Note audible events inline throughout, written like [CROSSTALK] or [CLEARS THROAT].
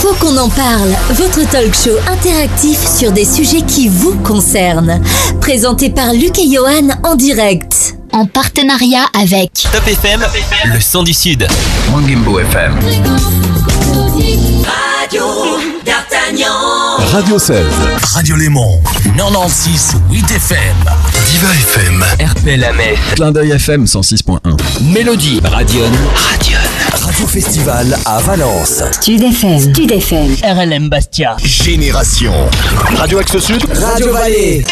Faut qu'on en parle, votre talk show interactif sur des sujets qui vous concernent. Présenté par Luc et Johan en direct. En partenariat avec Top FM, le son du Sud. Mangimbo FM. Radio D'Artagnan. Radio 16. Radio Léman. 96 8 FM. Diva FM. RPL à Metz. Clin d'œil FM 106.1. Mélodie. Radion. Radion. Radio Festival à Valence. Stud FM. Stud FM. RLM Bastia. Génération. Radio Axe Sud. Radio Vallée.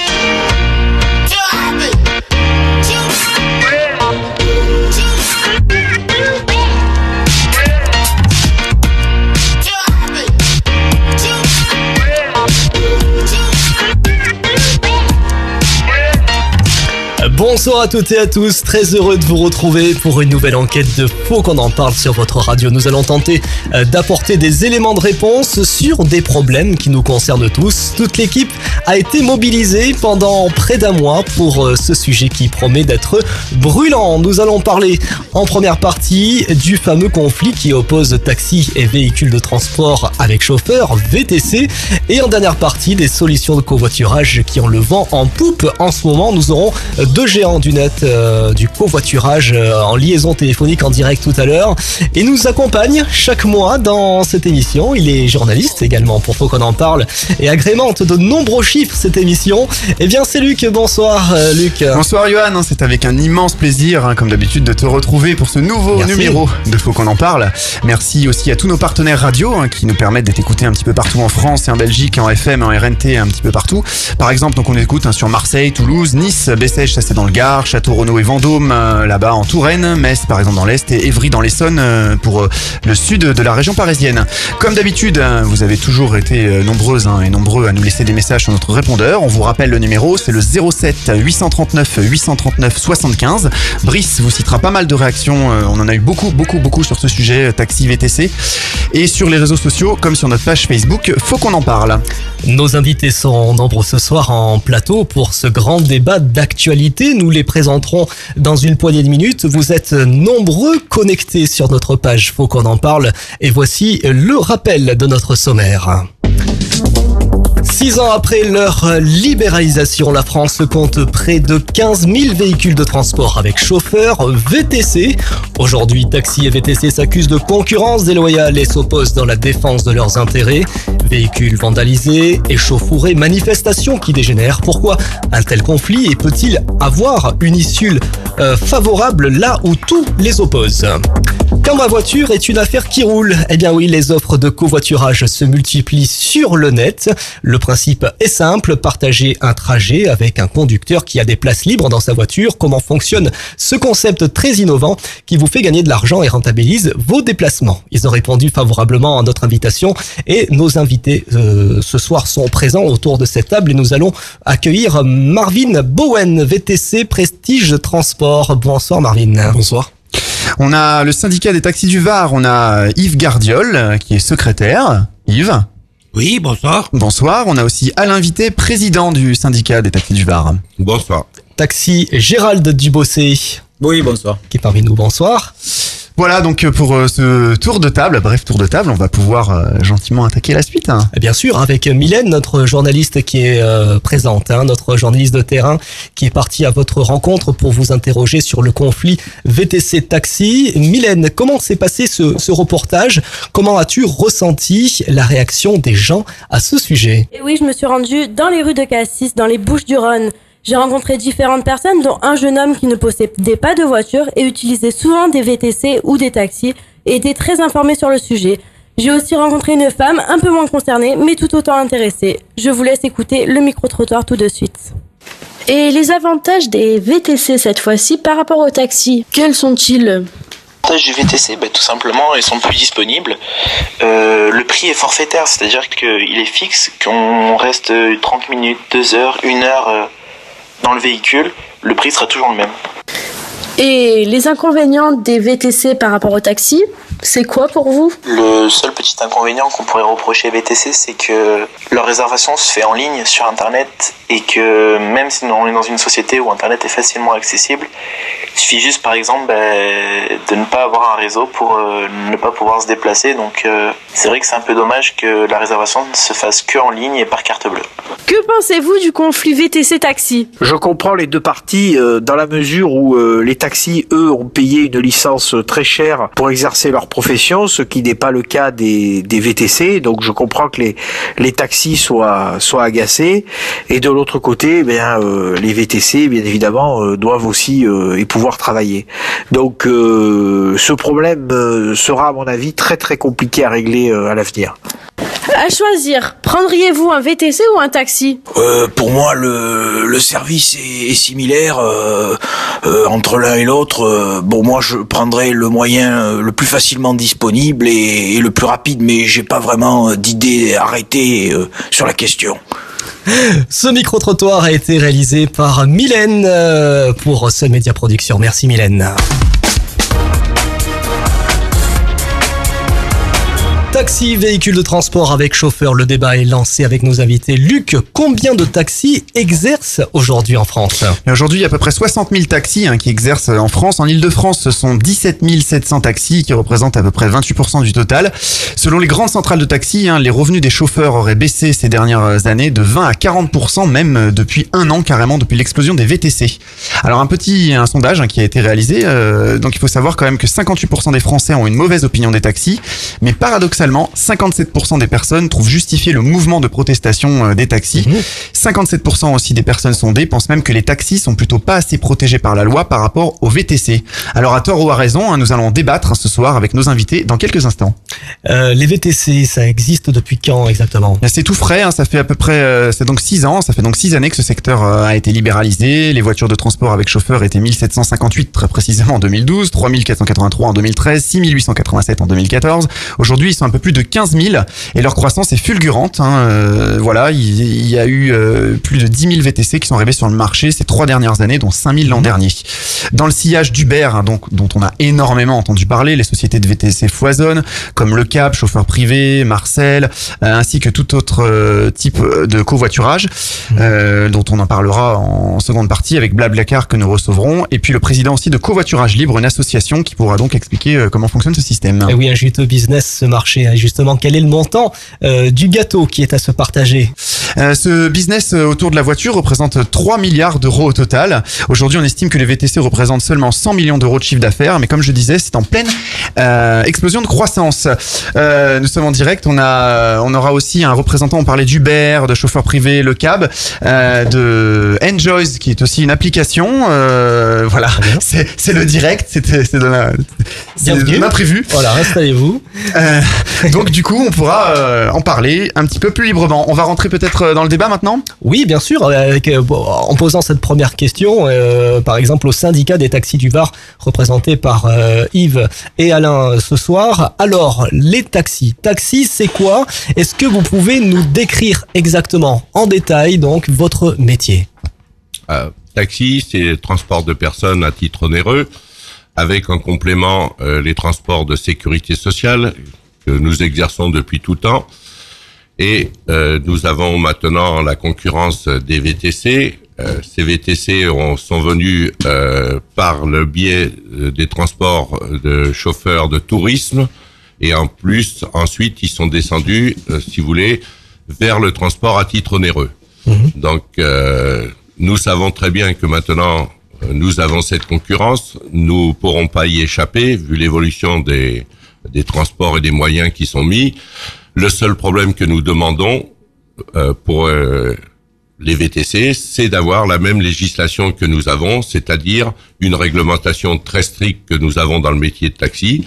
Bonsoir à toutes et à tous, très heureux de vous retrouver pour une nouvelle enquête de Faux qu'on en parle sur votre radio. Nous allons tenter euh, d'apporter des éléments de réponse sur des problèmes qui nous concernent tous. Toute l'équipe a été mobilisée pendant près d'un mois pour euh, ce sujet qui promet d'être brûlant. Nous allons parler en première partie du fameux conflit qui oppose taxi et véhicules de transport avec chauffeur, VTC, et en dernière partie des solutions de covoiturage qui ont le vent en poupe. En ce moment, nous aurons deux géants du net euh, du covoiturage euh, en liaison téléphonique en direct tout à l'heure et nous accompagne chaque mois dans cette émission. Il est journaliste également pour Faut qu'on en parle et agrémente de nombreux chiffres cette émission. Eh bien c'est Luc, bonsoir euh, Luc. Bonsoir Johan, c'est avec un immense plaisir, hein, comme d'habitude, de te retrouver pour ce nouveau Merci. numéro de Faut qu'on en parle. Merci aussi à tous nos partenaires radio hein, qui nous permettent d'être écoutés un petit peu partout en France et en Belgique, en FM, en RNT, un petit peu partout. Par exemple, donc on écoute hein, sur Marseille, Toulouse, Nice, Bessèges, ça c'est dans le Gard, Château Renaud et Vendôme, euh, là-bas en Touraine, Metz par exemple dans l'Est et Évry dans l'Essonne euh, pour euh, le sud de la région parisienne. Comme d'habitude, vous avez toujours été nombreuses hein, et nombreux à nous laisser des messages sur notre répondeur. On vous rappelle le numéro, c'est le 07 839 839 75. Brice vous citera pas mal de réactions. On en a eu beaucoup, beaucoup, beaucoup sur ce sujet, taxi VTC. Et sur les réseaux sociaux, comme sur notre page Facebook, faut qu'on en parle. Nos invités sont nombreux ce soir en plateau pour ce grand débat d'actualité. Nous les présenterons dans une poignée de minutes. Vous êtes nombreux connectés sur notre page Faut qu'on en parle. Et voici le rappel de notre sommaire. Six ans après leur libéralisation, la France compte près de 15 000 véhicules de transport avec chauffeur VTC. Aujourd'hui, taxi et VTC s'accusent de concurrence déloyale et s'opposent dans la défense de leurs intérêts. Véhicules vandalisés, échauffourés, manifestations qui dégénèrent. Pourquoi un tel conflit et peut-il avoir une issue euh, favorable là où tout les oppose quand ma voiture est une affaire qui roule, eh bien oui, les offres de covoiturage se multiplient sur le net. Principe est simple, partager un trajet avec un conducteur qui a des places libres dans sa voiture. Comment fonctionne ce concept très innovant qui vous fait gagner de l'argent et rentabilise vos déplacements? Ils ont répondu favorablement à notre invitation et nos invités euh, ce soir sont présents autour de cette table et nous allons accueillir Marvin Bowen, VTC Prestige Transport. Bonsoir Marvin. Bonsoir. On a le syndicat des taxis du Var, on a Yves Gardiol, euh, qui est secrétaire. Yves, Oui, bonsoir. bonsoir. On a aussi Alain Vité, président du syndicat des taxis du Var. Bonsoir. Taxi Gérald Dubossé Oui, bonsoir. qui est parmi nous. Bonsoir. Voilà donc euh, pour euh, ce tour de table, bref tour de table, on va pouvoir euh, gentiment attaquer la suite. hein. Et Bien sûr, avec Mylène, notre journaliste qui est présente, hein, notre journaliste de terrain qui est parti à votre rencontre pour vous interroger sur le conflit VTC Taxi. Mylène, comment s'est passé ce, ce reportage? Comment as-tu ressenti la réaction des gens à ce sujet? Et oui, je me suis rendue dans les rues de Cassis, dans les Bouches-du-Rhône. J'ai rencontré différentes personnes, dont un jeune homme qui ne possédait pas de voiture et utilisait souvent des VTC ou des taxis et était très informé sur le sujet. J'ai aussi rencontré une femme un peu moins concernée, mais tout autant intéressée. Je vous laisse écouter le micro-trottoir tout de suite. Et les avantages des VTC cette fois-ci par rapport aux taxis, quels sont-ils? Avantages du VTC, ben, tout simplement, ils sont plus disponibles. Euh, le prix est forfaitaire, c'est-à-dire qu'il est fixe, qu'on reste 30 minutes, 2 heures, 1 heure euh, dans le véhicule, le prix sera toujours le même. Et les inconvénients des VTC par rapport aux taxis C'est quoi pour vous? Le seul petit inconvénient qu'on pourrait reprocher à VTC, c'est que leur réservation se fait en ligne sur Internet et que même si on est dans une société où Internet est facilement accessible, il suffit juste par exemple bah, de ne pas avoir un réseau pour euh, ne pas pouvoir se déplacer. Donc euh, c'est vrai que c'est un peu dommage que la réservation ne se fasse que en ligne et par carte bleue. Que pensez-vous du conflit VTC-taxi Je comprends les deux parties euh, dans la mesure où les taxis, eux, ont payé une licence très chère pour exercer leur profession, ce qui n'est pas le cas des, VTC. Donc je comprends que les, taxis soient, agacés. Et de l'autre côté, eh euh, les VTC, bien évidemment, euh, doivent aussi euh, pouvoir travailler. Donc euh, ce problème sera, à mon avis, très très compliqué à régler à l'avenir. À choisir, prendriez-vous un VTC ou un taxi? Euh, pour moi, le, le service est, est similaire euh, euh, entre l'un et l'autre. Euh, bon, moi, je prendrais le moyen le plus facilement disponible et, et le plus rapide, mais j'ai pas vraiment d'idée arrêtée euh, sur la question. Ce micro-trottoir a été réalisé par Mylène pour Sun Media Production. Merci Mylène. Taxi, véhicule de transport avec chauffeur, le débat est lancé avec nos invités. Luc, combien de taxis exercent aujourd'hui en France? Aujourd'hui, il y a à peu près 60 000 taxis hein, qui exercent en France. En Ile-de-France, ce sont 17 700 taxis qui représentent à peu près 28% du total. Selon les grandes centrales de taxis, hein, les revenus des chauffeurs auraient baissé ces dernières années de 20 à 40%, même depuis un an carrément, depuis l'explosion des VTC. Alors un petit sondage hein, qui a été réalisé, euh, donc il faut savoir quand même que 58% des Français ont une mauvaise opinion des taxis, mais paradoxalement, 57% des personnes trouvent justifié le mouvement de protestation euh, des taxis. 57% aussi des personnes sondées pensent même que les taxis sont plutôt pas assez protégés par la loi par rapport aux VTC. Alors à tort ou à raison, hein, nous allons débattre hein, ce soir avec nos invités dans quelques instants. Euh, Les VTC, ça existe depuis quand exactement? C'est tout frais, hein, ça fait à peu près, euh, c'est donc 6 ans, ça fait donc 6 années que ce secteur a été libéralisé. Les voitures de transport avec chauffeur étaient 1758 très précisément en 2012, 3483 en 2013, 6887 en 2014. Aujourd'hui, ils sont un peu plus de 15 000 et leur croissance est fulgurante. hein. Euh, voilà, il, il y a eu euh, plus de 10 000 VTC qui sont arrivés sur le marché ces trois dernières années, dont 5 000 l'an dernier. Dans le sillage d'Uber, hein, donc dont on a énormément entendu parler, les sociétés de VTC foisonnent, comme le Cap, chauffeur privé, Marcel, euh, ainsi que tout autre type de covoiturage, euh, dont on en parlera en seconde partie avec Blablacar que nous recevrons, et puis le président aussi de Covoiturage Libre, une association qui pourra donc expliquer comment fonctionne ce système. Eh oui, un juteux business, ce marché. Hein. Justement, quel est le montant euh, du gâteau qui est à se partager? Euh, ce business euh, autour de la voiture représente 3 milliards d'euros au total. Aujourd'hui, on estime que les VTC représentent seulement 100 millions d'euros de chiffre d'affaires, mais comme je disais, c'est en pleine euh, explosion de croissance. Nous sommes en direct, on a, on aura aussi un représentant, on parlait d'Uber, de chauffeur privé, le cab, de Enjoys, qui est aussi une application. Voilà, c'est le direct, c'est de l'imprévu. Voilà, installez-vous. Euh, [LAUGHS] donc du coup, on pourra euh, en parler un petit peu plus librement. On va rentrer peut-être euh, dans le débat maintenant? Oui, bien sûr, euh, avec, euh, en posant cette première question, euh, par exemple au syndicat des taxis du Var, représenté par euh, Yves et Alain ce soir. Alors, les taxis. Taxis, c'est quoi? Est-ce que vous pouvez nous décrire exactement, en détail, donc, votre métier? Euh, taxi, c'est le transport de personnes à titre onéreux, avec en complément euh, les transports de sécurité sociale que nous exerçons depuis tout temps. Et euh, nous avons maintenant la concurrence des VTC. Euh, ces VTC ont- sont venus euh, par le biais des transports de chauffeurs de tourisme. Et en plus, ensuite, ils sont descendus, si vous voulez, vers le transport à titre onéreux. Donc, euh, nous savons très bien que maintenant, nous avons cette concurrence. Nous pourrons pas y échapper, vu l'évolution des, des transports et des moyens qui sont mis. Le seul problème que nous demandons euh, pour euh, les VTC, c'est d'avoir la même législation que nous avons, c'est-à-dire une réglementation très stricte que nous avons dans le métier de taxi.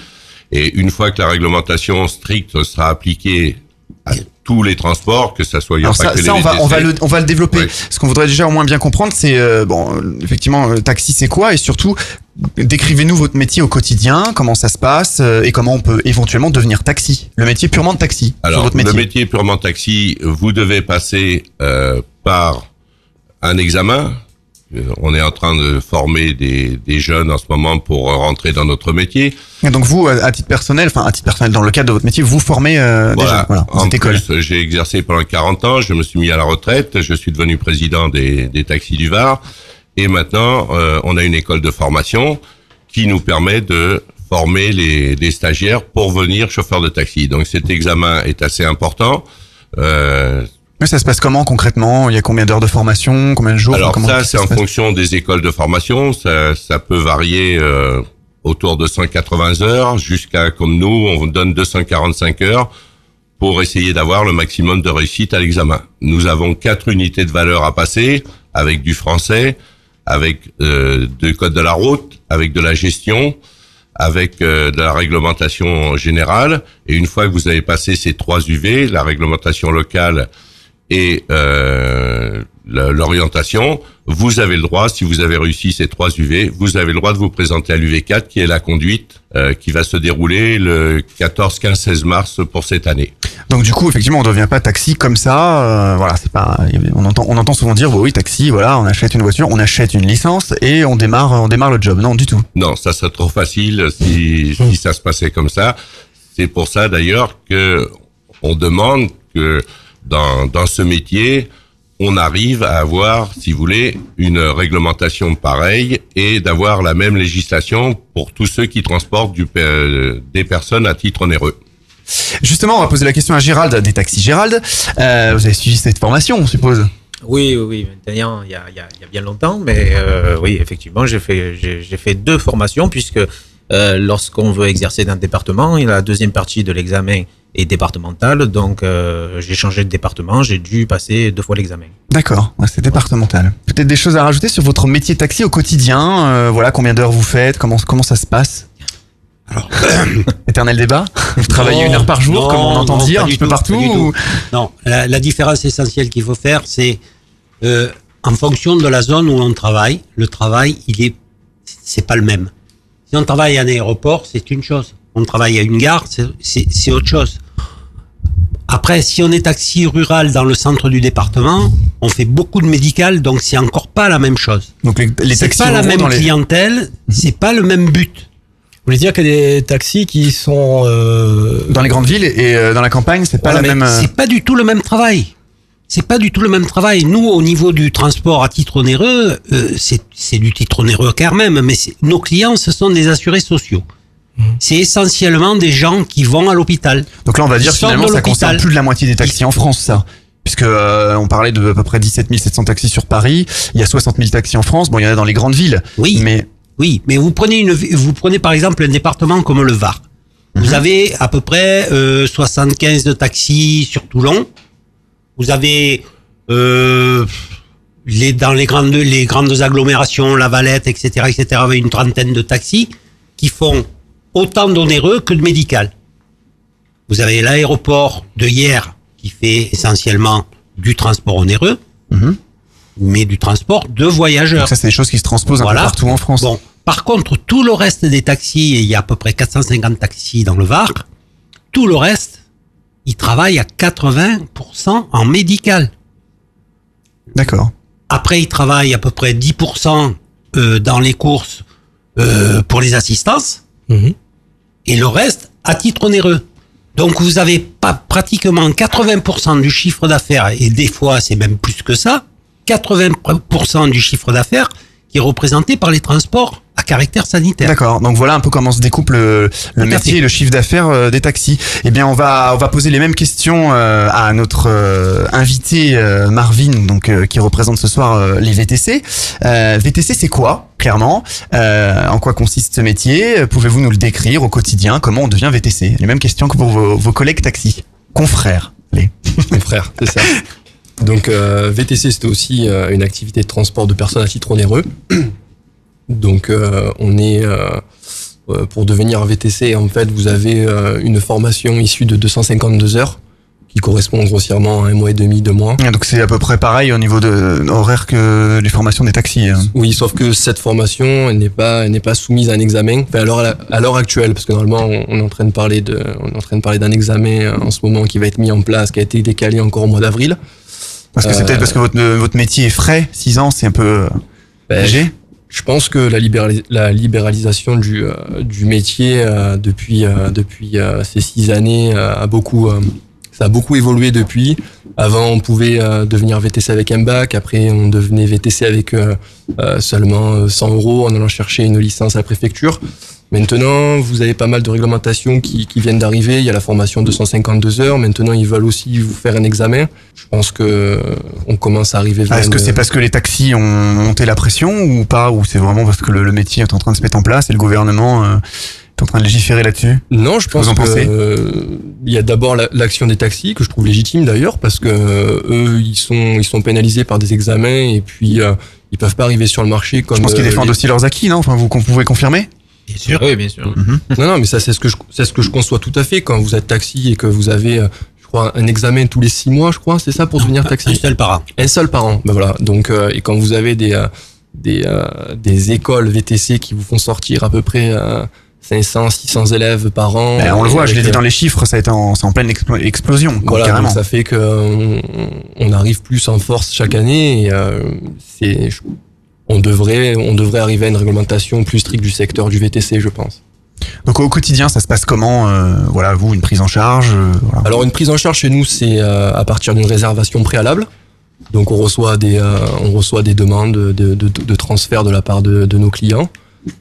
Et une fois que la réglementation stricte sera appliquée tous les transports, que ça soit Alors ça, ça on va, on va VTC. le, on va le développer. Ce qu'on voudrait déjà au moins bien comprendre, c'est euh, bon, effectivement, euh, taxi, c'est quoi, et surtout, décrivez-nous votre métier au quotidien, comment ça se passe, euh, et comment on peut éventuellement devenir taxi. Le métier purement de taxi. Alors, votre le métier. métier purement taxi, vous devez passer euh, par un examen On est en train de former des, des jeunes en ce moment pour rentrer dans notre métier. Et donc vous, à à titre personnel, enfin à titre personnel, dans le cadre de votre métier, vous formez euh, des Voilà. jeunes, voilà, en plus, j'ai exercé pendant 40 ans, je me suis mis à la retraite, je suis devenu président des, des taxis du Var, et maintenant, euh, on a une école de formation qui nous permet de former les, les stagiaires pour venir chauffeur de taxi. Donc cet examen est assez important. Euh, Mais ça se passe comment concrètement? Il y a combien d'heures de formation? Combien de jours? Alors Comment ça, c'est en fonction des écoles de formation. Ça, ça peut varier euh, autour de 180 heures jusqu'à, comme nous, on donne 245 heures pour essayer d'avoir le maximum de réussite à l'examen. Nous avons quatre unités de valeur à passer avec du français, avec euh, du code de la route, avec de la gestion, avec euh, de la réglementation générale. Et une fois que vous avez passé ces trois UV, la réglementation locale et euh, l'orientation, vous avez le droit, si vous avez réussi ces trois UV, vous avez le droit de vous présenter à l'UV4 qui est la conduite euh, qui va se dérouler le 14, 15, 16 mars pour cette année. Donc du coup, effectivement, on devient pas taxi comme ça. euh, voilà, c'est pas. On entend, on entend souvent dire, bah oui, taxi, voilà, on achète une voiture, on achète une licence et on démarre, on démarre le job. Non, du tout. Non, ça serait trop facile si, si ça se passait comme ça. C'est pour ça d'ailleurs que on demande que dans, dans ce métier, on arrive à avoir, si vous voulez, une réglementation pareille et d'avoir la même législation pour tous ceux qui transportent du, pe- des personnes à titre onéreux. Justement, on va poser la question à Gérald des taxis. Gérald, euh, vous avez suivi cette formation, on suppose? Oui, oui, maintenant, il y a, il y a- il y a bien longtemps, mais euh, oui, effectivement, j'ai fait, j'ai j'ai fait deux formations puisque euh, lorsqu'on veut exercer dans un département, la deuxième partie de l'examen est départementale, donc euh, j'ai changé de département, j'ai dû passer deux fois l'examen. D'accord, ouais, c'est départemental. Peut-être des choses à rajouter sur votre métier taxi au quotidien. euh, voilà, combien d'heures vous faites Comment comment ça se passe? [COUGHS] Éternel débat. Vous travaillez Non, une heure par jour, non, comme on entend non, dire un petit peu tout, partout. ou-. Non, la, la différence essentielle qu'il faut faire, c'est euh, en fonction de la zone où on travaille, le travail, il est, c'est pas le même. Si on travaille à un aéroport, c'est une chose. On travaille à une gare, c'est- autre chose. Après, si on est taxi rural dans le centre du département, on fait beaucoup de médical, donc c'est encore pas la même chose. Donc les, les C'est taxis pas la même dans les- clientèle, c'est pas le même but. Vous voulez dire qu'il y a des taxis qui sont euh, dans les grandes villes et euh, dans la campagne, c'est pas Voilà, la même. euh, C'est pas du tout le même travail. C'est pas du tout le même travail. Nous, au niveau du transport à titre onéreux, euh, c'est du titre onéreux quand même, mais nos clients, ce sont des assurés sociaux. C'est essentiellement des gens qui vont à l'hôpital. Donc là, on va dire finalement, ça concerne plus de la moitié des taxis en France, ça. Puisque euh, on parlait de à peu près 17 700 taxis sur Paris, il y a 60 000 taxis en France. Bon, il y en a dans les grandes villes. Oui. Mais Oui, mais vous prenez une, vous prenez par exemple un département comme le Var. Mhm. Vous avez à peu près euh, 75 de taxis sur Toulon. Vous avez euh, les dans les grandes les grandes agglomérations, la Valette, etc., etc. Avez une trentaine de taxis qui font autant d'onéreux que de médical. Vous avez l'aéroport de hier qui fait essentiellement du transport onéreux, mais du transport de voyageurs. Mhm. Donc ça, c'est des choses qui se transposent un peu partout en France. Bon, par contre, tout le reste des taxis, et il y a à peu près 450 taxis dans le Var, tout le reste, ils travaillent à 80% en médical. D'accord. Après, ils travaillent à peu près 10% euh, dans les courses euh, pour les assistances, et le reste à titre onéreux. Donc vous avez pas pratiquement 80% du chiffre d'affaires, et des fois c'est même plus que ça, 80% du chiffre d'affaires qui est représenté par les transports caractère sanitaire. D'accord. Donc voilà un peu comment se découpe le, le métier et le chiffre d'affaires euh, des taxis. Eh bien, on va on va poser les mêmes questions euh, à notre euh, invité euh, Marvin, donc euh, qui représente ce soir euh, les VTC. Euh, VTC, c'est quoi clairement? Euh, En quoi consiste ce métier? Pouvez-vous nous le décrire au quotidien? Comment on devient VTC Les mêmes questions que pour vos, vos collègues taxis, confrères. Les [LAUGHS] Mon frère, c'est ça. Donc euh, VTC, c'était aussi euh, une activité de transport de personnes à titre onéreux. Donc euh, on est euh, euh, pour devenir VTC, en fait, vous avez euh, une formation issue de 252 heures qui correspond grossièrement à un mois et demi, deux mois. Ah, Donc c'est à peu près pareil au niveau de horaire que les formations des taxis. hein. Oui, sauf que cette formation, elle n'est pas, elle n'est pas soumise à un examen. Enfin, à l'heure, à l'heure actuelle, parce que normalement, on, on est en train de parler de, on est en train de parler d'un examen en ce moment qui va être mis en place, qui a été décalé encore au mois d'avril. Parce que c'est peut-être parce que votre, votre métier est frais, 6 ans, c'est un peu... Ben, je, je pense que la, libéralis- la libéralisation du, euh, métier euh, depuis, euh, depuis ces six années a beaucoup, ça a beaucoup évolué depuis. Avant, on pouvait devenir VTC avec un bac. Après, on devenait VTC avec seulement euh, 100 euros en allant chercher une licence à la préfecture. Maintenant, vous avez pas mal de réglementations qui, qui viennent d'arriver. Il y a la formation de 152 heures. Maintenant, ils veulent aussi vous faire un examen. Je pense que on commence à arriver vers Ah, Est-ce que c'est parce que les taxis ont monté la pression ou pas Ou c'est vraiment parce que le, le métier est en train de se mettre en place et le gouvernement euh, est en train de légiférer là-dessus? Non, je pense vous en que euh, il y a d'abord la- l'action des taxis que je trouve légitime d'ailleurs parce que euh, eux ils sont ils sont pénalisés par des examens et puis euh, ils peuvent pas arriver sur le marché comme Je pense qu'ils euh, défendent les- aussi leurs acquis, non? Enfin, vous pouvez confirmer? Bien sûr. Oui, bien sûr. Non non, mais ça c'est ce que je c'est ce que je conçois tout à fait quand vous êtes taxi et que vous avez euh, je crois un examen tous les six mois, je crois, c'est ça pour devenir taxi? Un seul par an. Un seul par an. Ben voilà. Donc euh, et quand vous avez des euh, des euh, des écoles VTC qui vous font sortir à peu près euh, 500 600 élèves par an. Ben, On le voit, je l'ai dit euh, dans les chiffres, ça a été en, c'est en pleine explo- explosion, quoi, Voilà, carrément. donc ça fait que on, on arrive plus en force chaque année et euh, c'est je- on devrait on devrait arriver à une réglementation plus stricte du secteur du VTC, je pense. Donc au quotidien, ça se passe comment euh, Voilà, vous, une prise en charge euh, voilà. Alors une prise en charge chez nous, c'est euh, à partir d'une réservation préalable. Donc on reçoit des euh, on reçoit des demandes de, de, de transfert de la part de, de nos clients.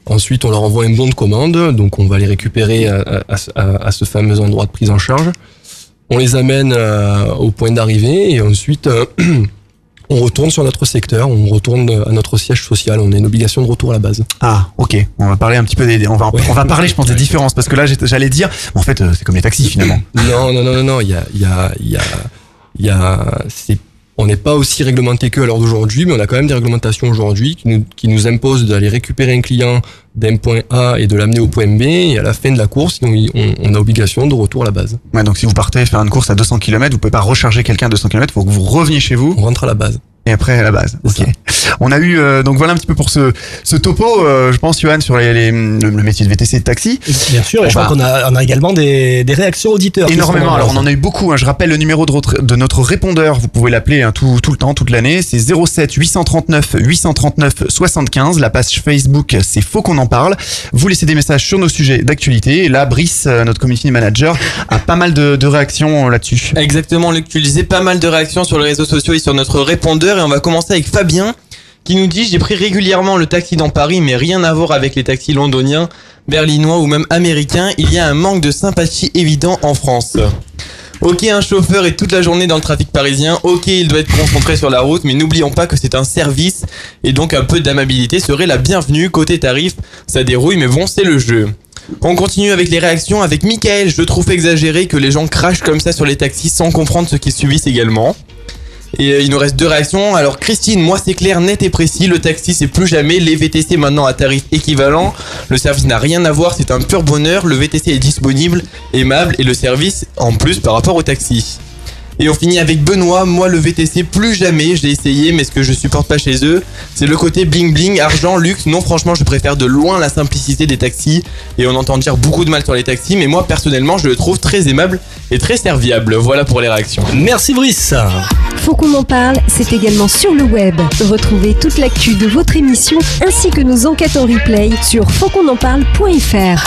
Ensuite, on leur envoie un bon de commande, donc on va les récupérer à, à, à- à ce fameux endroit de prise en charge. On les amène euh, au point d'arrivée et ensuite euh, [CLEARS THROAT] on retourne sur notre secteur, on retourne à notre siège social. On a une obligation de retour à la base. Ah, ok. On va parler un petit peu des, on va, on va parler, je pense, des différences parce que là, j'allais dire, en fait, euh, c'est comme les taxis finalement. Non, non, non, non, non. Il y a, il y a, il y a, il y a. C'est, on n'est pas aussi réglementé que à l'heure d'aujourd'hui, mais on a quand même des réglementations aujourd'hui qui nous, qui nous imposent d'aller récupérer un client d'un point A et de l'amener au point B. Et à la fin de la course, on, on- on a obligation de retour à la base. Ouais, donc si vous partez faire une course à 200 km, vous pouvez pas recharger quelqu'un à 200 km, faut que vous reveniez chez vous. On rentre à la base. Et après à la base. Ok. On a eu euh, donc voilà un petit peu pour ce ce topo, euh, je pense, Johan, sur les, les- le, le métier de VTC de taxi. Bien sûr, et On je crois qu'on a, on a également des, des réactions auditeurs. Énormément. Alors on en a eu beaucoup. hein. Je rappelle le numéro de, notre- de notre répondeur. Vous pouvez l'appeler hein, tout, tout le temps, toute l'année. C'est 07 839 839 75. La page Facebook, c'est faux qu'on en parle. Vous laissez des messages sur nos sujets d'actualité. Et là, Brice, euh, notre community manager, a pas mal de, de réactions euh, là-dessus. Exactement, Luc, tu lisais pas mal de réactions sur les réseaux sociaux et sur notre répondeur et on va commencer avec Fabien qui nous dit j'ai pris régulièrement le taxi dans Paris mais rien à voir avec les taxis londoniens, berlinois ou même américains, il y a un manque de sympathie évident en France. Ok, un chauffeur est toute la journée dans le trafic parisien. Ok, il doit être concentré sur la route, mais n'oublions pas que c'est un service et donc un peu d'amabilité serait la bienvenue. Côté tarif, ça dérouille, mais bon, c'est le jeu. On continue avec les réactions avec Michael. Je trouve exagéré que les gens crachent comme ça sur les taxis sans comprendre ce qu'ils subissent également. Et euh, il nous reste deux réactions. Alors Christine, moi c'est clair, net et précis. Le taxi c'est plus jamais. Les VTC maintenant à tarif équivalent. Le service n'a rien à voir, c'est un pur bonheur. Le VTC est disponible, aimable et le service en plus par rapport au taxi. Et on finit avec Benoît. Moi, le VTC, plus jamais. J'ai essayé, mais ce que je supporte pas chez eux, c'est le côté bling bling, argent, luxe. Non, franchement, je préfère de loin la simplicité des taxis. Et on entend dire beaucoup de mal sur les taxis, mais moi, personnellement, je le trouve très aimable et très serviable. Voilà pour les réactions. Merci Brice. Faut qu'on en parle, c'est également sur le web. Retrouvez toute l'actu de votre émission ainsi que nos enquêtes en replay sur fautquonenparle.fr.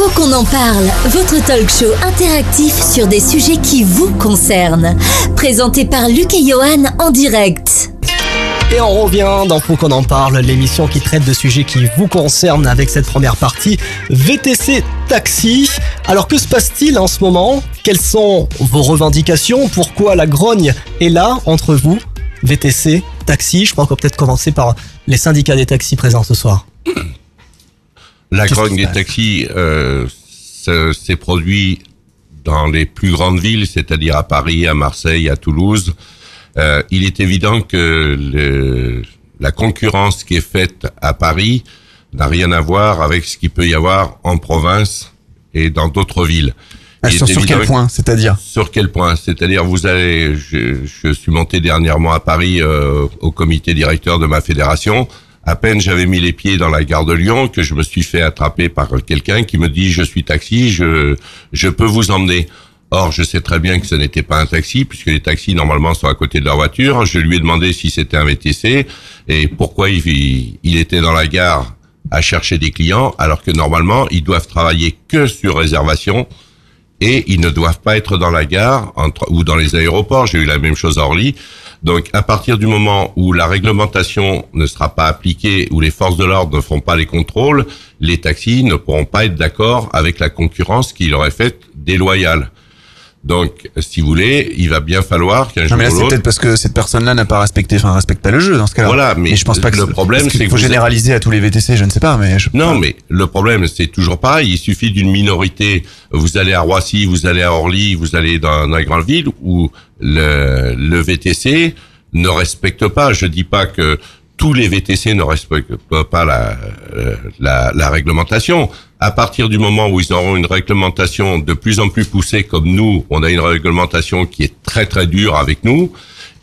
Faut qu'on en parle, votre talk show interactif sur des sujets qui vous concernent. Présenté par Luc et Johan en direct. Et on revient dans Faut qu'on en parle, l'émission qui traite de sujets qui vous concernent avec cette première partie VTC Taxi. Alors que se passe-t-il en ce moment? Quelles sont vos revendications? Pourquoi la grogne est là entre vous VTC Taxi, je crois qu'on va peut-être commencer par les syndicats des taxis présents ce soir. La grogne des taxis euh, se- s'est produit dans les plus grandes villes, c'est-à-dire à Paris, à Marseille, à Toulouse. Euh, il est évident que le- la concurrence qui est faite à Paris n'a rien à voir avec ce qu'il peut y avoir en province et dans d'autres villes. Ah, sur, quel point C'est-à-dire? Sur quel point? C'est-à-dire, vous allez, je, je suis monté dernièrement à Paris euh, au comité directeur de ma fédération. À peine j'avais mis les pieds dans la gare de Lyon que je me suis fait attraper par quelqu'un qui me dit je suis taxi, je je peux vous emmener. Or, je sais très bien que ce n'était pas un taxi, puisque les taxis, normalement, sont à côté de leur voiture. Je lui ai demandé si c'était un VTC et pourquoi il, il était dans la gare à chercher des clients, alors que normalement, ils doivent travailler que sur réservation et ils ne doivent pas être dans la gare entre, ou dans les aéroports. J'ai eu la même chose à Orly. Donc, à partir du moment où la réglementation ne sera pas appliquée, où les forces de l'ordre ne font pas les contrôles, les taxis ne pourront pas être d'accord avec la concurrence qui leur est faite déloyale. Donc, si vous voulez, il va bien falloir qu'un Non, jour mais là, c'est peut-être parce que cette personne-là n'a pas respecté, enfin, respecte pas le jeu dans ce cas-là. Voilà, mais je pense pas que le problème, qu'il c'est que faut êtes- généraliser à tous les VTC, je ne sais pas, mais je... Non, mais le problème, c'est toujours pareil. Il suffit d'une minorité. Vous allez à Roissy, vous allez à Orly, vous allez dans, dans les grandes villes où le, le VTC ne respecte pas. Je dis pas que tous les VTC ne respectent pas la, euh, la, la réglementation. À partir du moment où ils auront une réglementation de plus en plus poussée, comme nous, on a une réglementation qui est très très dure avec nous,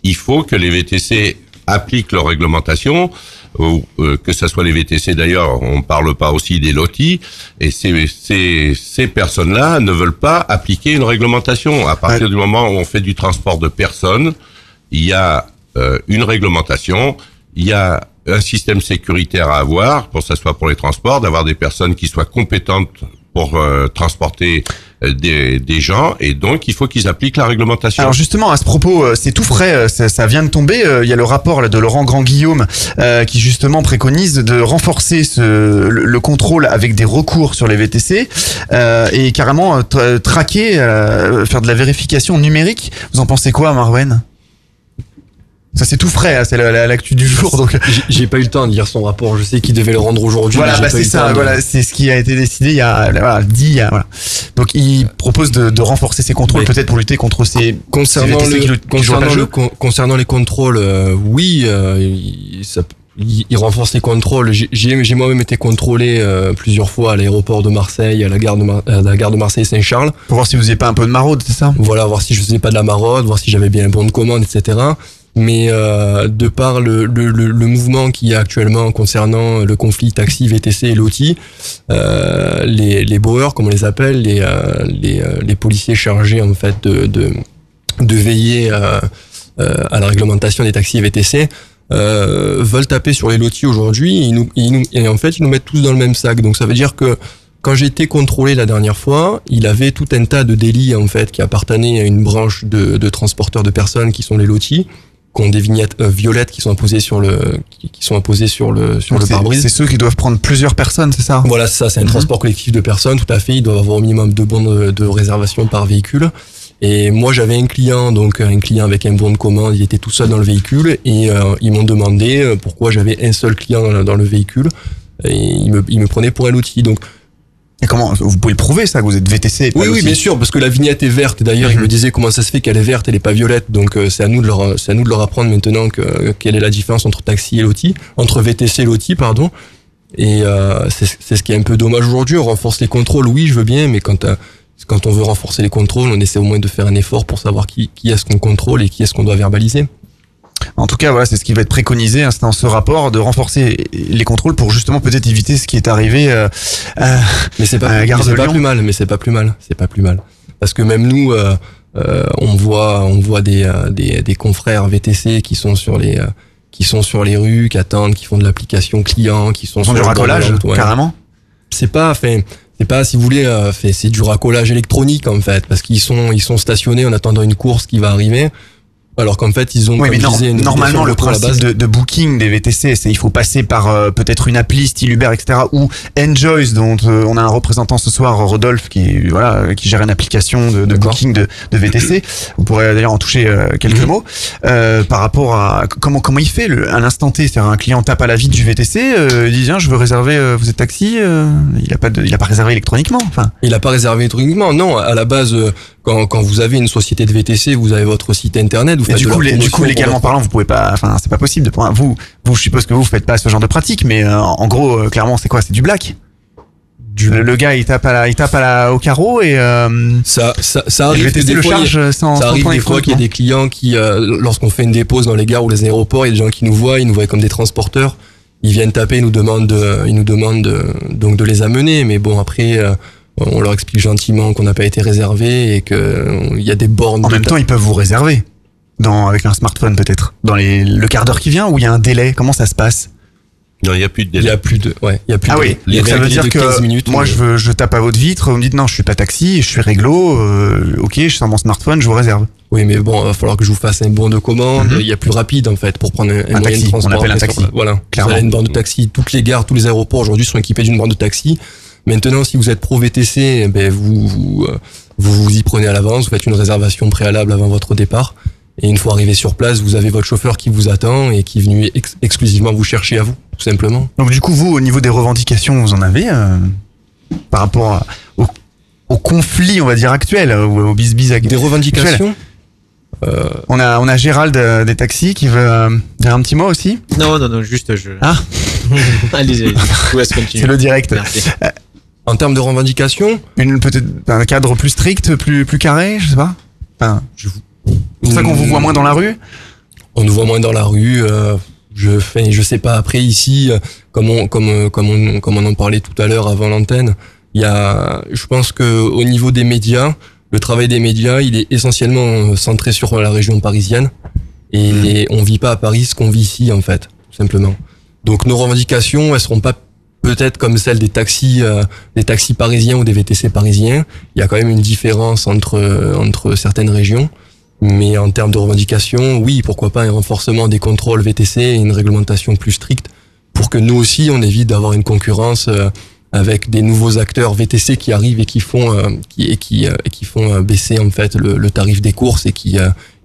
il faut que les VTC appliquent leur réglementation, ou, euh, que ce soit les VTC d'ailleurs, on parle pas aussi des lotis, et ces, ces, ces personnes-là ne veulent pas appliquer une réglementation. À partir du moment où on fait du transport de personnes, il y a euh, une réglementation, il y a un système sécuritaire à avoir, pour que ce soit pour les transports, d'avoir des personnes qui soient compétentes pour euh, transporter euh, des, gens, et donc il faut qu'ils appliquent la réglementation. Alors justement, à ce propos, euh, c'est tout frais, ça, ça vient de tomber. Il y a le rapport de Laurent Grand-Guillaume qui justement préconise de renforcer ce, le, le contrôle avec des recours sur les VTC et carrément tra- traquer, faire de la vérification numérique. Vous en pensez quoi, Marwen? Ça c'est tout frais, hein, c'est la- la- l'actu du jour. Donc J'ai- pas eu le temps de lire son rapport. Je sais qu'il devait le rendre aujourd'hui. Voilà, bah c'est ça. de- Voilà, c'est ce qui a été décidé il y a, voilà, dit il y a, voilà. Donc il propose de, de renforcer ses contrôles, peut-être pour lutter contre ces Concernant, ces le- qui, qui concernant, le le jeu. con- concernant les contrôles, euh, oui, euh, il, ça- il- il renforce les contrôles. J'ai- moi-même été contrôlé euh, plusieurs fois à l'aéroport de Marseille, à la gare de, Mar- à la gare de Marseille-Saint-Charles. Pour voir si vous n'aviez pas un peu de maraude, c'est ça? Voilà, voir si je faisais pas de la maraude, voir si j'avais bien un bon de commande, etc. Mais euh, de par le, mouvement qu'il y a actuellement concernant le conflit taxi, VTC et LOTI, euh, les, les bowers, comme on les appelle, les, euh, les, policiers chargés en fait de, veiller à la réglementation des taxis VTC, veulent taper sur les lotis aujourd'hui et en fait ils nous mettent tous dans le même sac. Donc ça veut dire que quand j'ai été contrôlé la dernière fois, il avait tout un tas de délits en fait qui appartenaient à une branche de, de transporteurs de personnes qui sont les lotis, qui ont des vignettes euh, violettes qui sont imposées sur le qui, qui sont imposées sur le sur Donc, le c'est- pare-brise. C'est ceux qui doivent prendre plusieurs personnes, c'est ça? Voilà, c'est ça, c'est un Mhm. transport collectif de personnes, tout à fait. Ils doivent avoir au minimum deux bons de, de réservation par véhicule. Et moi, j'avais un client, donc un client avec un bon de commande, il était tout seul dans le véhicule et euh, ils m'ont demandé euh, pourquoi j'avais un seul client dans le, dans le véhicule et ils me, ils me prenaient pour un outil. Donc Et comment vous pouvez le prouver ça que vous êtes VTC oui, oui, bien sûr, parce que la vignette est verte. D'ailleurs, ils me disaient comment ça se fait qu'elle est verte, elle est pas violette. Donc, euh, c'est à nous de leur, c'est à nous de leur apprendre maintenant que, quelle est la différence entre taxi et loti, entre VTC et loti, pardon. Et euh, c'est c'est ce qui est un peu dommage aujourd'hui. On renforce les contrôles, oui, je veux bien, mais quand euh, quand on veut renforcer les contrôles, on essaie au moins de faire un effort pour savoir qui, qui est-ce qu'on contrôle et qui est-ce qu'on doit verbaliser. En tout cas, voilà, c'est ce qui va être préconisé hein, c'est dans ce rapport de renforcer les contrôles pour justement peut-être éviter ce qui est arrivé. Euh, euh, Mais c'est pas, plus mal, mais c'est pas plus mal, c'est pas plus mal. Parce que même nous, euh, euh, on voit, on voit des, euh, des, des confrères VTC qui sont sur les, euh, qui sont sur les rues, qui attendent, qui font de l'application client, qui sont Ils font sur du racolage, ouais. carrément. C'est pas, enfin, c'est pas, si vous voulez, euh, fait, c'est du racolage électronique en fait, parce qu'ils sont, ils sont stationnés en attendant une course qui va arriver. Alors qu'en fait, ils ont Oui, mais non, une normalement, le principe de, de booking des VTC, c'est il faut passer par euh, peut-être une appli style Uber, etc. ou Enjoys, dont euh, on a un représentant ce soir, Rodolphe, qui voilà, qui gère une application de, de booking de, de VTC. Vous pourrez d'ailleurs en toucher euh, quelques Mhm. mots euh, par rapport à comment comment il fait le, à l'instant T. C'est-à-dire un client tape à la vitre du VTC, euh, il dit tiens, je veux réserver, euh, vous êtes taxi, euh, il a pas de, il a pas réservé électroniquement. Enfin, Il a pas réservé électroniquement. Non, à la base, euh, quand, quand vous avez une société de VTC, vous avez votre site internet. Vous Et faites du de la coup, les- du coup, légalement votre- parlant, vous pouvez pas. Enfin, c'est pas possible. De, vous, vous, je suppose que vous faites pas ce genre de pratique, mais euh, en gros, euh, clairement, c'est quoi? C'est du black? Le, le gars, il tape à la, il tape à la, au carreau et euh, Ça, ça, ça arrive. des le fois, a- charge sans, Ça arrive des fois qu'il y a électroniquement. des clients qui, euh, lorsqu'on fait une dépose dans les gares ou les aéroports, il y a des gens qui nous voient, ils nous voient comme des transporteurs. Ils viennent taper, ils nous demandent, de, ils nous demandent de, donc de les amener. Mais bon, après, euh, on leur explique gentiment qu'on n'a pas été réservé et que euh, il y a des bornes. En de même temps, ils peuvent vous réserver. Dans, avec un smartphone peut-être. Dans les, le quart d'heure qui vient ou il y a un délai? Comment ça se passe? Non, il n'y a plus de il y délai. a plus de, ouais, il y a plus Ah de. oui, il y a donc des ça veut dire de 15 que minutes, moi mais- je, veux, je tape à votre vitre, vous me dites non, je suis pas taxi, je suis réglo, euh, ok, je sors mon smartphone, je vous réserve. Oui, mais bon, il va falloir que je vous fasse un bon de commande. Il y a plus rapide en fait pour prendre un, un Mhm. Un moyen taxi, de on transport. appelle un taxi. sur- Voilà, Clairement. Vous avez une borne de taxi. Toutes les gares, tous les aéroports aujourd'hui sont équipés d'une borne de taxi. Maintenant, si vous êtes pro VTC, eh ben vous vous, euh, vous vous y prenez à l'avance. Vous faites une réservation préalable avant votre départ. Et une fois arrivé sur place, vous avez votre chauffeur qui vous attend et qui est venu ex- exclusivement vous chercher à vous, tout simplement. Donc du coup, vous, au niveau des revendications, vous en avez euh, par rapport à- au, au conflit, on va dire, actuel, euh, au, au bis-bis actuel? Des revendications? Euh, On a, on a Gérald euh, des taxis qui veut euh, dire un petit mot aussi? Non, non, non, juste je. [LAUGHS] Ah Allez-y, allez-y. [LAUGHS] je vous laisse continuer. C'est le direct. Merci. En termes de revendications Une peut-être un cadre plus strict, plus plus carré, je sais pas. Enfin, je vous... c'est pour ça qu'on vous voit moins dans la rue. on nous voit moins dans la rue. euh, je fais, je sais pas. Après ici, euh, comme on, comme, euh, comme on, comme on en parlait tout à l'heure avant l'antenne, il y a, je pense que au niveau des médias, le travail des médias, il est essentiellement euh, centré sur la région parisienne et on vit pas à Paris ce qu'on vit ici en fait, tout simplement. Donc nos revendications, elles seront pas peut-être comme celles des taxis, euh, des taxis parisiens ou des VTC parisiens. Il y a quand même une différence entre euh, entre certaines régions. Mais en termes de revendications, oui, pourquoi pas un renforcement des contrôles VTC et une réglementation plus stricte pour que nous aussi, on évite d'avoir une concurrence euh, avec des nouveaux acteurs VTC qui arrivent et qui font euh, qui, et qui, euh, qui font euh, baisser en fait le, le tarif des courses et qui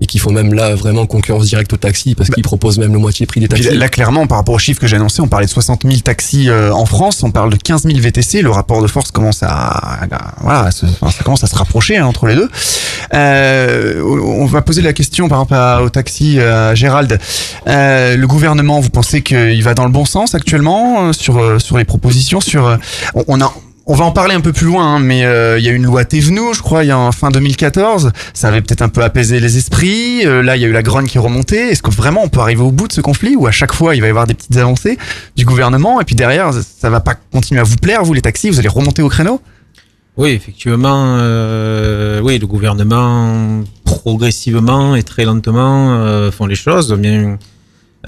et qui font même là vraiment concurrence directe aux taxis parce qu'ils proposent même le moitié prix des taxis. là, clairement, par rapport aux chiffres que j'ai annoncés, on parlait de 60 000 taxis euh, en France, on parle de 15 000 VTC. Le rapport de force commence à, à- voilà, se- ça commence à se rapprocher hein, entre les deux. Euh, on va poser la question par rapport à- au taxi euh, à Gérald. Euh, le gouvernement, vous pensez qu'il va dans le bon sens actuellement euh, sur euh, sur les propositions sur euh, on, on a on va en parler un peu plus loin, hein, mais euh, il y a une loi Thévenoud, je crois, il y a en fin 2014. Ça avait peut-être un peu apaisé les esprits. Euh, là, il y a eu la grogne qui est remontée. Est-ce que vraiment on peut arriver au bout de ce conflit ou à chaque fois il va y avoir des petites avancées du gouvernement et puis derrière ça va pas continuer à vous plaire, vous les taxis, vous allez remonter au créneau? Oui, effectivement, euh, oui, le gouvernement progressivement et très lentement font les choses.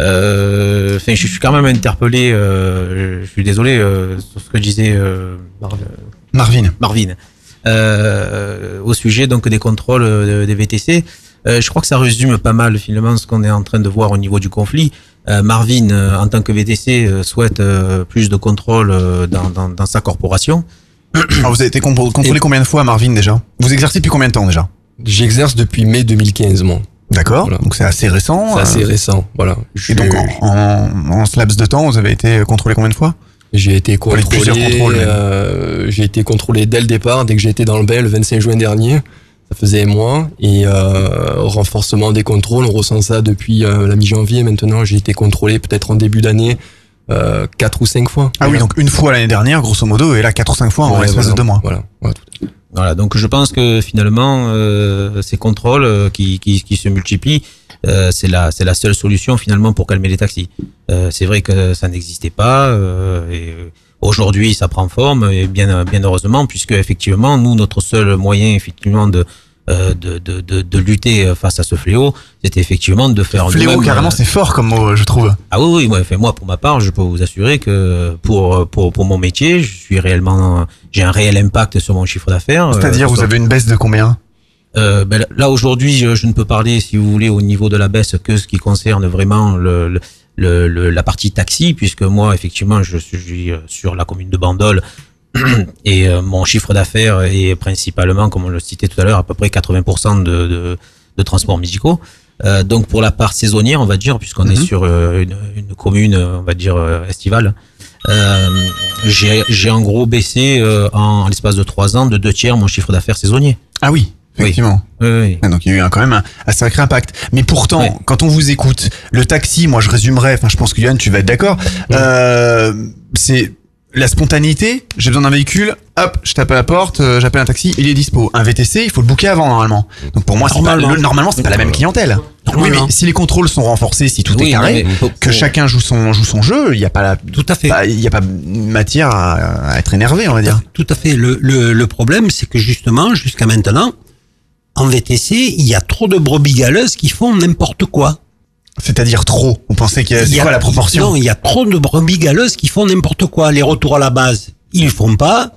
Euh, je suis quand même interpellé. euh, je suis désolé euh, sur ce que disait euh, Mar- Marvin. Marvin euh, au sujet donc des contrôles euh, des VTC. Euh, je crois que ça résume pas mal finalement ce qu'on est en train de voir au niveau du conflit. Euh, Marvin, euh, en tant que VTC, euh, souhaite euh, plus de contrôle euh, dans, dans, dans sa corporation. Alors, [COUGHS] vous avez été con- contrôlé combien de fois, Marvin déjà? Vous exercez depuis combien de temps déjà? J'exerce depuis mai 2015, moi. D'accord. Donc c'est assez récent. C'est assez euh, récent, voilà. Je Et donc en, en, en ce laps de temps, vous avez été contrôlé combien de fois? J'ai été contrôlé. euh, j'ai été contrôlé dès le départ, dès que j'ai été dans le bain le 25 juin dernier. Ça faisait un mois et euh, renforcement des contrôles. On ressent ça depuis euh, la mi-janvier. Maintenant, j'ai été contrôlé peut-être en début d'année euh, quatre ou cinq fois. Ah oui, donc une fois l'année dernière, grosso modo, et là quatre ou cinq fois en Ouais, l'espace voilà. de deux mois. Voilà. Voilà, donc je pense que finalement, euh, ces contrôles euh, qui, qui, qui se multiplient, euh, c'est la, c'est la seule solution finalement pour calmer les taxis. Euh, c'est vrai que ça n'existait pas. euh, et aujourd'hui, ça prend forme et bien, bien heureusement, puisque effectivement, nous, notre seul moyen effectivement de euh, de, de, de, de lutter face à ce fléau, c'était effectivement de faire Fléau, carrément, euh, c'est fort comme mot, je trouve. ah oui, oui, moi, enfin, moi, pour ma part, je peux vous assurer que pour, pour, pour mon métier, je suis réellement, j'ai un réel impact sur mon chiffre d'affaires. C'est-à-dire, Euh, vous avez une baisse de combien? Euh, ben, là aujourd'hui, je, je ne peux parler, si vous voulez, au niveau de la baisse que ce qui concerne vraiment le, le, le- la partie taxi, puisque moi, effectivement, je suis euh, sur la commune de Bandol [CLEARS THROAT] et euh, mon chiffre d'affaires est principalement, comme on le citait tout à l'heure, à peu près 80% de, de, de transports musicaux. Euh, donc pour la part saisonnière, on va dire, puisqu'on est Mhm. sur euh, une, une commune, on va dire euh, estivale, euh, j'ai j'ai en gros baissé euh, en, l'espace de trois ans de deux tiers mon chiffre d'affaires saisonnier. Ah oui, effectivement. Ah, Donc il y a eu un- quand même un, un sacré impact. Mais pourtant, quand on vous écoute, le taxi, moi je résumerais, enfin je pense que Yann, tu vas être d'accord, euh, c'est la spontanéité, j'ai besoin d'un véhicule, hop, je tape à la porte, euh, j'appelle un taxi, il est dispo. Un VTC, il faut le booker avant normalement. Donc pour moi, c'est pas, Normalement. le- normalement, c'est pas la même clientèle. Oui, mais si les contrôles sont renforcés, si tout Oui, est carré, non, mais faut- que faut- chacun joue son joue son jeu, il y a pas la, tout à fait. Il y a pas matière à, à être énervé, on va dire. Tout à fait. Le, le, le problème, c'est que justement, jusqu'à maintenant, en VTC, il y a trop de brebis galeuses qui font n'importe quoi. C'est-à-dire trop. Vous pensez que c'est y a- quoi la proportion Non, il y a trop de brebis galeuses qui font n'importe quoi. Les retours à la base, ils font pas.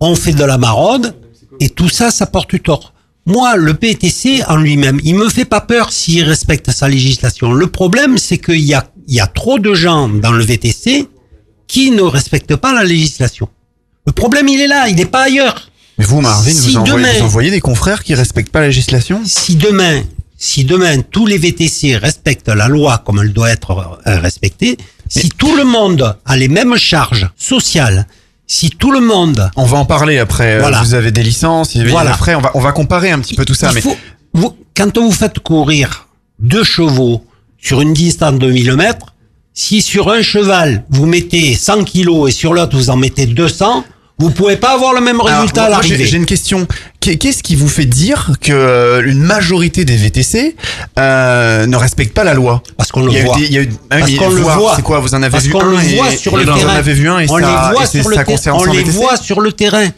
On fait de la maraude et tout ça, ça porte tort. Moi, le PTC en lui-même, il me fait pas peur s'il respecte sa législation. Le problème, c'est qu'il y a, il y a trop de gens dans le VTC qui ne respectent pas la législation. Le problème, il est là, il n'est pas ailleurs. Mais vous, Marvin, Si vous, envoyez, demain- vous envoyez des confrères qui respectent pas la législation? Si demain, si demain tous les VTC respectent la loi comme elle doit être euh, respectée, si tout le monde a les mêmes charges sociales, si tout le monde, On va en parler après. euh, Voilà. Vous avez des licences, il y avait Voilà. frais. On va, on va comparer un petit peu tout ça. il mais faut, vous- quand vous faites courir deux chevaux sur une distance de 1000 mètres, si sur un cheval vous mettez 100 kilos et sur l'autre vous en mettez 200, vous pouvez pas avoir le même Alors, résultat à moi, j'ai- l'arrivée. J'ai une question. Qu'est- Qu'est-ce qui vous fait dire que euh, une majorité des VTC euh, ne respectent pas la loi? Parce qu'on le voit. des- il y a eu- ah oui, Parce qu'on le voit. C'est quoi? Vous en avez Parce vu un le et- voit sur le et vous terrain. en avez vu un et on ça, les voit sur le ça terrain. concerne On les VTC? voit sur le terrain.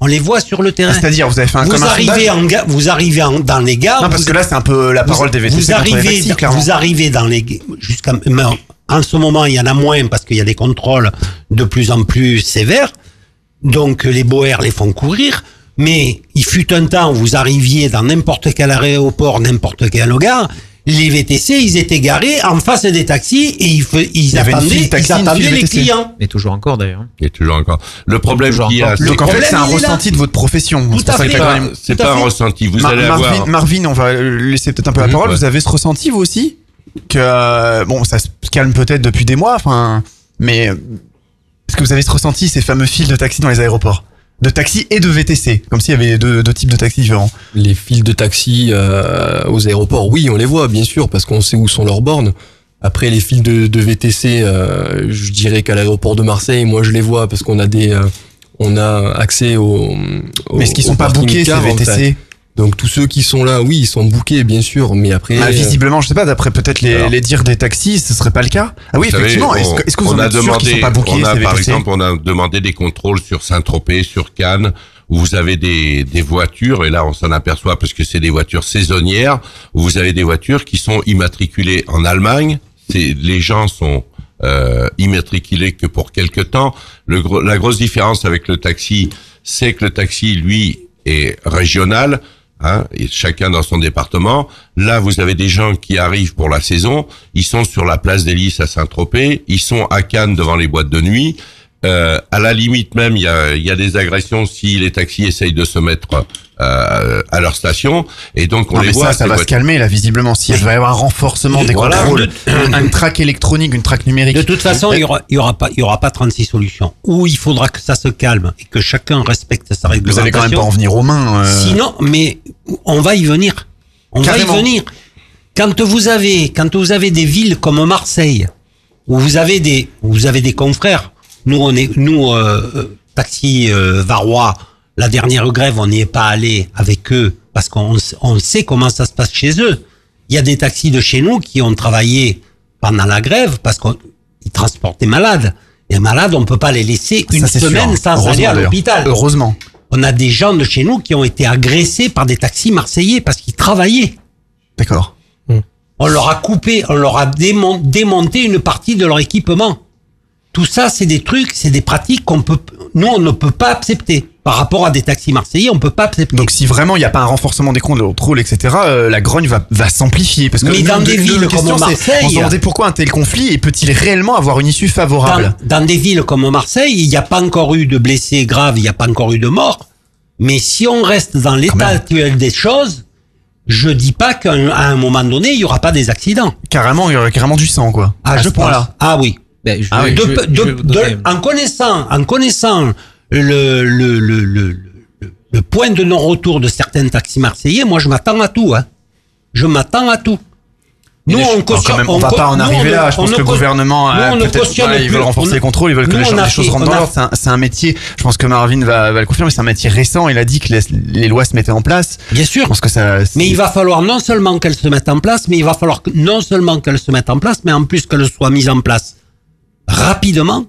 On les voit sur le terrain. C'est-à-dire, vous avez fait un vous arrivez en vous arrivez en- dans les gares. Non, parce vous- que là, c'est un peu la parole vous- des VTC Vous les arrivez, vous arrivez dans les jusqu'à mais en ce moment il y en a moins parce qu'il y a des contrôles de plus en plus sévères. Donc les boers les font courir. Mais il fut un temps où vous arriviez dans n'importe quel aéroport, n'importe quelle gare, les VTC, ils étaient garés en face des taxis et ils, ils attendaient, taxi, ils les VTC. clients. Et toujours encore d'ailleurs. Et toujours encore. Le problème qu'il y a, c'est Donc en fait, problème, c'est un là. ressenti de votre profession. C'est fait. pas- un ressenti. Vous allez Marvin, avoir. Marvin, on va laisser peut-être un peu la parole. ouais. Vous avez ce ressenti vous aussi? Que euh, bon, ça se calme peut-être depuis des mois, enfin, mais est-ce que vous avez ce ressenti ces fameux fils de taxi dans les aéroports, de taxi et de VTC, comme s'il y avait deux, deux types de taxis différents. Les files de taxi euh, aux aéroports, oui, on les voit, bien sûr, parce qu'on sait où sont leurs bornes. Après, les files de, de VTC, euh, je dirais qu'à l'aéroport de Marseille, moi, je les vois parce qu'on a des, euh, on a accès au. au- Mais est-ce qu'ils sont pas bookés ces en VTC fait? Donc tous ceux qui sont là, oui, ils sont bookés, bien sûr, mais après. Ah, euh, visiblement, je sais pas, d'après peut-être les, Alors. les dires des taxis, ce serait pas le cas. Ah oui, Vous effectivement. Est-ce que, que vous on en a êtes sûr qu'ils demandé, sont pas bookés on a, par exemple, on a demandé des contrôles sur Saint-Tropez, sur Cannes, où vous avez des, des voitures, et là on s'en aperçoit parce que c'est des voitures saisonnières, où vous avez des voitures qui sont immatriculées en Allemagne. Les gens sont euh, immatriculés que pour quelque temps. Le, la grosse différence avec le taxi, c'est que le taxi, lui, est régional. Hein, et chacun dans son département. Là, vous avez des gens qui arrivent pour la saison. Ils sont sur la place des Lys à Saint-Tropez. Ils sont à Cannes devant les boîtes de nuit. Euh, à la limite même, il y a, y a des agressions si les taxis essayent de se mettre euh, à leur station. Et donc, on Non, les mais voit. ça, ça va se calmer là, visiblement. Si il va y avoir un renforcement des Voilà. contrôles, un, un track électronique, une track numérique. De toute façon, il y aura, il y aura pas, il y aura pas 36 solutions. Ou il faudra que ça se calme et que chacun respecte sa Vous réglementation. allez quand même pas en venir aux mains. euh. Sinon, mais on va y venir. On Carrément. va y venir. Quand vous avez, quand vous avez des villes comme Marseille, où vous avez des, où vous avez des confrères. Nous, on est, nous, euh, euh, taxi euh, Varois, la dernière grève, on n'y est pas allé avec eux parce qu'on on sait comment ça se passe chez eux. Il y a des taxis de chez nous qui ont travaillé pendant la grève parce qu'ils transportent des malades. Les malades, on peut pas les laisser une Ça, semaine sûr. sans aller à l'hôpital. Heureusement. On a des gens de chez nous qui ont été agressés par des taxis marseillais parce qu'ils travaillaient. D'accord. On leur a coupé, on leur a démon- démonté une partie de leur équipement. Tout ça, c'est des trucs, c'est des pratiques qu'on peut, nous, on ne peut pas accepter. Par rapport à des taxis marseillais, on peut pas accepter. Donc si vraiment il n'y a pas un renforcement des contrôles, etc., euh, la grogne va, va s'amplifier. Parce que Mais dans des villes comme Marseille- On se demandait pourquoi un tel conflit et peut-il réellement avoir une issue favorable dans, dans des villes comme Marseille, il n'y a pas encore eu de blessés graves, il n'y a pas encore eu de morts. Mais si on reste dans l'état actuel des choses, je dis pas qu'à un, moment donné, il y aura pas des accidents. Carrément, il y aurait carrément du sang, quoi. Ah, À je pense. Ah oui. Ben, je Ah oui. Je de- je de- en connaissant, en connaissant le, le, le, le, le- le point de non-retour de certains taxis marseillais, moi je m'attends à tout. Hein. Je m'attends à tout. Nous, on alors, cautionne. même, on va pas en arriver on là. ne- Je pense on que ne le gouvernement, nous, a on ne peut-être, cautionne voilà, ils veulent renforcer On- les contrôles, ils veulent que les, on choses- les rentrent on dans l'ordre. C'est un, métier. Je pense que Marvin va, va le confirmer. C'est un métier récent. Il a dit que les, les lois se mettaient en place. Bien sûr. Je pense que ça. Mais il va falloir non seulement qu'elles se mettent en place, mais il va falloir que, non seulement qu'elles se mettent en place, mais en plus qu'elles soient mises en place rapidement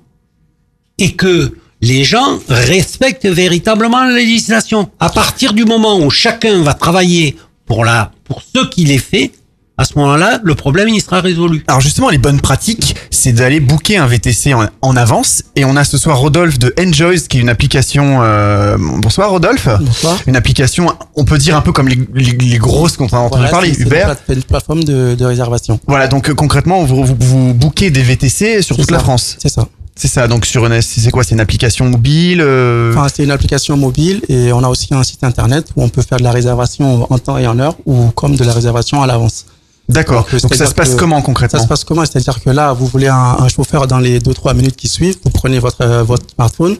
et que les gens respectent véritablement la législation. À partir du moment où chacun va travailler pour la, pour ce qu'il est fait, à ce moment-là, le problème il sera résolu. Alors justement, les bonnes pratiques, c'est d'aller booker un VTC en, en avance. Et on a ce soir Rodolphe de Enjoys, qui est une application. euh, bonsoir Rodolphe. Bonsoir. Une application, on peut dire un peu comme les, les, les grosses qu'on a entendu Voilà, parler, c'est- c'est Uber. une plate- une plateforme de, de réservation. Voilà, donc euh, concrètement, vous, vous, vous bookez des VTC sur toute la. France. C'est ça. C'est ça. Donc sur une, c'est quoi C'est une application mobile. euh, Enfin, c'est une application mobile et on a aussi un site internet où on peut faire de la réservation en temps et en heure ou comme de la réservation à l'avance. D'accord. Donc ça se passe comment concrètement Ça se passe comment? C'est-à-dire que là, vous voulez un, un chauffeur dans les 2-3 minutes qui suivent, vous prenez votre, euh, votre smartphone,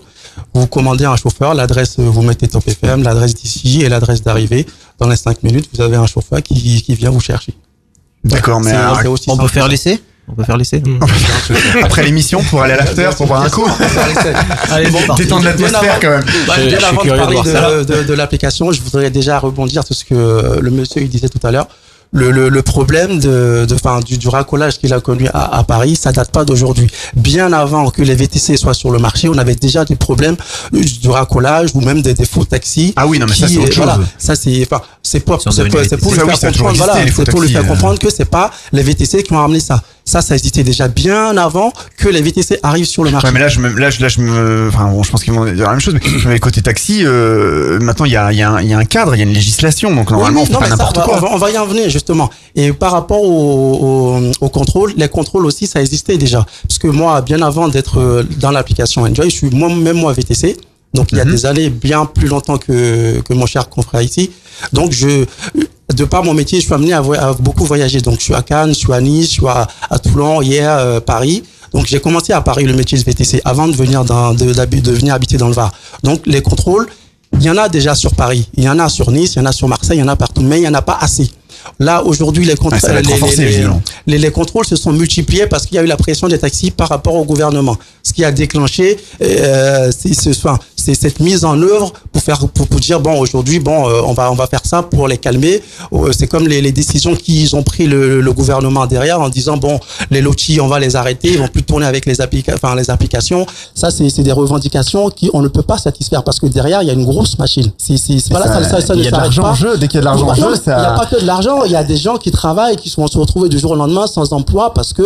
vous commandez un chauffeur, l'adresse, euh, vous mettez Top FM, l'adresse d'ici et l'adresse d'arrivée. Dans les 5 minutes, vous avez un chauffeur qui, qui vient vous chercher. D'accord, mais C'est- alors, c'est aussi On peut faire l'essai On peut faire l'essai après l'émission pour aller à l'after pour boire un coup. Allez, Bon. [LAUGHS] Détendre l'atmosphère quand même. Bah, Je- bien je suis avant de parler de, de, de l'application, je voudrais déjà rebondir sur ce que euh, le monsieur il disait tout à l'heure. Le, le, le problème de, de, enfin, du, du racolage qu'il a connu à, à Paris, ça date pas d'aujourd'hui. Bien avant que les VTC soient sur le marché, on avait déjà des problèmes du racolage ou même des, des faux taxis. Ah oui, non, mais ça, c'est autre voilà, chose. ça c'est, enfin, c'est pour, c'est pour, pour oui, faire comprendre, voilà, pour lui faire comprendre que c'est pas les VTC qui ont ramené ça. Ça, ça existait déjà bien avant que les VTC arrivent sur le marché. Ouais, mais là, je me, là, je, là, je me, enfin, bon, je pense qu'ils vont dire la même chose, mais, côté taxi, euh, maintenant, il y a, il y, a y a un cadre, il y a une législation, donc normalement, Oui, on oui, fait non, pas n'importe quoi. On va, on va y en venir justement. Et par rapport au, au, au contrôle, les contrôles aussi, ça existait déjà. Parce que moi, bien avant d'être euh, dans l'application Enjoy, je suis moi, même moi VTC. Donc il y a Mhm. des années, bien plus longtemps que, que mon cher confrère ici. Donc je, de par mon métier, je suis amené à, beaucoup voyager. Donc je suis à Cannes, je suis à Nice, je suis à, à Toulon, hier, euh, Paris. Donc j'ai commencé à Paris le métier de VTC avant de venir dans, de, de venir habiter dans le Var. Donc les contrôles, il y en a déjà sur Paris, il y en a sur Nice, il y en a sur Marseille, il y en a partout, mais il n'y en a pas assez. Là, aujourd'hui, les, contr- Ah, les, renforcé, les- visiblement. les- les contrôles se sont multipliés parce qu'il y a eu la pression des taxis par rapport au gouvernement. Ce qui a déclenché euh, ce- enfin, c'est cette mise en œuvre pour faire pour, pour dire bon aujourd'hui bon euh, on va on va faire ça pour les calmer. Euh, c'est comme les, les décisions qu'ils ont pris le, le gouvernement derrière en disant bon les lotis on va les arrêter, ils vont plus tourner avec les applica enfin les applications. Ça c'est c'est des revendications qui on ne peut pas satisfaire parce que derrière il y a une grosse machine. C'est c'est c'est- voilà, ça, ça, ça il ne y a de s'arrête pas. jeu, dès qu'il y a de l'argent en jeu, mais ça- Il n'y a pas que de l'argent, il y a des gens qui travaillent, qui sont se retrouvés du jour au lendemain sans emploi parce que.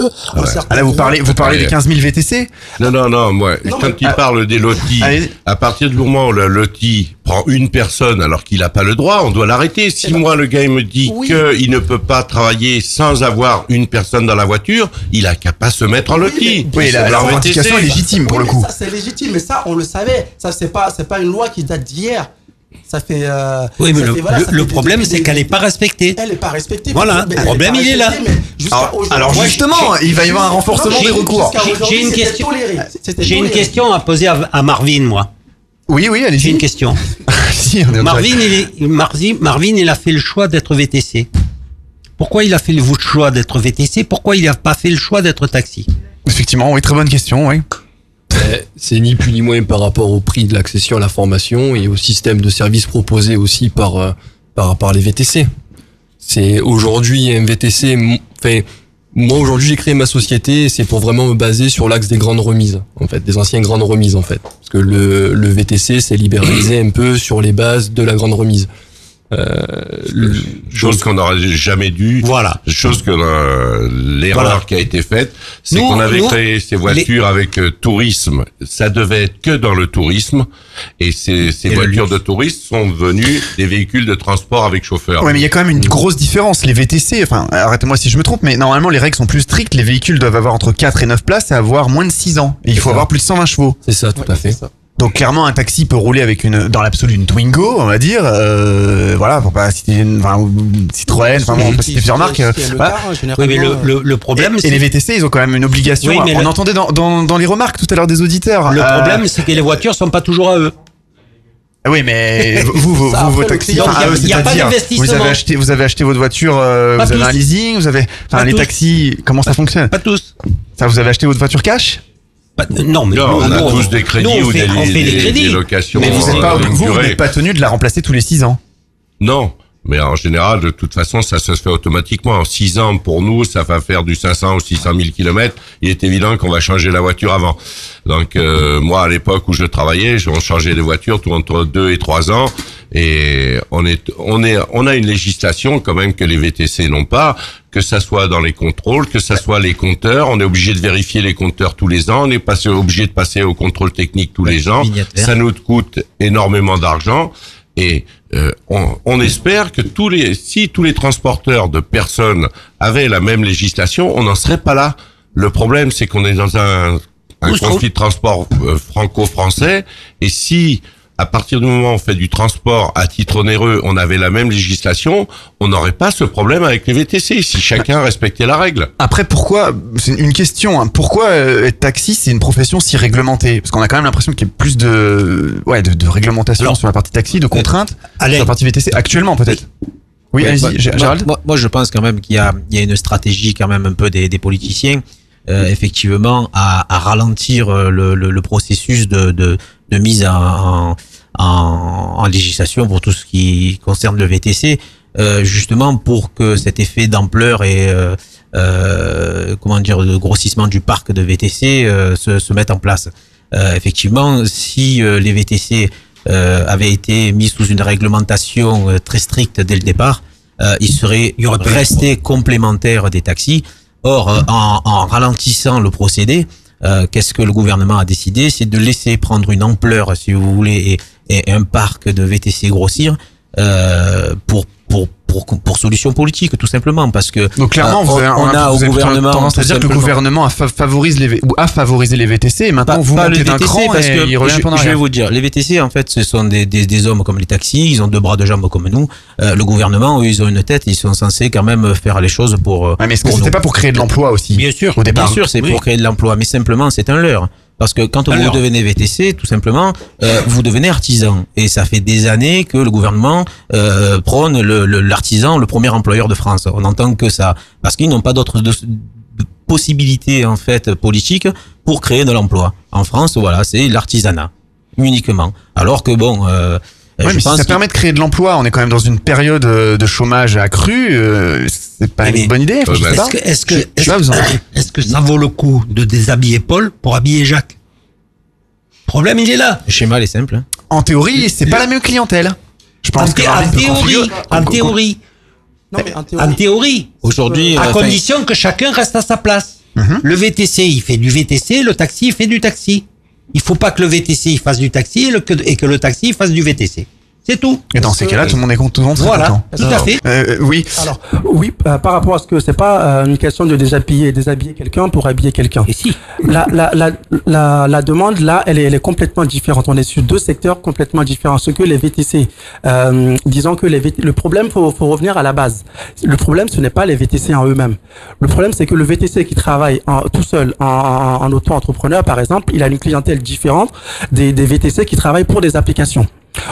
Ah là, vous parlez, vous parlez des 15 000 VTC Non, non, non, moi, quand il parle des lotis, Allez. à partir du moment où le loti prend une personne alors qu'il n'a pas le droit, on doit l'arrêter. Si moi, le gars, il me dit Oui. qu'il ne peut pas travailler sans avoir une personne dans la voiture, il a qu'à pas se mettre en loti. Oui, la, revendication est légitime pour Oui, le coup. Ça, c'est légitime, mais ça, on le savait. Ça, c'est pas, c'est pas une loi qui date d'hier. Ça fait. euh, Oui, mais ça le, fait- voilà, le- ça le fait des- problème, c'est qu'elle n'est pas respectée. Elle n'est pas respectée. Voilà, le problème, il est là. Alors, alors justement, il va y avoir un renforcement Non, des recours. J'ai- une question. J'ai une à poser à, à Marvin, moi. Oui, oui, allez-y. J'ai une question. [LAUGHS] si, on est en Marvin, il est- Marvin, Marvin, il a fait le choix d'être VTC. Pourquoi il a fait le choix d'être VTC Pourquoi il n'a pas fait le choix d'être taxi? Effectivement, oui, très bonne question, oui. Euh, C'est ni plus ni moins par rapport au prix de l'accession à la formation et au système de services proposé aussi par, euh, par, par les VTC. C'est aujourd'hui un VTC, enfin, moi aujourd'hui j'ai créé ma société et c'est pour vraiment me baser sur l'axe des grandes remises, en fait, des anciennes grandes remises en fait. Parce que le, le VTC s'est libéralisé un peu sur les bases de la grande remise. Euh, le- Chose qu'on n'aurait jamais dû. Voilà. Chose que l'erreur Voilà. qui a été faite, c'est qu'on avait nous, créé ces voitures avec euh, tourisme. Ça devait être que dans le tourisme. Et ces, ces Et le voitures de tourisme sont devenues des véhicules de transport avec chauffeur. Ouais, mais il y a quand même une grosse différence. Les VTC, enfin, arrêtez-moi si je me trompe, mais normalement, les règles sont plus strictes. Les véhicules doivent avoir entre 4 et 9 places et avoir moins de 6 ans. Et il faut ça. avoir plus de 120 chevaux. C'est ça, tout à fait. Donc clairement, un taxi peut rouler avec une, dans l'absolu, une Twingo, on va dire. Euh, voilà, pour pas citer une, enfin, une Citroën, enfin, bon, on peut citer plusieurs marques. euh, voilà. Oui, généralement, mais le, euh, le, le problème, Et, et c'est les VTC, ils ont quand même une obligation. Oui, mais on le- entendait dans, dans, dans les remarques tout à l'heure des auditeurs. le Euh, problème, c'est que les voitures sont pas toujours à eux. Ah oui, mais vous, vous, vos taxis, enfin, il y a- eux, il y a pas d'investissement. Vous avez acheté, vous avez acheté votre voiture, euh, vous avez un leasing, vous avez, enfin, les tous. taxis, comment ça fonctionne? Pas tous. Ça, vous avez acheté votre voiture cash? Non, mais Non, nous, on a nous, tous des crédits nous, on ou des, on fait des- des crédits. des locations. Mais vous n'êtes euh, pas, n'êtes pas tenu de la remplacer tous les 6 ans. Non. Mais en général, de toute façon, ça, ça se fait automatiquement. En 6 ans, pour nous, ça va faire du 500 ou 600 000 kilomètres. Il est évident qu'on va changer la voiture avant. Donc, euh, moi, à l'époque où je travaillais, on changeait les voitures tout entre 2 et 3 ans. Et on est, on est, on a une législation quand même que les VTC n'ont pas, que ça soit dans les contrôles, que ça soit les compteurs. On est obligé de vérifier les compteurs tous les ans. On est passé, obligé de passer au contrôle technique tous les ans. Ça nous coûte énormément d'argent. Et euh, on, on espère que tous les, si tous les transporteurs de personnes avaient la même législation, on n'en serait pas là. Le problème, c'est qu'on est dans un, un conflit de transport euh, franco-français. Et si, à partir du moment où on fait du transport à titre onéreux, on avait la même législation, on n'aurait pas ce problème avec les VTC, si chacun respectait la règle. Après, pourquoi, c'est une question, hein, pourquoi euh, être taxi, c'est une profession si réglementée? Parce qu'on a quand même l'impression qu'il y a plus de, ouais, de, de réglementation sur la partie taxi, de contraintes, sur la partie VTC, actuellement peut-être. Oui, Gé- moi- Gérald moi, moi, je pense quand même qu'il y a, il y a une stratégie quand même un peu des, des politiciens, euh, effectivement, à, à ralentir euh, le, le, le processus de, de, de mise en, en, en, législation pour tout ce qui concerne le VTC, euh, justement pour que cet effet d'ampleur et euh, euh, comment dire de grossissement du parc de VTC euh, se, se mette en place. Euh, effectivement, si euh, les VTC euh, avaient été mis sous une réglementation euh, très stricte dès le départ, euh, ils seraient restés complémentaires des taxis. Or, euh, en, en ralentissant le procédé, euh, qu'est-ce que le gouvernement a décidé? C'est de laisser prendre une ampleur, si vous voulez, et, et un parc de VTC grossir euh, pour pour pour pour solution politique tout simplement parce que Donc clairement, euh, vous on, avez, on a au vous gouvernement tendance à dire que le gouvernement a, fa- favorise les, ou a favorisé les VTC et maintenant pas, vous pas montez d'un cran parce et que il revient je, vais vous dire, les VTC en fait ce sont des, des, des hommes comme les taxis, ils ont deux bras, deux jambes comme nous. Euh, le gouvernement, eux, ils ont une tête, ils sont censés quand même faire les choses pour. euh, Ouais, mais est-ce que pour c'était pas pour créer de l'emploi aussi Bien sûr. Au départ. Bien sûr, c'est Oui. pour créer de l'emploi, mais simplement c'est un leurre. Parce que quand vous devenez VTC, tout simplement, euh, vous devenez artisan. Et ça fait des années que le gouvernement euh, prône le- le- l'artisan, le, premier employeur de France. On n'entend que ça. Parce qu'ils n'ont pas d'autres possibilités, en fait, politiques pour créer de l'emploi. En France, voilà, c'est l'artisanat. Uniquement. Alors que bon... Euh, Ouais, je mais si ça permet de créer de l'emploi, on est quand même dans une période euh, de chômage accru, euh, c'est pas Mais une bonne idée. Ouais, bah. Est-ce que, ça vaut le coup de déshabiller Paul pour habiller Jacques? Le problème, il est là. Le schéma, il est simple. hein. En théorie, c'est pas la même clientèle. Je pense En, que thé- en théorie, en théorie, Non, mais en en théorie, théorie, Aujourd'hui, à euh, condition que chacun reste à sa place. Mhm. Le VTC, il fait du VTC, le taxi, il fait du taxi. Il faut pas que le VTC fasse du taxi et, et que le taxi fasse du VTC. C'est tout. Et dans ces cas-là, tout le monde est content, tout le monde serait Voilà, content. tout à fait. Euh, euh, oui. Alors, oui, euh, par rapport à ce que c'est pas euh, une question de déshabiller, déshabiller quelqu'un pour habiller quelqu'un. Et si La, la, la, la, la demande, là, elle est, elle est complètement différente. On est sur deux secteurs complètement différents. Ce que les VTC, euh, disons que les VT, le problème, faut, faut revenir à la base. Le problème, ce n'est pas les VTC en eux-mêmes. Le problème, c'est que le VTC qui travaille en, tout seul, en, en, en auto-entrepreneur, par exemple, il a une clientèle différente des, des VTC qui travaillent pour des applications.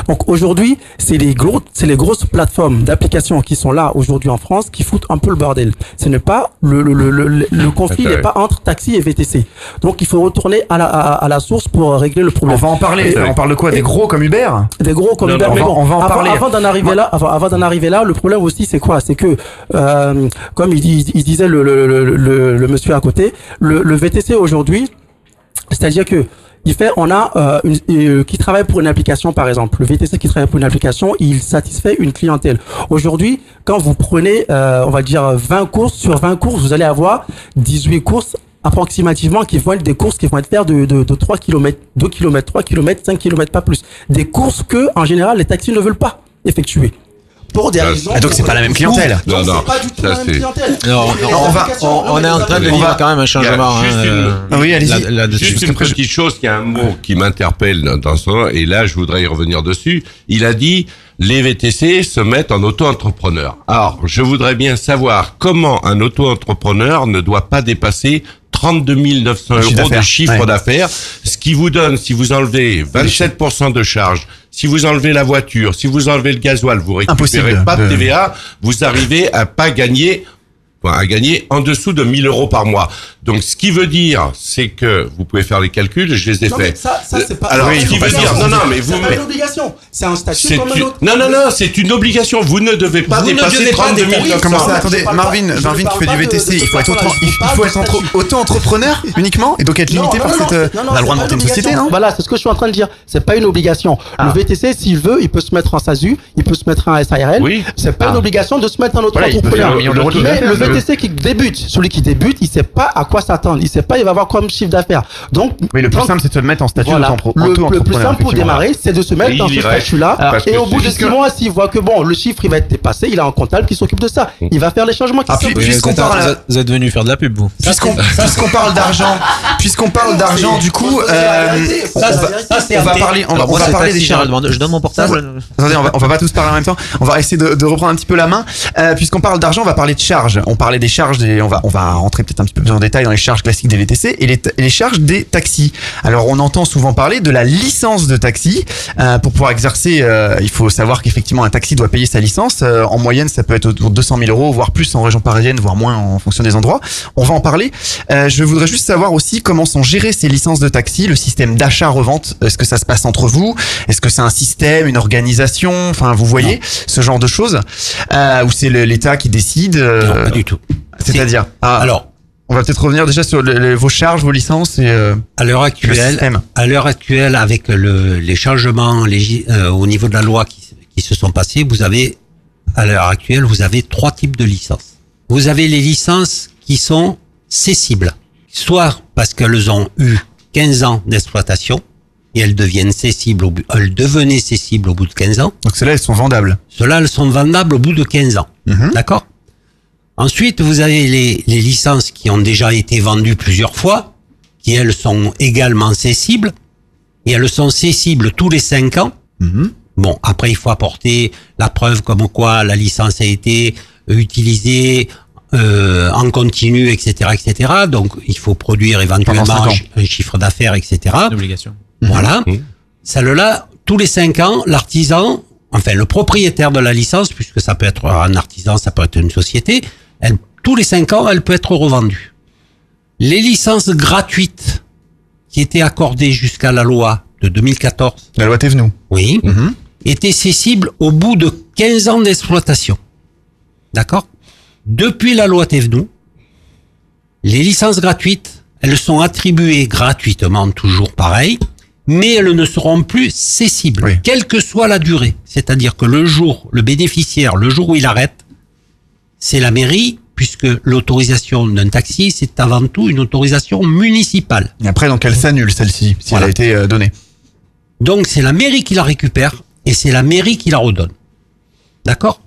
Donc aujourd'hui, c'est les gros, c'est les grosses plateformes d'applications qui sont là aujourd'hui en France qui foutent un peu le bordel. Ce n'est pas le le le le, le conflit n'est pas entre taxi et VTC. Donc il faut retourner à la à, à la source pour régler le On problème. va en parler. Et- on parle de quoi? Des gros comme Uber? Des gros comme Non, Uber, non, mais on va- bon, on va en avant, parler. Avant d'en arriver là, avant, avant d'en arriver là, le problème aussi c'est quoi? C'est que euh, comme il, dit- il disait le, le, le, le, le monsieur à côté, le, le VTC aujourd'hui, c'est-à-dire que il fait, on a euh, une, euh, qui travaille pour une application par exemple. Le VTC qui travaille pour une application, il satisfait une clientèle. Aujourd'hui, quand vous prenez, euh, on va dire 20 courses sur 20 courses, vous allez avoir 18 courses approximativement qui vont être des courses qui vont être faire de, de, de 3 km, 2 km, 3 km, 5 km, pas plus. Des courses que, en général, les taxis ne veulent pas effectuer. Pour des Ah, raisons. Ah, donc c'est pas la même clientèle. Non, non, c'est pas du tout ça, la même clientèle. Non, on va- on- est en train de vivre quand même un changement. juste hein, une- euh, oui, allez-y. Juste une petite chose, qui a un mot qui m'interpelle dans son, et là, je voudrais y revenir dessus. Il a dit, les VTC se mettent en auto-entrepreneur. Alors, je voudrais bien savoir comment un auto-entrepreneur ne doit pas dépasser 32 900 Chiffre euros de chiffre ouais. d'affaires, ce qui vous donne, si vous enlevez 27% de charges, si vous enlevez la voiture, si vous enlevez le gasoil, vous récupérez Impossible pas de TVA, vous arrivez à pas gagner à gagner en dessous de 1000 euros par mois. Donc, ce qui veut dire, c'est que vous pouvez faire les calculs, je les ai Non, faits. ça, ça c'est pas. Alors, pas dire, obligation. non, non, mais vous, C'est pas une obligation. C'est un statut comme un une- autre. non, non, non, c'est une obligation. Vous ne devez pas Vous ne dépasser devez pas 32 dépasser- 900. Comment ça Attendez, Marvin, Marvin fait parle du VTC, il faut être auto-entrepreneur uniquement et donc être limité par cette. on a le droit de monter une société, non Voilà, c'est ce que je suis en train de dire. C'est pas une obligation. Ah. Le VTC, s'il veut, il peut se mettre en SASU, il peut se mettre en SARL. Oui. C'est pas Ah. une obligation de se mettre en auto-entrepreneur. Mais. VTC qui débute, celui qui débute, il sait pas à quoi s'attendre. Il sait pas, il va avoir comme chiffre d'affaires. Donc, Oui, le plus donc, simple, c'est de se mettre en statut voilà. d'auto- Le, le plus simple pour démarrer, c'est de se mettre dans ce statut-là. Et au bout de six mois, s'il voit que bon, le chiffre il va être dépassé, il a un comptable qui s'occupe de ça. Il va faire les changements qui Ah, sont puis- puisqu'on parle, Vous êtes venu faire de la pub, vous. puisqu'on puisqu'on parle d'argent, puisqu'on parle d'argent, du coup, euh, on va- parler, on va, parler des je charges. Je donne mon portable. Attendez, on va, pas tous parler en même temps. On va essayer de, reprendre un petit peu la main. Euh, Puisqu'on parle d'argent, on va parler de charges. On parlait des charges des, on va, on va rentrer peut-être un petit peu plus en détail dans les charges classiques des VTC et les, les charges des taxis. Alors, on entend souvent parler de la licence de taxi. Euh, pour pouvoir exercer, euh, il faut savoir qu'effectivement, un taxi doit payer sa licence. Euh, en moyenne, ça peut être autour de 200 000 euros, voire plus en région parisienne, voire moins en fonction des endroits. On va en parler. Je voudrais juste savoir aussi comment sont gérées ces licences de taxi, le système d'achat-revente. Est-ce que ça se passe entre vous? Est-ce que c'est un système, une organisation? Enfin, vous voyez ce genre de choses euh, Ou c'est l'État qui décide euh, Non, du tout. C'est-à-dire ah, Alors, on va peut-être revenir déjà sur le- le- vos charges, vos licences et euh, à l'heure le actuelle, à l'heure actuelle, avec le, les changements euh, au niveau de la loi qui, qui se sont passés, vous avez, à l'heure actuelle, vous avez trois types de licences. Vous avez les licences qui sont cessibles, soit parce qu'elles ont eu 15 ans d'exploitation et elles deviennent cessibles, au bout- elles devenaient cessibles au bout de 15 ans. Donc celles-là, elles sont vendables. Ceux-là, elles sont vendables au bout de 15 ans. Mhm. D'accord? Ensuite, vous avez les, les licences qui ont déjà été vendues plusieurs fois, qui elles sont également cessibles, et elles sont cessibles tous les 5 ans. Mhm. Bon, après, il faut apporter la preuve comme quoi la licence a été utilisée euh, en continu, etc., etc. Donc, il faut produire éventuellement cinq un, chi- un chiffre d'affaires, etc. Obligation. Voilà. Mhm. Celle-là, tous les cinq ans, l'artisan, enfin le propriétaire de la licence, puisque ça peut être un artisan, ça peut être une société, elle, tous les cinq ans, elle peut être revendue. Les licences gratuites qui étaient accordées jusqu'à la loi de 2014, La loi Thévenoud. oui, Mhm. étaient cessibles au bout de 15 ans d'exploitation. D'accord? Depuis la loi Thévenoud, les licences gratuites, elles sont attribuées gratuitement, toujours pareil, mais elles ne seront plus cessibles, Oui. quelle que soit la durée. C'est-à-dire que le jour, le bénéficiaire, le jour où il arrête, c'est la mairie, puisque l'autorisation d'un taxi, c'est avant tout une autorisation municipale. Et après, donc elle s'annule celle-ci si Voilà. elle a été euh, donnée. Donc c'est la mairie qui la récupère et c'est la mairie qui la redonne. D'accord?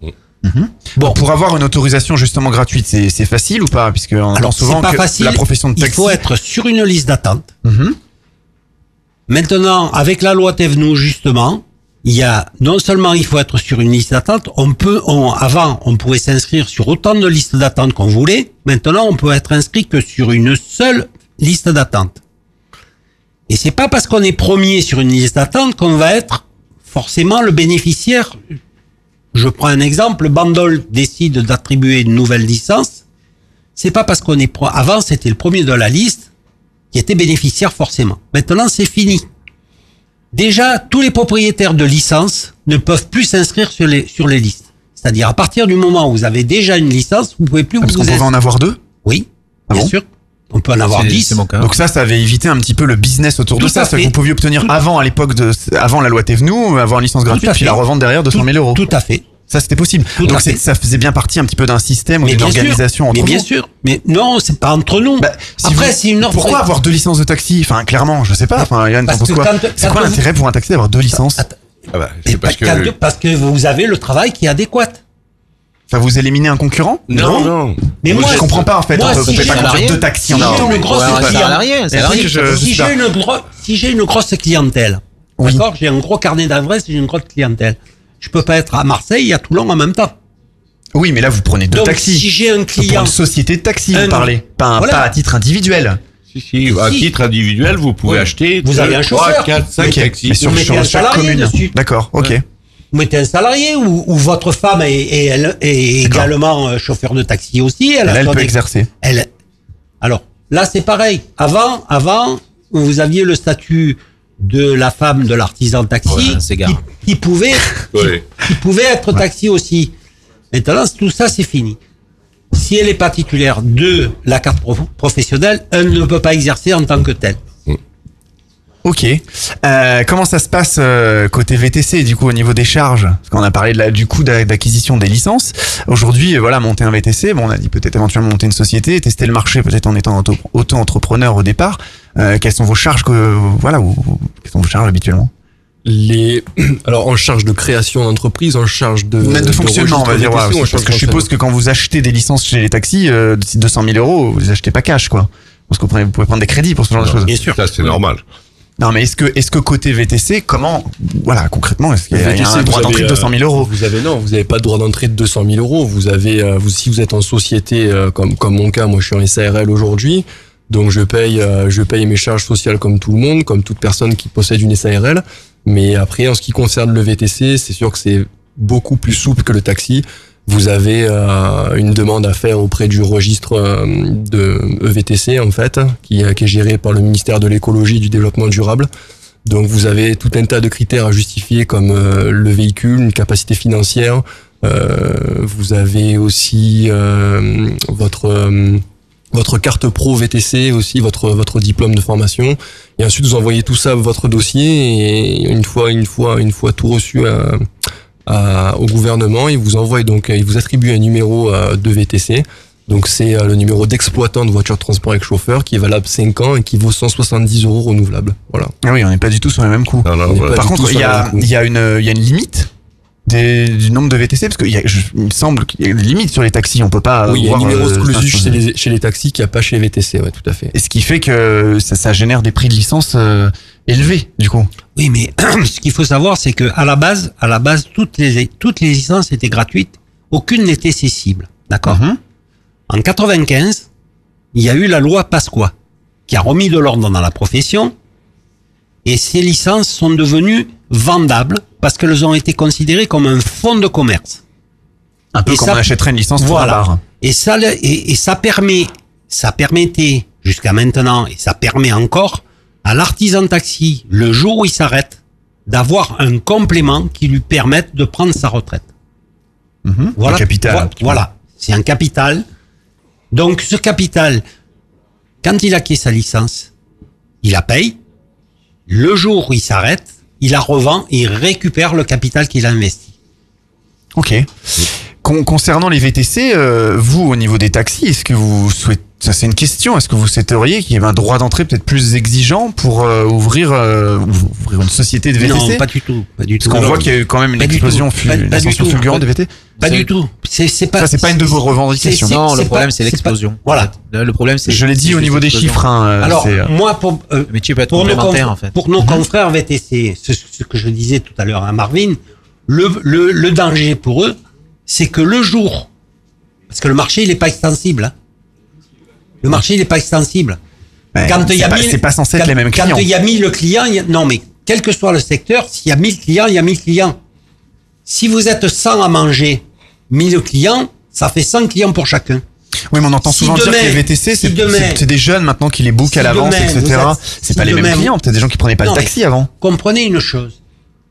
Bon, pour avoir une autorisation justement gratuite, c'est c'est facile ou pas? Puisque on Alors souvent c'est pas que facile. la profession de Il taxi. faut être sur une liste d'attente. Mhm. Maintenant, avec la loi Thévenoud, justement, il y a non seulement il faut être sur une liste d'attente, on peut, on, avant, on pouvait s'inscrire sur autant de listes d'attente qu'on voulait. Maintenant, on peut être inscrit que sur une seule liste d'attente. Et c'est pas parce qu'on est premier sur une liste d'attente qu'on va être forcément le bénéficiaire. Je prends un exemple, Bandol décide d'attribuer une nouvelle licence. C'est pas parce qu'on est avant c'était le premier de la liste qui était bénéficiaire forcément. Maintenant c'est fini. Déjà tous les propriétaires de licences ne peuvent plus s'inscrire sur les sur les listes. C'est-à-dire à partir du moment où vous avez déjà une licence, vous pouvez plus Ah, Parce vous qu'on pouvait en avoir deux Oui, Ah bien bon sûr. On peut en avoir C'est- 10. c'est mon cas. Donc ça, ça avait évité un petit peu le business autour de ça. C'est que vous pouviez obtenir Tout- avant, à l'époque de, avant la loi Thévenoud, avoir une licence gratuite, puis la revendre derrière 200 000 euros. Tout à fait. Ça, c'était possible. Tout Donc ça faisait bien partie un petit peu d'un système ou d'une bien sûr. organisation entre Mais bien sûr. Mais non, c'est pas entre nous. Bah, si Après, c'est une offre. Pourquoi avoir deux licences de taxi? Enfin, clairement, je sais pas. Enfin, Yann, penses quoi C'est quoi l'intérêt pour un taxi d'avoir deux licences? Attends, Ah bah, c'est parce que... parce, parce que vous avez le travail qui est adéquat. Enfin, vous éliminez un concurrent? Non, non. Mais Moi, moi, je comprends pas en fait. moi, on peut, si peut j'ai pas un conduire deux taxis en même temps. si- j'ai une grosse clientèle, d'accord, j'ai un gros carnet d'adresses, j'ai une grosse clientèle. Je peux pas être à Marseille et à Toulon en même temps. Oui, mais là vous prenez deux Donc, taxis. si j'ai un client- une société de taxi, Un- vous parlez. Pas, Voilà. pas à titre individuel. Si, si, à Si. titre individuel, vous pouvez acheter Vous deux, avez un chauffeur. quatre, cinq Ok. taxis. Mais sur, Vous mettez sur un chaque salarié commune. dessus. D'accord, ok. Vous mettez un salarié ou, ou votre femme est, est- elle, est également euh, chauffeur de taxi aussi. Elle, Là, elle peut ex- exercer. Elle, alors là, c'est pareil. Avant, avant, vous aviez le statut de la femme de l'artisan taxi Ouais, qui, qui pouvait, [LAUGHS] qui pouvait être taxi aussi. Maintenant, tout ça, c'est fini. Si elle est pas titulaire de la carte pro- professionnelle, elle ne peut pas exercer en tant que telle. Ok. Euh, comment ça se passe euh, côté VTC du coup au niveau des charges? Parce qu'on a parlé de la, du coût d'a- d'acquisition des licences. Aujourd'hui, euh, voilà, monter un VTC, bon, on a dit peut-être éventuellement monter une société, tester le marché peut-être en étant auto- auto-entrepreneur au départ. Euh, quelles sont vos charges que voilà, ou, ou- quelles sont vos charges habituellement? Les, [CLEARS THROAT] alors en charge de création d'entreprise, en charge de, Net de fonctionnement, on va dire. Ouais, parce que je de suppose que quand vous achetez des licences chez les taxis, euh, d'ici 200 000 euros, vous les achetez pas cash, quoi. Parce que vous, prenez- vous pouvez prendre des crédits pour ce genre de choses. Bien sûr. Ça, c'est normal. Non, mais est-ce que, est-ce que côté VTC, comment, voilà, concrètement, est-ce qu'il y a, un droit d'entrée de 200 000 euros? euh, Vous avez non, vous n'avez pas de droit d'entrée de 200 000 euros. Vous avez, euh, vous, si vous êtes en société euh, comme comme mon cas, moi je suis en SARL aujourd'hui, donc je paye euh, je paye mes charges sociales comme tout le monde, comme toute personne qui possède une SARL. Mais après, en ce qui concerne le VTC, c'est sûr que c'est beaucoup plus souple que le taxi. Vous avez euh, une demande à faire auprès du registre euh, de EVTC en fait, qui, qui est géré par le ministère de l'écologie et du développement durable. Donc vous avez tout un tas de critères à justifier comme le véhicule, une capacité financière. Vous avez aussi votre votre carte pro VTC aussi, votre votre diplôme de formation. Et ensuite vous envoyez tout ça votre dossier et une fois une fois une fois tout reçu à, à- au gouvernement, il vous envoie donc il vous attribue un numéro euh, de VTC. Donc c'est euh, le numéro d'exploitant de voiture de transport avec chauffeur qui est valable 5 ans et qui vaut 170 euros renouvelable. Voilà. Ah oui, on n'est pas du tout sur les mêmes coûts. On n'est pas Par contre, il y y a une, il y a une limite des, du nombre de VTC parce qu'il me semble qu'il y a une limite sur les taxis. On peut pas. Oui, il y a un avoir, numéro euh, exclusif chez les, chez les taxis qu'il n'y a pas chez les VTC, ouais, tout à fait. Et ce qui fait que ça, ça génère des prix de licence euh, élevés, du coup. Oui, mais [CLEARS THROAT] ce qu'il faut savoir, c'est que à la base, à la base, toutes les toutes les licences étaient gratuites, aucune n'était cessible, d'accord? En 95, il y a eu la loi Pasqua qui a remis de l'ordre dans la profession, et ces licences sont devenues vendables parce qu'elles ont été considérées comme un fonds de commerce. Un peu Et comme ça- on achèterait une licence pour voilà. un bar. Et ça, le- et, et ça permet, ça permettait jusqu'à maintenant, et ça permet encore à l'artisan taxi, le jour où il s'arrête, d'avoir un complément qui lui permette de prendre sa retraite. Voilà. Un capital. Voilà, Voilà. C'est un capital. Donc, ce capital, quand il acquiert sa licence, il la paye. Le jour où il s'arrête, il la revend et il récupère le capital qu'il a investi. Ok. Con- concernant les VTC, euh, vous, au niveau des taxis, est-ce que vous souhaitez, ça c'est une question, est-ce que vous souhaiteriez qu'il y ait un droit d'entrée peut-être plus exigeant pour euh, ouvrir, euh, ouvrir une société de VTC Non, pas du tout. Pas du Parce qu'on voit qu'il y a eu quand même une pas explosion, Pas- une pas ascension fulgurante des Pas- VT. Pas du tout. C'est c'est pas. Ça, c'est pas une de vos revendications. Non, le problème, c'est l'explosion. Voilà. Le problème, c'est. Je l'ai dit au niveau des chiffres. Hein, euh, Alors, moi, pour, euh, Mais tu peux être complémentaire, en fait. pour nos confrères VTC, ce, ce que je disais tout à l'heure à Marvin, le, le, le danger pour eux, c'est que le jour, parce que le marché, il n'est pas extensible. hein. Le marché, il n'est pas extensible. Ouais, quand il y c'est a pas- 1000 c'est pas censé être quand- les mêmes clients. Quand il y a 1000 clients, il y a- non, mais quel que soit le secteur, s'il y a 1000 clients, il y a 1000 clients. Si vous êtes 100 à manger, 1000 clients, ça fait 100 clients pour chacun. Oui, mais on entend Si souvent dire demain- que les VTC, si c'est c'est- c'est des jeunes maintenant qui les bookent Si à l'avance, etc. C'est si pas les mêmes demain clients, peut-être des gens qui prenaient pas Non, le taxi avant. Comprenez une chose.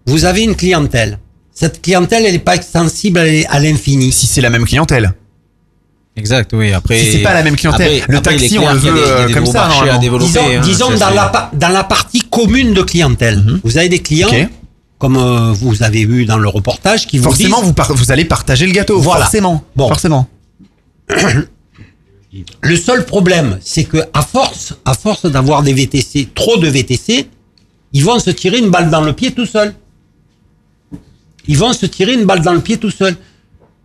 Vous avez une clientèle. Cette clientèle, elle n'est pas extensible à l'infini. Si c'est la même clientèle. Exact, oui. Après. Si c'est pas la même clientèle, le après, est taxi, on clair le veut, des- euh, comme ça, à. Disons, hein, disons ça, dans, la, pa- dans la partie commune de clientèle, vous avez des clients, Mhm. Comme euh, vous avez vu dans le reportage, qui vous Forcément, disent... vous, par- vous allez partager le gâteau. Voilà. Forcément. Bon. Forcément. Le seul problème, c'est que à force, à force d'avoir des VTC, trop de VTC, ils vont se tirer une balle dans le pied tout seul. Ils vont se tirer une balle dans le pied tout seul.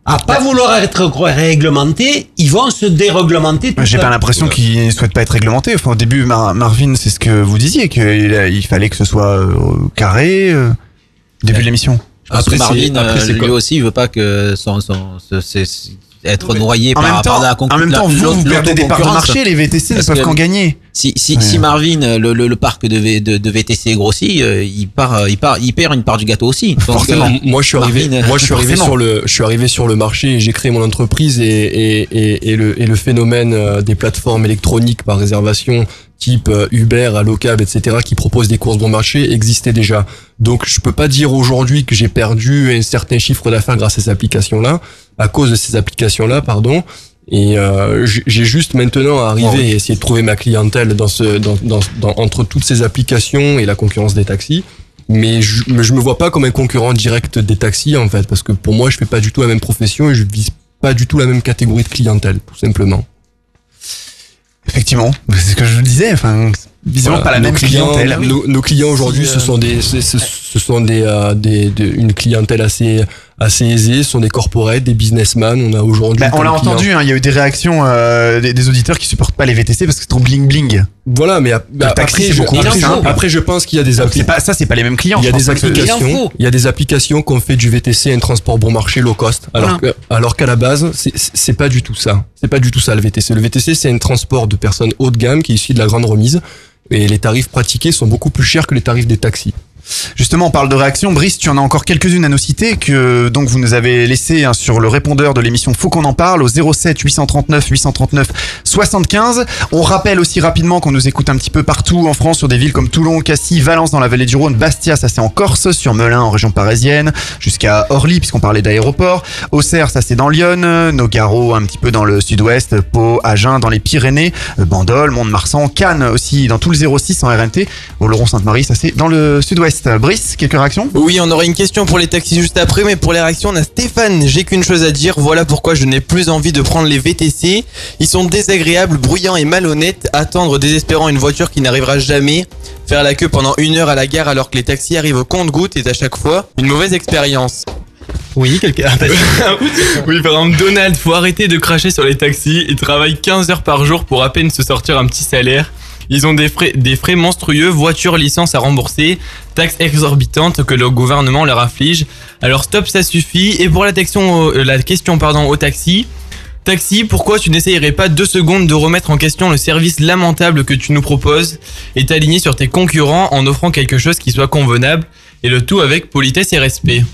À pas vouloir être réglementés, ils vont se déréglementer tout J'ai pas l'impression qu'ils ne souhaitent pas être réglementés. Enfin, au début, Mar- Marvin, c'est ce que vous disiez, qu'il il fallait que ce soit euh, carré. euh, début de l'émission. Après, Marvin, après, euh, lui aussi, il veut pas que son, son, c'est- être noyé En par, temps, la concurrence. en même temps, vous, vous perdez des parts de marché, les VTC ne peuvent qu'en gagner. Si, si, Ouais. si Marvin, le, le, le parc de, V- de, de VTC grossit, euh, il part, euh, il part, il perd une part du gâteau aussi. Donc, euh, moi je suis arrivé, Marvin, moi je suis arrivé sur le, je suis arrivé sur le marché et j'ai créé mon entreprise et, et, et, et le, et le phénomène euh, des plateformes électroniques par réservation type euh, Uber, Allocab, etc. qui proposent des courses bon marché existait déjà. Donc je peux pas dire aujourd'hui que j'ai perdu un certain chiffre d'affaires grâce à ces applications-là, à cause de ces applications-là, pardon. Et euh, j'ai juste maintenant à arriver et essayer de trouver ma clientèle dans ce, dans, dans, dans- entre toutes ces applications et la concurrence des taxis. Mais je, mais je me vois pas comme un concurrent direct des taxis en fait, parce que pour moi je fais pas du tout la même profession et je vise pas du tout la même catégorie de clientèle, tout simplement. Effectivement, c'est ce que je disais. Enfin, visiblement Voilà. pas la même clients- clientèle. Nos, nos clients aujourd'hui, Si, ce euh, sont des, ce, ce- ce sont des, euh, des, des- une clientèle assez, assez aisée. Ce sont des corporates, des businessmen. On a aujourd'hui. Bah, on l'a entendu, hein, il y a eu des réactions euh, des, des auditeurs qui supportent pas les VTC parce que c'est trop bling bling. Voilà, mais ap- bah, Le taxi, après, c'est je, beaucoup après, je, simple. après, je pense qu'il y a des Donc, appli- c'est pas- ça, c'est pas les mêmes clients. Il y a des applications. Il y a des applications qu'on fait du VTC un transport bon marché low cost. Alors que, alors qu'à la base, c'est pas du tout ça. C'est pas du tout ça le VTC. Le VTC, c'est un transport de personnes haut de gamme qui est issu de la grande remise. Et les tarifs pratiqués sont beaucoup plus chers que les tarifs des taxis. Justement, on parle de réactions. Brice, tu en as encore quelques-unes à nous citer que donc vous nous avez laissé hein, sur le répondeur de l'émission Faut qu'on en parle au 07 839 839 75. On rappelle aussi rapidement qu'on nous écoute un petit peu partout en France sur des villes comme Toulon, Cassis, Valence dans la vallée du Rhône, Bastia, ça c'est en Corse, sur Melun en région parisienne, jusqu'à Orly puisqu'on parlait d'aéroport, Auxerre, ça c'est dans Lyon, Nogaro un petit peu dans le sud-ouest, Pau, Agen dans les Pyrénées, Bandol, Mont-de-Marsan, Cannes aussi dans tout le 06 en RNT, Oloron-Sainte-Marie, ça c'est dans le sud-ouest. Brice, quelques réactions Oui, on aura une question pour les taxis juste après, mais pour les réactions, on a Stéphane. J'ai qu'une chose à dire. Voilà pourquoi je n'ai plus envie de prendre les VTC. Ils sont désagréables, bruyants et malhonnêtes. Attendre désespérant une voiture qui n'arrivera jamais. Faire la queue pendant une heure à la gare alors que les taxis arrivent au compte-goutte est à chaque fois une mauvaise expérience. Oui, quelqu'un. [LAUGHS] oui, par exemple, Donald, faut arrêter de cracher sur les taxis. Ils travaillent 15 heures par jour pour à peine se sortir un petit salaire. Ils ont des frais, des frais monstrueux, voiture, licence à rembourser, taxes exorbitantes que le gouvernement leur afflige. Alors stop, ça suffit. Et pour la question, euh, la pardon, au taxi. Taxi, pourquoi tu n'essayerais pas deux secondes de remettre en question le service lamentable que tu nous proposes et t'aligner sur tes concurrents en offrant quelque chose qui soit convenable et le tout avec politesse et respect?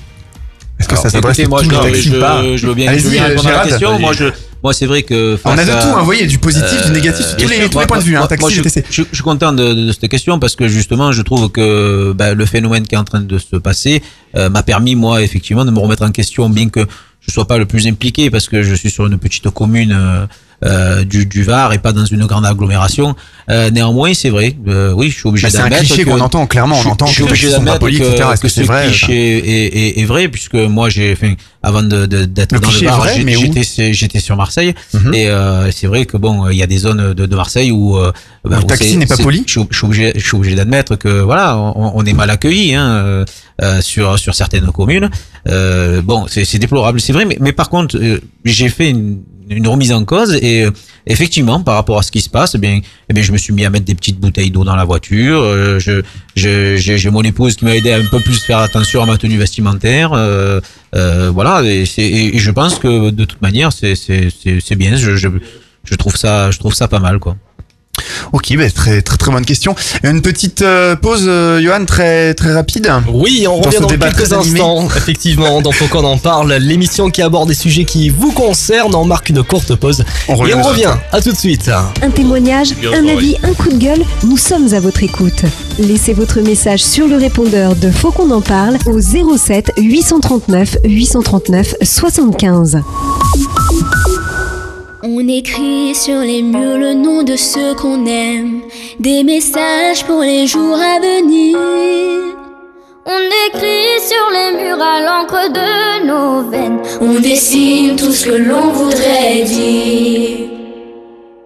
Est-ce que ça s'adresse à moi, je, pas je veux bien, je veux Allez-y, bien euh, répondre à la question. Moi, je, moi, c'est vrai que. On a de tout, vous voyez, du positif, du négatif, tous bien les- sûr, tous les points de vue, hein, taxi, je, suis content de, cette question parce que justement, je trouve que bah, le phénomène qui est en train de se passer euh, m'a permis, moi, effectivement, de me remettre en question, bien que je sois pas le plus impliqué parce que je suis sur une petite commune. Euh, euh, du, du Var et pas dans une grande agglomération. Euh, néanmoins, c'est vrai. euh, oui, je suis obligé Bah, c'est un d'admettre cliché qu'on entend, clairement, on je- entend je suis obligé d'admettre que, que que c'est ce vrai, cliché est, est, est vrai puisque moi j'ai fait avant de de- d'être dans le Var, j'étais j'étais sur Marseille Mhm. et euh, c'est vrai que bon il y a des zones de, de Marseille où euh, Le taxi n'est pas poli Je suis- obligé je suis obligé d'admettre que voilà on, on est mal accueilli hein, euh, euh, sur sur certaines communes. Euh, bon c'est c'est déplorable c'est vrai mais mais par contre euh, j'ai fait une une remise en cause et euh, effectivement par rapport à ce qui se passe eh bien eh bien je me suis mis à mettre des petites bouteilles d'eau dans la voiture euh, je j'ai mon épouse qui m'a aidé à un peu plus faire attention à ma tenue vestimentaire euh, euh, voilà et, et, je pense que de toute manière c'est c'est bien je, je je trouve ça je trouve ça pas mal quoi Ok, bah, très très très bonne question. Une petite euh, pause, euh, Johan, très très rapide. Oui, on Dans revient dans quelques instants. [LAUGHS] Effectivement, dans Faut qu'on en parle, l'émission qui aborde des sujets qui vous concernent. On marque une courte pause. On revient et on revient. À tout de suite. Un témoignage, un avis, un coup de gueule, nous sommes à votre écoute. Laissez votre message sur le répondeur de Faut qu'on en parle au 07 839 839 75. On écrit sur les murs le nom de ceux qu'on aime, des messages pour les jours à venir. On écrit sur les murs à l'encre de nos veines, on dessine tout ce que l'on voudrait dire.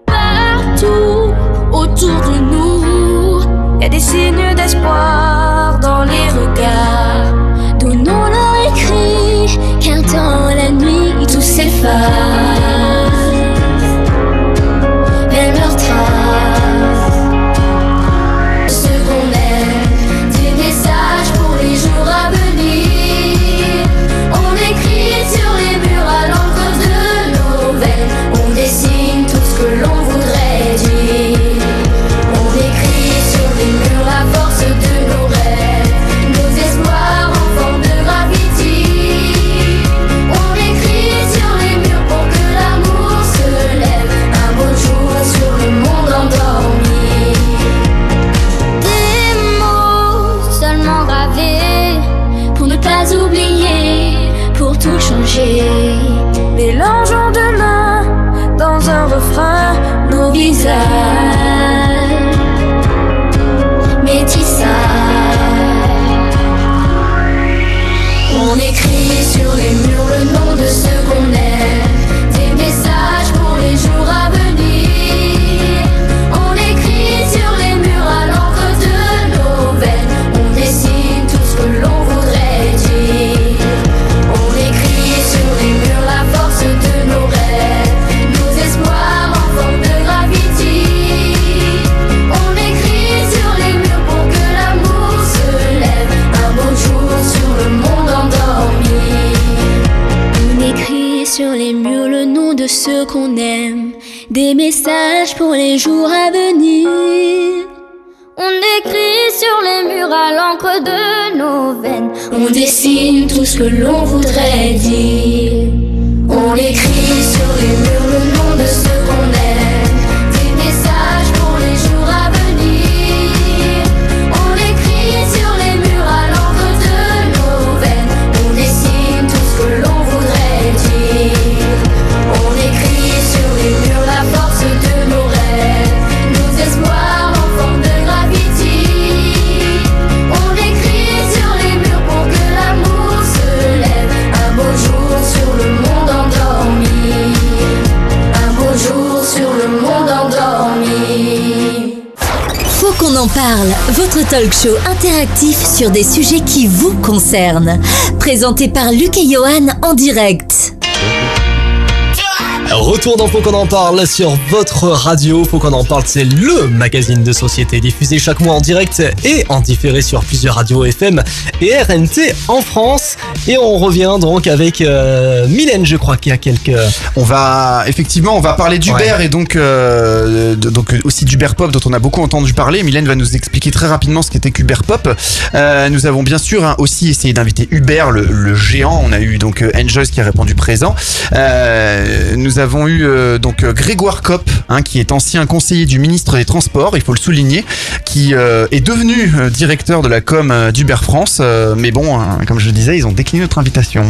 Partout autour de nous, y a des signes d'espoir dans les regards. Show interactif sur des sujets qui vous concernent. Présenté par Luc et Johan en direct. Retour dans Faut qu'on en parle sur votre radio. Faut qu'on en parle, c'est le magazine de société diffusé chaque mois en direct et en différé sur plusieurs radios FM et RNT en France. Et on revient donc avec euh, Mylène, je crois qu'il y a quelques. On va effectivement, on va parler d'Uber Ouais. et donc euh, de- donc aussi d'Uber Pop dont on a beaucoup entendu parler. Mylène va nous expliquer très rapidement ce qu'était qu'Uber Pop. Euh, nous avons bien sûr hein, aussi essayé d'inviter Uber, le, le géant. On a eu donc euh, Enjoys qui a répondu présent. Euh, nous avons eu euh, donc Grégoire Kopp, hein, qui est ancien conseiller du ministre des Transports, il faut le souligner, qui euh, est devenu euh, directeur de la com euh, d'Uber France. Mais bon, hein, comme je le disais, ils ont décliné notre invitation.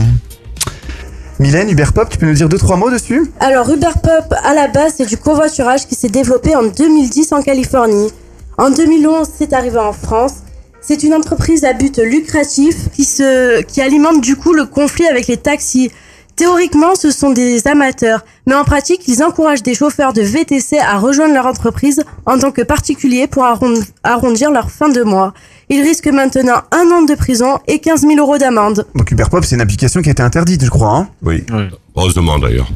Mylène, Uber Pop, tu peux nous dire deux trois mots dessus? Alors Uber Pop, à la base, c'est du covoiturage qui s'est développé en 2010 en Californie. En 2011, c'est arrivé en France. C'est une entreprise à but lucratif qui, qui alimente du coup le conflit avec les taxis. Théoriquement, ce sont des amateurs, mais en pratique, ils encouragent des chauffeurs de VTC à rejoindre leur entreprise en tant que particuliers pour arron- arrondir leur fin de mois. Ils risquent maintenant un an de prison et 15 000 euros d'amende. Donc Uber Pop, c'est une application qui a été interdite, je crois. Hein? Oui. Heureusement d'ailleurs.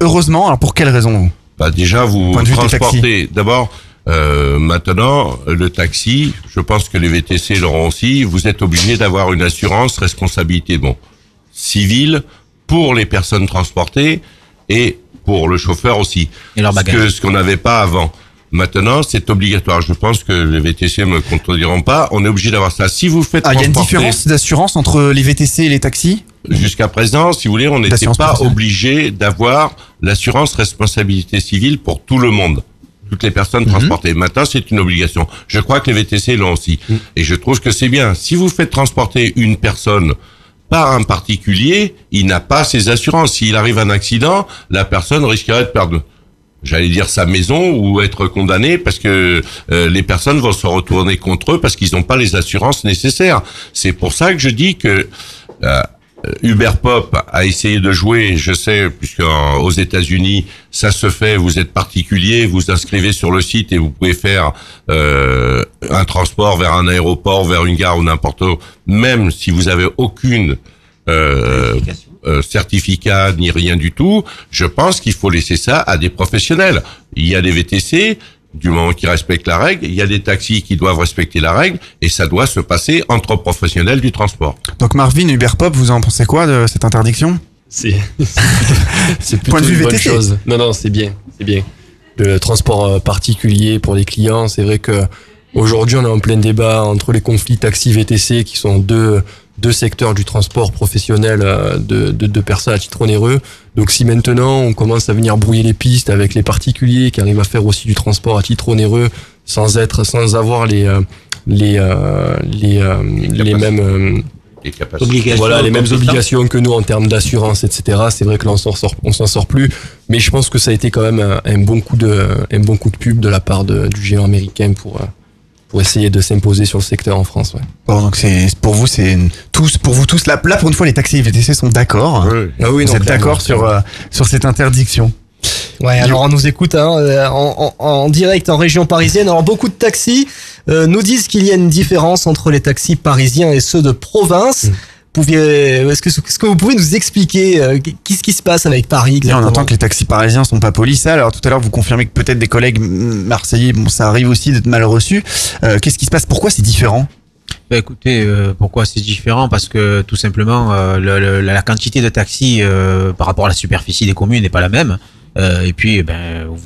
Heureusement, alors pour quelle raison Bah déjà, vous Point de vue des transportez. D'abord, euh, maintenant, le taxi, je pense que les VTC l'auront aussi. Vous êtes obligé d'avoir une assurance responsabilité bon civile pour les personnes transportées et pour le chauffeur aussi. Et leur Ce bagage. que- Ce qu'on n'avait pas avant. Maintenant, c'est obligatoire. Je pense que les VTC me contrediront pas. On est obligé d'avoir ça. Si vous faites Ah, il y a une différence d'assurance entre les VTC et les taxis? Jusqu'à présent, si vous voulez, on n'était pas obligé d'avoir l'assurance responsabilité civile pour tout le monde, toutes les Mhm. personnes transportées. Maintenant, c'est une obligation. Je crois que les VTC l'ont aussi. Mhm. Et je trouve que c'est bien. Si vous faites transporter une personne un particulier, il n'a pas ses assurances. S'il arrive un accident, la personne risquerait de perdre j'allais dire sa maison ou être condamné parce que euh, les personnes vont se retourner contre eux parce qu'ils n'ont pas les assurances nécessaires. C'est pour ça que je dis que euh, Uber Pop a essayé de jouer, je sais, puisque en- aux États-Unis ça se fait. Vous êtes particulier, vous inscrivez sur le site et vous pouvez faire euh, un transport vers un aéroport, vers une gare ou n'importe où, même si vous avez aucune euh, euh, certificat ni rien du tout. Je pense qu'il faut laisser ça à des professionnels. Il y a des VTC du moment qu'ils respectent la règle, il y a des taxis qui doivent respecter la règle et ça doit se passer entre professionnels du transport. Donc Marvin, Uber Pop, vous en pensez quoi de cette interdiction? C'est c'est plutôt [LAUGHS] Point de vue une bonne VTC. chose. Non, non, c'est bien, c'est bien. Le transport euh, particulier pour les clients, c'est vrai que aujourd'hui on est en plein débat entre les conflits taxi VTC qui sont deux deux secteurs du transport professionnel euh, de, de, de personnes à titre onéreux. Donc si maintenant on commence à venir brouiller les pistes avec les particuliers qui arrivent à faire aussi du transport à titre onéreux sans être sans avoir les euh, les euh, les, euh, les mêmes euh, des capacités. Obligations, voilà, les mêmes obligations que nous en termes d'assurance, etc. C'est vrai que là, on s'en sort, on s'en sort plus. Mais je pense que ça a été quand même un, un bon coup de, un bon coup de pub de la part de, du géant américain pour, euh, pour essayer de s'imposer sur le secteur en France. Ouais. Bon, donc c'est pour vous, c'est tous pour vous tous là, là pour une fois les taxis et VTC sont d'accord. Oui. Ah oui, vous êtes d'accord sur euh, sur cette interdiction. Ouais, alors on nous écoute hein, euh, en, en- en direct en région parisienne. Alors beaucoup de taxis euh, nous disent qu'il y a une différence entre les taxis parisiens et ceux de province. Pouviez, est-ce que, est-ce que vous pouvez nous expliquer euh, qu'est-ce qui se passe avec Paris on entend que les taxis parisiens sont pas polis. Ça, alors tout à l'heure vous confirmez que peut-être des collègues marseillais, bon ça arrive aussi d'être mal reçus. Euh, Qu'est-ce qui se passe? Pourquoi c'est différent? Bah, écoutez, euh, pourquoi c'est différent? Parce que tout simplement, euh, le- le- la quantité de taxis euh, par rapport à la superficie des communes n'est pas la même. Euh, et puis, eh ben, vous,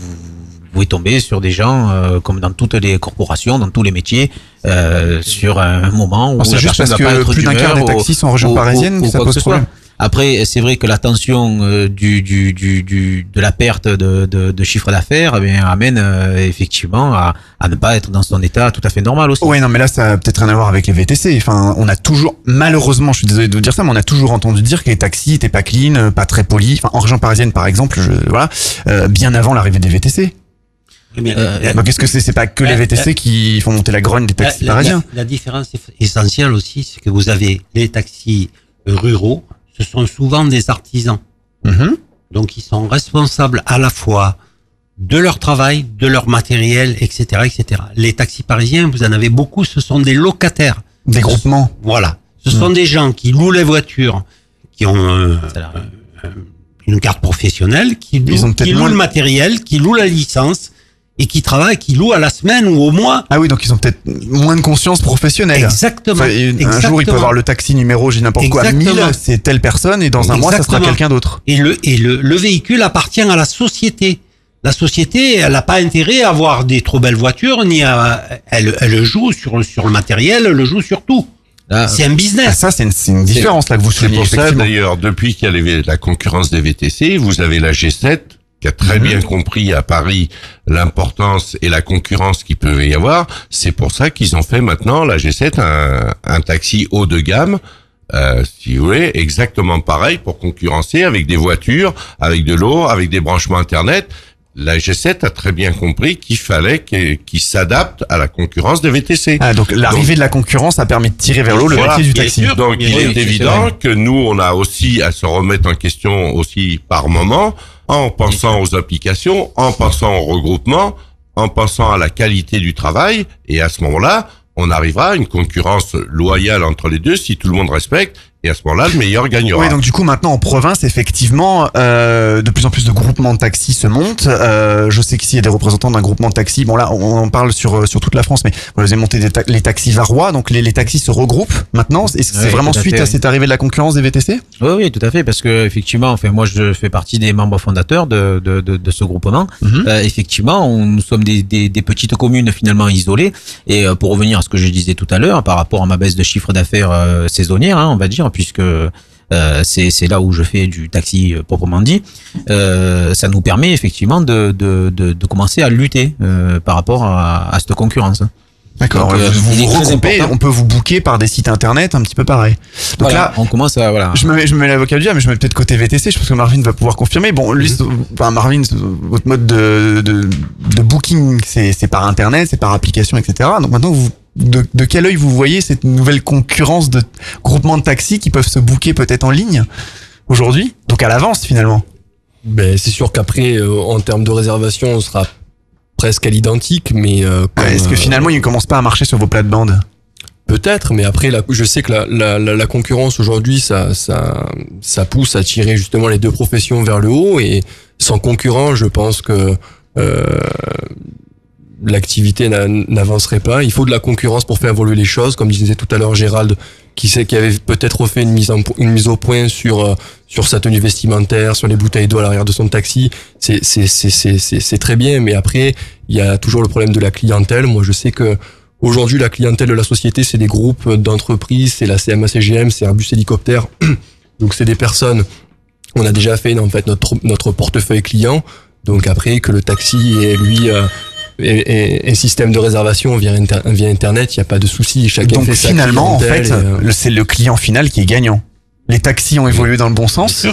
vous pouvez tomber sur des gens, euh, comme dans toutes les corporations, dans tous les métiers, euh, sur un moment où Alors, c'est juste parce que plus d'un quart des taxis sont en région ou- parisienne ou- ou ça pose problème. Après, c'est vrai que la tension euh, du, du, du, du, de la perte de, de, de chiffre d'affaires eh amène euh, effectivement à, à ne pas être dans son état tout à fait normal aussi. Ouais, non, mais là, ça a peut-être rien à voir avec les VTC. Enfin, on a toujours, malheureusement, je suis désolé de vous dire ça, mais on a toujours entendu dire que les taxis étaient pas clean, pas très polis. Enfin, en région parisienne, par exemple, je, voilà, euh, bien avant l'arrivée des VTC. Euh, Donc, qu'est-ce que c'est C'est pas que les euh, VTC qui font monter la grogne des taxis la, parisiens? la- la différence essentielle aussi, c'est que vous avez les taxis ruraux, ce sont souvent des artisans. Mhm. Donc ils sont responsables à la fois de leur travail, de leur matériel, etc., etc. Les taxis parisiens, vous en avez beaucoup, ce sont des locataires. Des groupements. Voilà. Ce sont Mhm. des gens qui louent les voitures, qui ont euh, euh, une carte professionnelle, qui louent, Ils ont peut-être qui louent moins- le matériel, qui louent la licence et qui travaillent, qui louent à la semaine ou au mois. Ah oui, donc ils ont peut-être moins de conscience professionnelle. Exactement. Enfin, et un Exactement. jour, il peut avoir le taxi numéro, j'ai n'importe quoi, Exactement. 1000, c'est telle personne, et dans un mois, ça sera quelqu'un d'autre. Et le et le, le véhicule appartient à la société. La société, elle n'a pas intérêt à avoir des trop belles voitures, ni à elle, elle joue sur sur le matériel, elle joue sur tout. c'est un business. Ah, ça, c'est une, c'est une différence là que vous C'est soulignez. pour ça effectivement. d'ailleurs, depuis qu'il y a les- la concurrence des VTC, vous avez la G7 qui a très Mhm. bien compris à Paris l'importance et la concurrence qu'il peut y avoir. C'est pour ça qu'ils ont fait maintenant la G7 un, un taxi haut de gamme. Euh, si vous voulez, exactement pareil pour concurrencer avec des voitures, avec de l'eau, avec des branchements internet. La G7 a très bien compris qu'il fallait qu'il qu'il s'adapte à la concurrence des VTC. Ah, donc l'arrivée de la concurrence a permis de tirer vers le haut le Voilà. métier du taxi. Donc il est évident que nous, on a aussi à se remettre en question aussi par moment, en pensant aux applications, en pensant au regroupement, en pensant à la qualité du travail, et à ce moment-là, on arrivera à une concurrence loyale entre les deux si tout le monde respecte, et à ce moment-là, le meilleur gagnera. Oui, donc du coup maintenant en province, effectivement, euh, de plus en plus de groupements de taxis se montent. Euh, je sais qu'ici il y a des représentants d'un groupement de taxis. Bon là, on en parle sur euh, sur toute la France, mais vous avez monté des ta- les taxis varois, donc les, les taxis se regroupent maintenant. Est-ce que c'est Oui, vraiment à suite fait, à oui. cette arrivée de la concurrence des VTC Oui, oui, tout à fait, parce que effectivement, enfin, moi, je fais partie des membres fondateurs de, de, de, de ce groupement. Mhm. Euh, effectivement, on- nous sommes des, des, des petites communes finalement isolées. Et euh, pour revenir à ce que je disais tout à l'heure, par rapport à ma baisse de chiffre d'affaires euh, saisonnière, hein, on va dire, puisque euh, c'est là où je fais du taxi euh, proprement dit, euh, ça nous permet effectivement de, de, de, de commencer à lutter par rapport à, à cette concurrence. D'accord. Vous vous regroupez, on peut vous booker par des sites internet un petit peu pareil. Donc Voilà, là, on commence à voilà. Je me mets, je me mets l'avocat du diable, mais je me mets peut-être côté VTC. Je pense que Marvin va pouvoir confirmer. Bon, lui, c'est- enfin, Marvin, votre mode de, de, de booking, c'est par internet, c'est par application, etc. Donc maintenant, vous, de, de quel œil vous voyez cette nouvelle concurrence de groupements de taxis qui peuvent se booker peut-être en ligne aujourd'hui? Donc à l'avance finalement. Ben, c'est sûr qu'après, euh, en termes de réservation, on sera presque à l'identique, mais euh, Est-ce que euh, finalement, il ne commence pas à marcher sur vos plates-bandes? Peut-être, mais après, la, je sais que la, la, la, la concurrence aujourd'hui, ça, ça, ça pousse à tirer justement les deux professions vers le haut. Et sans concurrent, je pense que euh, l'activité n'a- n'avancerait pas. Il faut de la concurrence pour faire évoluer les choses, comme disait tout à l'heure Gérald, qui sait qui avait peut-être refait une mise au point sur euh, sur sa tenue vestimentaire, sur les bouteilles d'eau à l'arrière de son taxi. C'est très bien, mais après il y a toujours le problème de la clientèle. Moi, je sais que Aujourd'hui, la clientèle de la société, c'est des groupes d'entreprises, c'est la CMA-CGM, c'est Airbus Hélicoptère. [CLEARS THROAT] Donc, c'est des personnes. On a déjà fait en fait notre portefeuille client. Donc après que le taxi ait lui euh, et, et- et système de réservation via, inter- via internet, il n'y a pas de souci. Chacun Donc fait sa finalement, en fait, euh, c'est le client final qui est gagnant. Les taxis ont évolué dans le bon sens.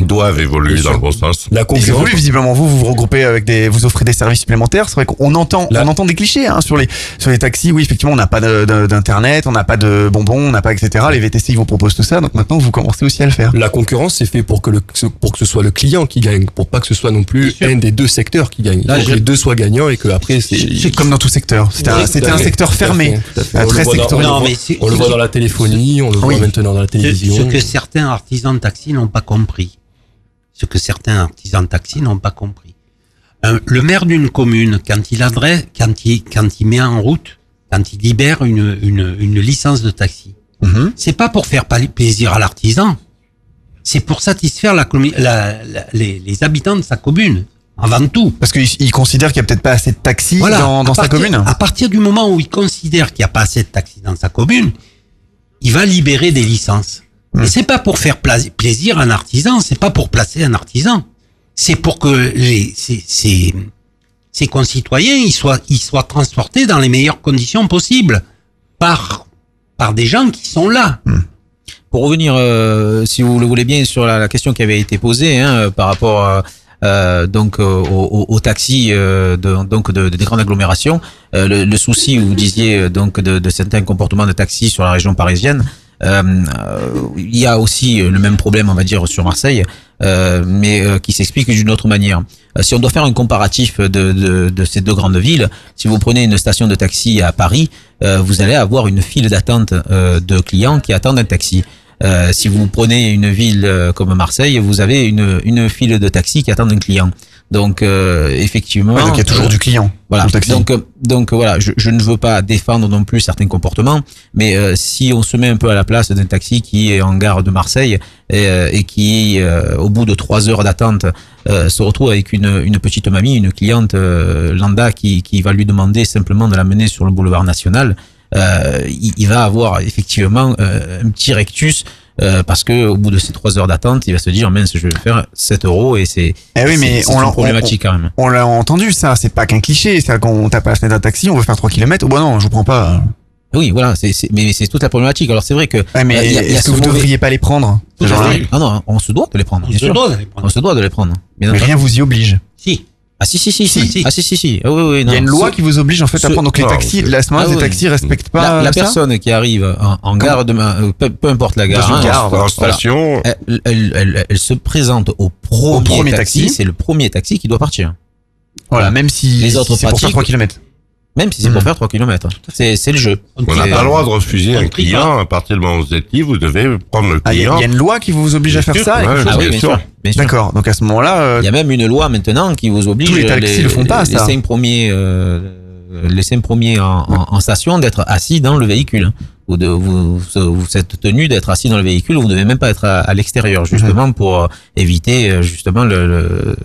Doivent évoluer dans le bon sens. La Ils évoluent visiblement. Vous, vous vous regroupez avec des, vous offrez des services supplémentaires. C'est vrai qu'on entend, on entend des clichés hein, sur les sur les taxis. Oui, effectivement, on n'a pas d'internet, on n'a pas de bonbons, on n'a pas etc. Les VTC ils vous proposent tout ça. Donc maintenant, vous commencez aussi à le faire. La concurrence, c'est fait pour que le, pour que ce soit le client qui gagne, pour pas que ce soit non plus un des deux secteurs qui gagne. Là, que les deux soient gagnants et que après c'est. Comme dans tout secteur. C'était un, Oui, c'était un secteur fermé, euh, On le très voit dans- sectoriel. on le voit- dans la téléphonie, on le voit Oui. maintenant dans la télévision. ce que certains artisans de taxi n'ont pas compris. Ce que certains artisans de taxi n'ont pas compris. Un- le maire d'une commune, quand il adresse, quand il, quand il met en route, quand il libère une, une, une licence de taxi, c'est pas pour faire plaisir à l'artisan. C'est pour satisfaire la, commu- la- la- les, les habitants de sa commune. Avant tout. Parce qu'il il considère qu'il y a peut-être pas assez de taxis dans, sa commune. À partir du moment où il considère qu'il n'y a pas assez de taxis dans sa commune, il va libérer des licences. Hmm. Et c'est pas pour faire pla- plaisir à un artisan, c'est pas pour placer un artisan. C'est pour que les, ses, ses- ses concitoyens ils soient, ils soient transportés dans les meilleures conditions possibles par, par des gens qui sont là. Pour revenir, euh, si vous le voulez bien, sur la, la question qui avait été posée hein, euh, par rapport euh, euh, donc euh, au, au- au taxi euh, de, donc de, des grandes agglomérations, euh, le, le souci, vous disiez donc de, de certains comportements de taxi sur la région parisienne. Euh, euh, il y a aussi le même problème, on va dire, sur Marseille, euh, mais euh, qui s'explique d'une autre manière. Euh, si on doit faire un comparatif de, ces deux grandes villes, si vous prenez une station de taxi à Paris, euh, vous allez avoir une file d'attente euh, de clients qui attendent un taxi. Euh, si vous prenez une ville euh, comme Marseille, vous avez une, une file de taxi qui attendent un client. Donc euh, effectivement, Ouais, donc il y a toujours euh, du client. Voilà. Donc euh, donc voilà, je, je ne veux pas défendre non plus certains comportements, mais euh, si on se met un peu à la place d'un taxi qui est en gare de Marseille et, euh, et qui, euh, au bout de trois heures d'attente, euh, se retrouve avec une, une petite mamie, une cliente euh, lambda qui, qui va lui demander simplement de l'amener sur le boulevard national, euh, il, il va avoir effectivement euh, un petit rectus. Euh, parce que au bout de ces trois heures d'attente, il va se dire mince, je vais faire 7 euros et c'est Eh oui, mais on une problématique on- quand même. On l'a entendu, ça. C'est pas qu'un cliché. C'est qu'on tape à la fenêtre d'un taxi, on veut faire 3 km. Oh bah non, je vous prends pas. Oui, voilà, c'est, mais c'est toute la problématique. Alors c'est vrai que. Ouais, mais euh, est-ce ce que vous mauvais- devriez pas les prendre fait. Ah non, on se doit de les prendre. On bien se sûr. doit de les prendre. On se doit de les prendre. Mais rien vous y oblige. Ah si si si si. Si. Ah si si si. Ah, oui, oui, Il non. y a une loi Ce- qui vous oblige en fait à ce- prendre. Donc les taxis, c'est- la semaine, Ah les oui. taxis respectent pas la, la ça personne qui arrive en, en gare de euh, peu, peu importe la gare, hein, gare, En voilà. station, elle, elle, elle- elle se présente au premier, premier taxi. taxi. C'est le premier taxi qui doit partir. Voilà, même si Les autres si c'est pour faire pratiques- 3 km. Même si c'est pour faire 3 km. C'est c'est le jeu. on n'a C'est- pas le droit de refuser un client. À partir du moment où vous êtes libre, vous devez prendre le Ah, il y, a- client. il y a une loi qui vous oblige à faire ça. ouais, Ah oui, bien sûr. sûr. bien sûr. D'accord. Donc à ce moment-là, euh, Il y a même une loi maintenant qui vous oblige Tous les taxis le font pas, les ça. cinq premiers, euh, les cinq premiers en, en- en station d'être assis dans le véhicule. Vous, de, vous, vous êtes tenu d'être assis dans le véhicule. Vous ne devez même pas être à, à l'extérieur, justement pour euh, éviter euh, justement le, le-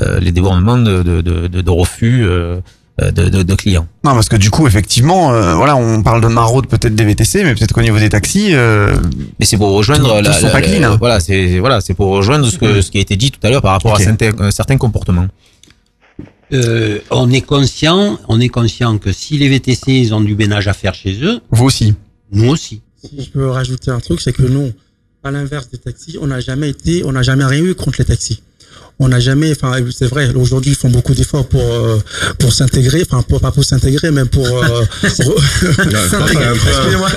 euh, les débournements de, de, de, de- de refus euh, de, de, de clients. non, parce que du coup, effectivement, euh, voilà, on parle de maraude peut-être des VTC, mais peut-être qu'au niveau des taxis, euh, Mais c'est pour rejoindre la, sont la- pas la- clean, hein. voilà, c'est voilà, c'est pour rejoindre ce que ce qui a été dit tout à l'heure par rapport à certains, euh, certains comportements. Euh, on est conscient, on est conscient que si les VTC ils ont du ménage à faire chez eux, vous aussi. nous aussi. Si je peux rajouter un truc, c'est que nous, à l'inverse des taxis, on n'a jamais été, on n'a jamais rien eu contre les taxis. On n'a jamais, enfin, c'est vrai, aujourd'hui, ils font beaucoup d'efforts pour, euh, pour s'intégrer, enfin, pour, pas pour s'intégrer, mais pour, euh, [LAUGHS] pour- Excusez-moi.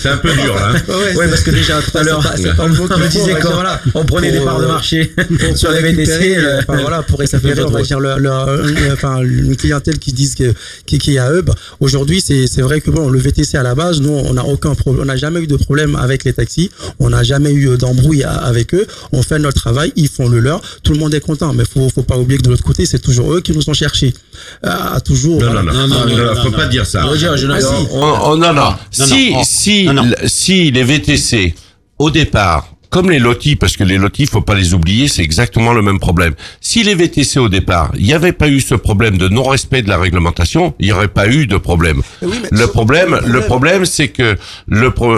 C'est un peu dur, là. Ouais, Ouais, parce que déjà tout à l'heure, on me disait quand voilà, on prenait des parts de marché [LAUGHS] [LAUGHS] sur les VTC. euh, enfin, voilà, pour récupérer, on va dire, le, le- euh, enfin, une clientèle qui disent que, qui, qui est à eux. Bah, Aujourd'hui, c'est, c'est vrai que bon, le VTC à la base, nous, on n'a aucun problème, on n'a jamais eu de problème avec les taxis, on n'a jamais eu d'embrouille avec eux. On fait notre travail, ils font le leur, tout le monde est content. Mais faut, faut pas oublier que de l'autre côté, c'est toujours eux qui nous ont cherchés. Ah, toujours. Non, voilà. non, non, non, non, faut pas dire ça. Ah, si. On- on- non, non. Si, non, oh, si, si les VTC, au départ, comme les lotis, parce que les lotis, faut pas les oublier, c'est exactement le même problème. Si les VTC au départ, il n'y avait pas eu ce problème de non-respect de la réglementation, il n'y aurait pas eu de problème. Oui, mais Le problème, le problème, c'est que le pro-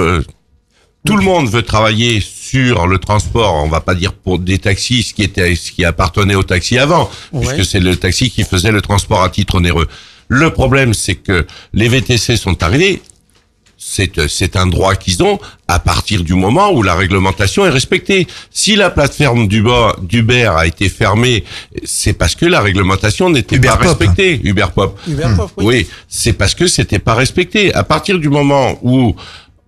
Tout le monde veut travailler sur le transport. On va pas dire pour des taxis, ce qui était, ce qui appartenait au taxi avant, Ouais. puisque c'est le taxi qui faisait le transport à titre onéreux. Le problème, c'est que les VTC sont arrivés. C'est, c'est un droit qu'ils ont à partir du moment où la réglementation est respectée. Si la plateforme d'Uber, a été fermée, c'est parce que la réglementation n'était pas respectée. Uberpop. Uberpop, oui. Oui, c'est parce que c'était pas respecté. À partir du moment où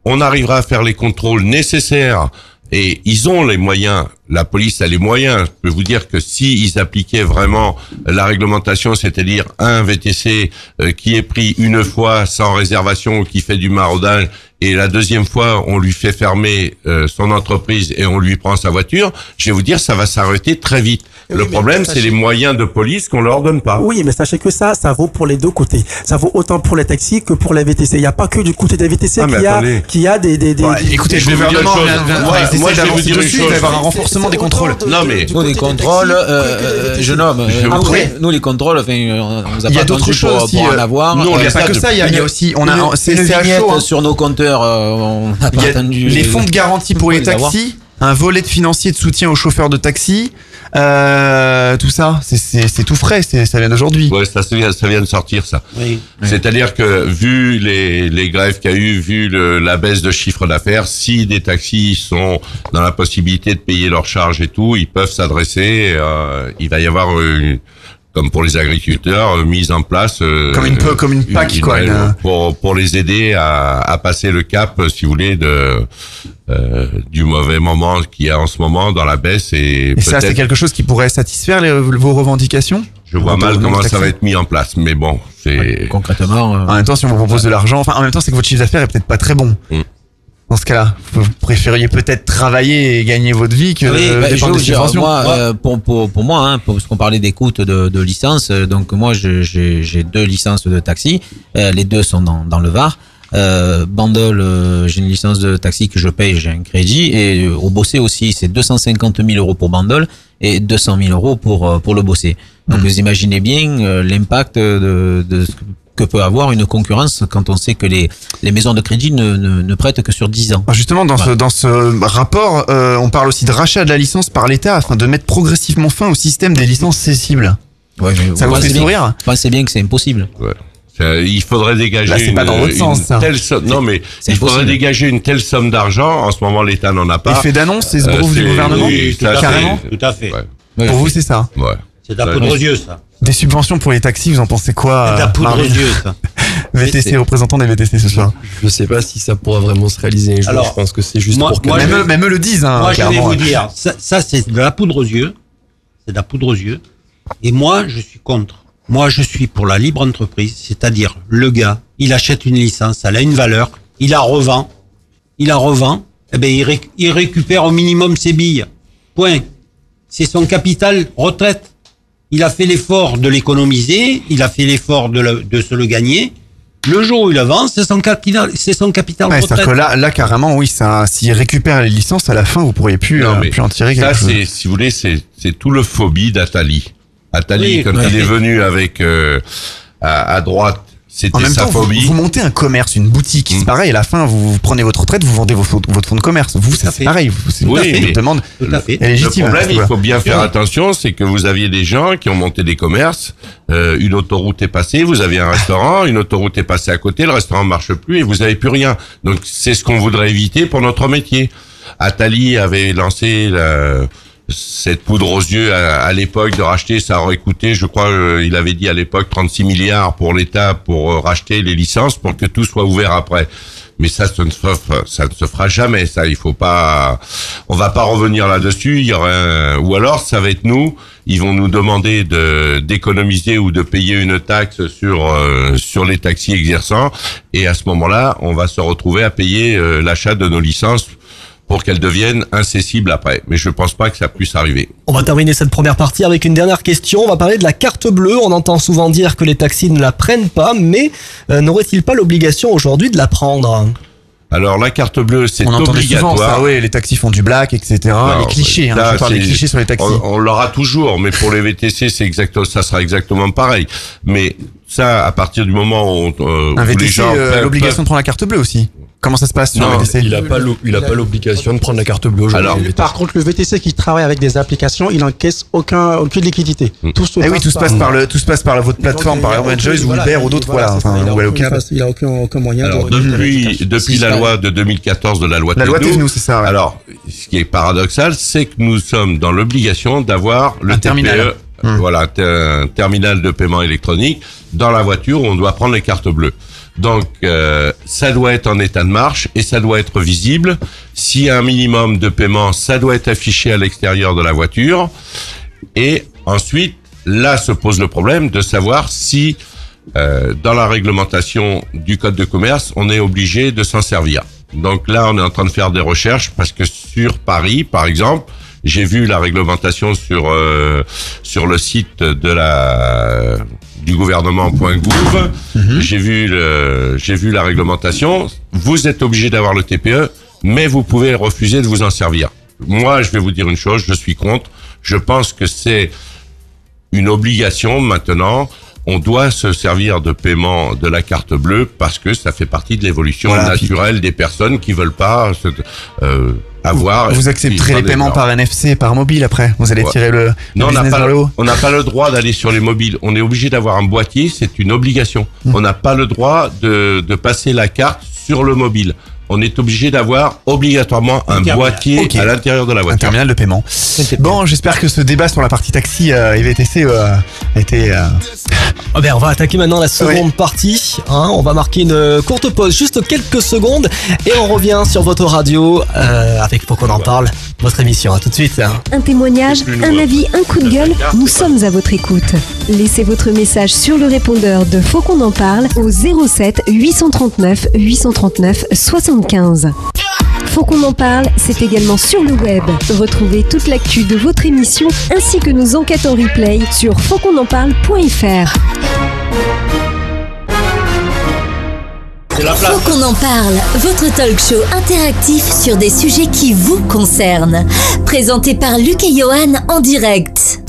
on arrivera à faire les contrôles nécessaires et ils ont les moyens, la police a les moyens. Je peux vous dire que si appliquaient vraiment la réglementation, c'est-à-dire un VTC euh, qui est pris une fois sans réservation, qui fait du maraudage, et la deuxième fois on lui fait fermer euh, son entreprise et on lui prend sa voiture, je vais vous dire ça va s'arrêter très vite. le problème, c'est les moyens de police qu'on leur donne pas. Oui, mais sachez que ça, ça vaut pour les deux côtés. Ça vaut autant pour les taxis que pour les VTC. Il n'y a pas que du côté des VTC Ah, qu'il y a, qu'il y a des, des, des, des- écoutez, je vais vous dire une chose. Moi, moi, je vais vous dire une chose. Il va y avoir un renforcement des contrôles. Non mais Nous, les contrôles, euh, jeune homme, euh, nous, les contrôles, enfin, euh, on nous a Il y pas a d'autres choses pour, en euh, avoir. non, il y a pas que ça, il y a- aussi- on a- c'est- à chaud, hein. sur nos compteurs, euh, on pas a attendu. les fonds de garantie pour les taxis, un volet de financier de soutien aux chauffeurs de taxi, euh, tout ça, c'est- tout frais, c'est- ça vient d'aujourd'hui. Ouais, ça, ça vient- de sortir, ça. Oui. C'est-à-dire que, vu les, les grèves qu'il y a eu, vu le- la baisse de chiffre d'affaires, si des taxis sont dans la possibilité de payer leurs charges et tout, ils peuvent s'adresser, euh, il va y avoir, euh, comme pour les agriculteurs, euh, mise en place... euh, Comme une peu- comme une PAC, quoi, une- Pour, pour les aider à, à passer le cap, si vous voulez, de, euh, du mauvais moment qu'il y a en ce moment dans la baisse et, Et ça, c'est quelque chose qui pourrait satisfaire les- vos revendications je vois mal comment ça va être mis en place, mais bon, c'est... Concrètement... En même temps, si on vous propose de l'argent, enfin, en même temps, c'est que votre chiffre d'affaires est peut-être pas très bon. Mm. Dans ce cas-là, vous préfériez peut-être travailler et gagner votre vie que Oui, bah, dépendre des subventions. moi, euh, pour, pour, pour moi, hein, parce qu'on parlait des coûts de, de licence, euh, donc moi j'ai deux licences de taxi, euh, les deux sont dans, dans le Var. Euh, Bandol, j'ai une licence de taxi que je paye, j'ai un crédit, et au Bossé aussi, c'est 250 000 euros pour Bandol et 200 000 euros pour pour le Bossé. Donc vous imaginez bien l'impact de, de ce que peut avoir une concurrence quand on sait que les, les maisons de crédit ne, ne, ne prêtent que sur 10 ans. Alors Justement, dans, ce, dans ce rapport, euh, on parle aussi de rachat de la licence par l'État afin de mettre progressivement fin au système des licences cessibles. Ouais, mais Ça vous fait bien- sourire Pensez bien que c'est impossible. Ouais. Il faudrait dégager Là, c'est une, pas dans votre sens, ça. telle somme. Non, mais il faudrait dégager une telle somme d'argent. En ce moment, l'État n'en a pas. Effet d'annonce, c'est ce Euh, du gouvernement oui, tout à Carrément Tout à fait. Ouais. Pour vous, c'est ça Ouais. C'est de la poudre aux yeux, ça. Des subventions pour les taxis, vous en pensez quoi C'est de la euh, poudre aux yeux, ça. [LAUGHS] VTC, représentant des VTC ce soir. Je sais pas si ça pourra vraiment se réaliser un jour. Alors, je pense que c'est juste moi- pour que. moi, Même, je- eux, même eux le disent, hein, Moi, je vais vous dire, ça, ça, c'est de la poudre aux yeux. C'est de la poudre aux yeux. Et moi, je suis contre. Moi, je suis pour la libre entreprise, c'est-à-dire le gars, il achète une licence, elle a une valeur, il la revend, il la revend, eh ben, il, réc- il récupère au minimum ses billes. Point. C'est son capital retraite. Il a fait l'effort de l'économiser, il a fait l'effort de, le- de se le gagner. Le jour où il avance, c'est son capital, c'est son capital Ouais, retraite. c'est-à-dire que là, là, carrément, oui, ça, s'ils récupèrent les licences, à la fin, vous pourriez plus, Non, euh, plus en tirer ça, quelque chose. c'est, si vous voulez, c'est, tout le phobie d'Atali. Atali, Oui, quand ouais. il est [LAUGHS] venu avec euh, à, à droite, c'était même sa temps, vous, phobie. vous montez un commerce, une boutique, Mm. c'est pareil, à la fin, vous, vous prenez votre retraite, vous vendez vos votre fonds de commerce. Vous, c'est pareil. vous- C'est Oui, une demande légitime. le problème, il faut bien faire attention, c'est que vous aviez des gens qui ont monté des commerces, euh, une autoroute est passée, vous aviez un restaurant, une autoroute est passée à côté, le restaurant marche plus et vous avez plus rien. Donc c'est ce qu'on voudrait éviter pour notre métier. Atali avait lancé la- cette poudre aux yeux à, à l'époque de racheter, ça aurait coûté, je crois, euh, il avait dit à l'époque 36 milliards pour l'État pour euh, racheter les licences pour que tout soit ouvert après. Mais ça, ça ne se fera, ça ne se fera jamais. Ça, il faut pas. On va pas revenir là-dessus. Il y aura un- ou alors ça va être nous. Ils vont nous demander de d'économiser ou de payer une taxe sur euh, sur les taxis exerçants. Et à ce moment-là, on va se retrouver à payer euh, l'achat de nos licences pour qu'elles deviennent incessibles après. Mais je pense pas que ça puisse arriver. On va terminer cette première partie avec une dernière question. On va parler de la carte bleue. On entend souvent dire que les taxis ne la prennent pas, mais euh, n'auraient-ils pas l'obligation aujourd'hui de la prendre? Alors la carte bleue, c'est obligatoire. souvent ça, oui, les taxis font du black, etc. Non, les clichés, hein, je parle des clichés sur les taxis. On, on l'aura toujours, mais pour les VTC, c'est exactement, ça sera exactement pareil. Mais ça, à partir du moment où, on- euh, Un où les VTC, gens euh, l'obligation de prendre la carte bleue aussi. Comment ça se passe sur Non, le VTC il a pas il l'obligation de prendre la carte bleue aujourd'hui. Alors, Par contre, le VTC qui travaille avec des applications, il encaisse aucun, aucune liquidité. Tout se Eh oui, tout se passe par le, tout se passe par la, votre plateforme, par Urban Joyce ou Uber ou d'autres, voilà, enfin, ou Allocab. Il a aucun, aucun moyen Alors, de. depuis, depuis la loi de 2014 de la loi La loi c'est ça, ouais. Alors, ce qui est paradoxal, c'est que nous sommes dans l'obligation d'avoir le Un terminal. TPE, voilà, un ter- un terminal de paiement électronique dans la voiture où on doit prendre les cartes bleues. Donc, euh, ça doit être en état de marche et ça doit être visible. S'il y a un minimum de paiement, ça doit être affiché à l'extérieur de la voiture. Et ensuite, là se pose le problème de savoir si, euh, dans la réglementation du code de commerce, on est obligé de s'en servir. Donc là, on est en train de faire des recherches parce que sur Paris, par exemple, j'ai vu la réglementation sur euh, sur le site de la du gouvernement.gouv. J'ai vu le, j'ai vu la réglementation. Vous êtes obligé d'avoir le TPE, mais vous pouvez refuser de vous en servir. Moi, je vais vous dire une chose, je suis contre. Je pense que c'est une obligation maintenant. On doit se servir de paiement de la carte bleue parce que ça fait partie de l'évolution Voilà, puis- naturelle des personnes qui veulent pas se, euh, avoir. Vous accepterez les paiements par NFC, par mobile après. Vous allez Ouais. tirer le, le Non, on n'a business pas, vers le le- haut. on n'a pas le droit d'aller sur les mobiles. On est obligé d'avoir un boîtier, c'est une obligation. Mmh. On n'a pas le droit de, de passer la carte sur le mobile. On est obligé d'avoir obligatoirement un boîtier à l'intérieur de la Un voiture. terminal de paiement. Bon, j'espère que ce débat sur la partie taxi euh, et VTC euh, a été. euh, Ah ben, on va attaquer maintenant la seconde partie. hein. on va marquer une courte pause, juste quelques secondes, et on revient sur votre radio euh, avec Pour qu'on en parle, votre émission. À tout de suite. hein. Un témoignage, un avis, un coup de gueule, nous sommes à votre écoute. Laissez votre message sur le répondeur de Faut qu'on en parle au 07 839 839 75. Faut qu'on en parle, c'est également sur le web. Retrouvez toute l'actu de votre émission ainsi que nos enquêtes en replay sur fautquonenparle.fr. Faut qu'on en parle, votre talk show interactif sur des sujets qui vous concernent. Présenté par Luc et Johan en direct.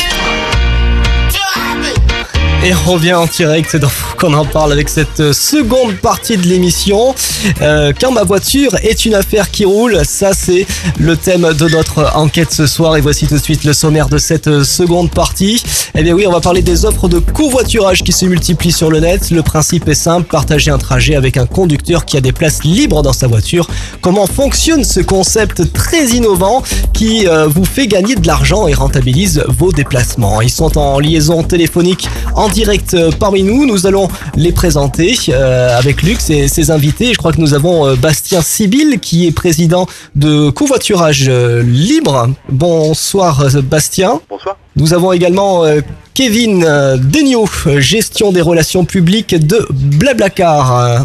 Et on revient en direct dans qu'on en parle avec cette euh, seconde partie de l'émission. Euh, quand ma voiture est une affaire qui roule, ça c'est le thème de notre enquête ce soir. Et voici tout de suite le sommaire de cette euh, seconde partie. Eh bien oui, on va parler des offres de covoiturage qui se multiplient sur le net. Le principe est simple, partager un trajet avec un conducteur qui a des places libres dans sa voiture. Comment fonctionne ce concept très innovant qui euh, vous fait gagner de l'argent et rentabilise vos déplacements? Ils sont en liaison téléphonique en direct euh, parmi nous. Nous allons les présenter euh, avec Luc et ses invités. Je crois que nous avons euh, Bastien Sibyl qui est président de covoiturage libre. Bonsoir Bastien. Bonsoir. Nous avons également euh, Kevin Degnaud, gestion des relations publiques de Blablacar euh,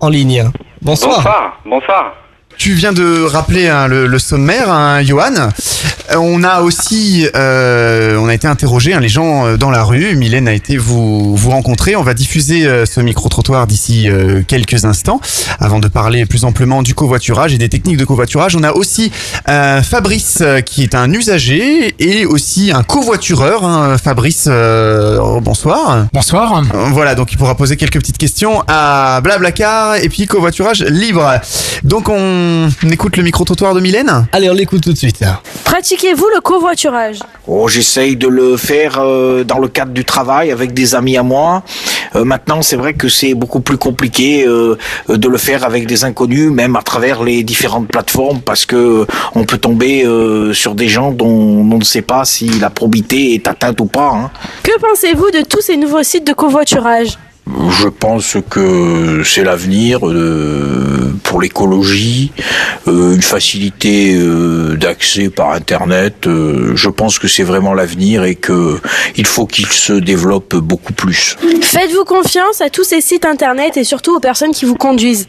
en ligne. Bonsoir. Bonsoir. Bonsoir. Tu viens de rappeler hein, le, le sommaire, hein, Johan. Euh, on a aussi, euh, on a été interrogé hein, les gens euh, dans la rue. Mylène a été vous vous rencontrer. On va diffuser euh, ce micro trottoir d'ici euh, quelques instants, avant de parler plus amplement du covoiturage et des techniques de covoiturage. On a aussi euh, Fabrice qui est un usager et aussi un covoitureur. hein. Fabrice, euh, bonsoir. Bonsoir. Voilà, donc il pourra poser quelques petites questions à Blablacar et puis covoiturage libre. Donc on écoute le micro trottoir de Mylène. Allez, on l'écoute tout de suite. Pratiquez-vous le covoiturage Oh, j'essaye de le faire euh, dans le cadre du travail avec des amis à moi. Euh, maintenant, c'est vrai que c'est beaucoup plus compliqué euh, de le faire avec des inconnus, même à travers les différentes plateformes, parce que on peut tomber euh, sur des gens dont on ne sait pas si la probité est atteinte ou pas. hein. Que pensez-vous de tous ces nouveaux sites de covoiturage Je pense que c'est l'avenir euh, pour l'écologie, euh, une facilité euh, d'accès par Internet. je pense que c'est vraiment l'avenir et que il faut qu'il se développe beaucoup plus. Faites-vous confiance à tous ces sites internet et surtout aux personnes qui vous conduisent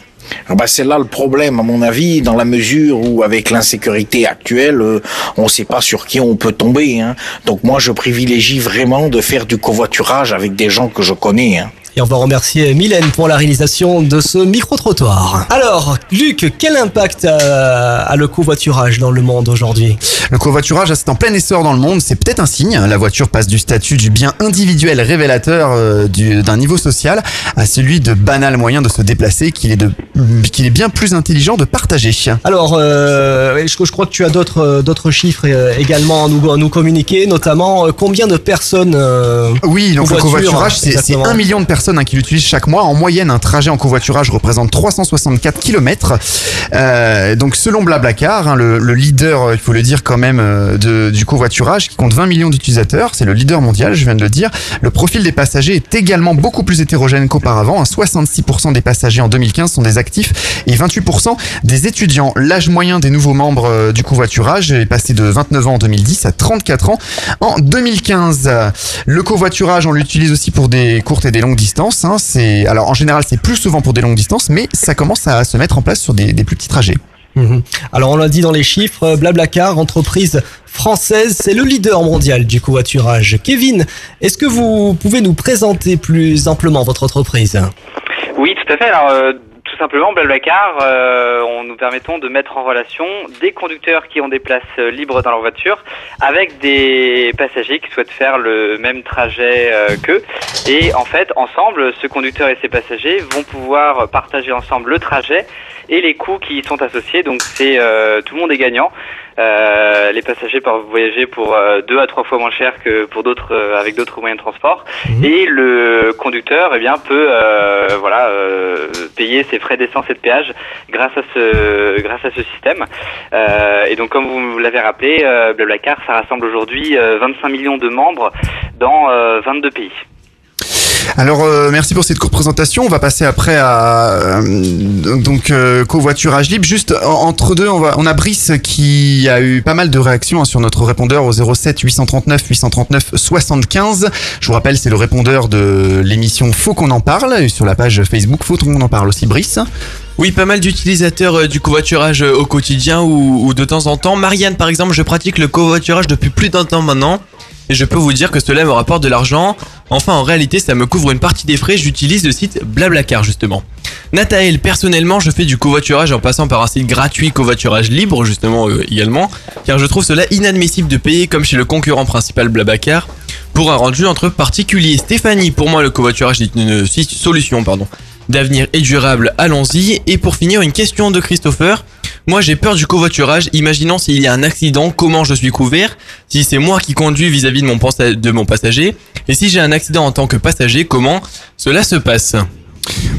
Ah bah, c'est là le problème, à mon avis, dans la mesure où, avec l'insécurité actuelle, euh, on ne sait pas sur qui on peut tomber. hein. Donc moi, je privilégie vraiment de faire du covoiturage avec des gens que je connais. hein. Et on va remercier Mylène pour la réalisation de ce micro-trottoir. Alors, Luc, quel impact a, a le covoiturage dans le monde aujourd'hui? Le covoiturage, c'est en plein essor dans le monde. C'est peut-être un signe. La voiture passe du statut du bien individuel révélateur euh, du- d'un niveau social à celui de banal moyen de se déplacer qu'il est, de, qu'il est bien plus intelligent de partager. Alors, euh, je, je crois que tu as d'autres euh, d'autres chiffres euh, également à nous, à nous communiquer, notamment euh, combien de personnes euh, Oui, donc le covoiturent, covoiturage, c'est un million de personnes hein, qui l'utilisent chaque mois. En moyenne, un trajet en covoiturage représente 364 km. Euh, donc selon Blablacar, hein, le, le leader, euh, il faut le dire quand même, euh, de, du covoiturage, qui compte 20 millions d'utilisateurs, c'est le leader mondial, je viens de le dire. Le profil des passagers est également beaucoup plus hétérogène qu'auparavant. hein. 66% des passagers en 2015 sont des actifs et 28% des étudiants. L'âge moyen des nouveaux membres euh, du covoiturage est passé de 29 ans en 2010 à 34 ans en 2015. Le covoiturage, on l'utilise aussi pour des courtes et des longues distances. Hein. C'est alors en général c'est plus souvent pour des longues distances, mais ça commence à se mettre en place sur des, des plus petits trajets. Mhm. Alors on l'a dit dans les chiffres, euh, Blablacar, entreprise française, c'est le leader mondial du covoiturage. Kevin, est-ce que vous pouvez nous présenter plus amplement votre entreprise? Oui, tout à fait. Alors, euh, tout simplement, Blablacar, euh, on nous permettons de mettre en relation des conducteurs qui ont des places euh, libres dans leur voiture avec des passagers qui souhaitent faire le même trajet euh, qu'eux. Et en fait, ensemble, ce conducteur et ses passagers vont pouvoir partager ensemble le trajet et les coûts qui y sont associés. Donc, c'est euh, tout le monde est gagnant. Euh, les passagers peuvent voyager pour euh, deux à trois fois moins cher que pour d'autres euh, avec d'autres moyens de transport et le conducteur eh bien peut euh, voilà euh, payer ses frais d'essence et de péage grâce à ce grâce à ce système Euh, et donc comme vous l'avez rappelé euh, Blablacar ça rassemble aujourd'hui euh, 25 millions de membres dans euh, 22 pays. Alors euh, merci pour cette courte présentation. On va passer après à euh, donc euh, covoiturage libre. Juste en- entre deux, on, va, on a Brice qui a eu pas mal de réactions hein, sur notre répondeur au 07 839 839 75. Je vous rappelle, c'est le répondeur de l'émission Faut qu'on en parle sur la page Facebook Faut qu'on en parle aussi. Brice. Oui, pas mal d'utilisateurs euh, du covoiturage euh, au quotidien ou, ou de temps en temps. Marianne, par exemple, je pratique le covoiturage depuis plus d'un temps maintenant. Et je peux vous dire que cela me rapporte de l'argent. Enfin, en réalité, ça me couvre une partie des frais. J'utilise le site Blablacar, justement. Nathael, personnellement, je fais du covoiturage en passant par un site gratuit covoiturage libre, justement, euh, également. Car je trouve cela inadmissible de payer comme chez le concurrent principal Blablacar pour un rendu entre particuliers. Stéphanie, pour moi, le covoiturage est une solution, pardon, d'avenir et durable. Allons-y. Et pour finir, une question de Christopher. Moi, j'ai peur du covoiturage. Imaginons s'il y a un accident, comment je suis couvert Si c'est moi qui conduis vis-à-vis de mon, de mon passager Et si j'ai un accident en tant que passager, comment cela se passe?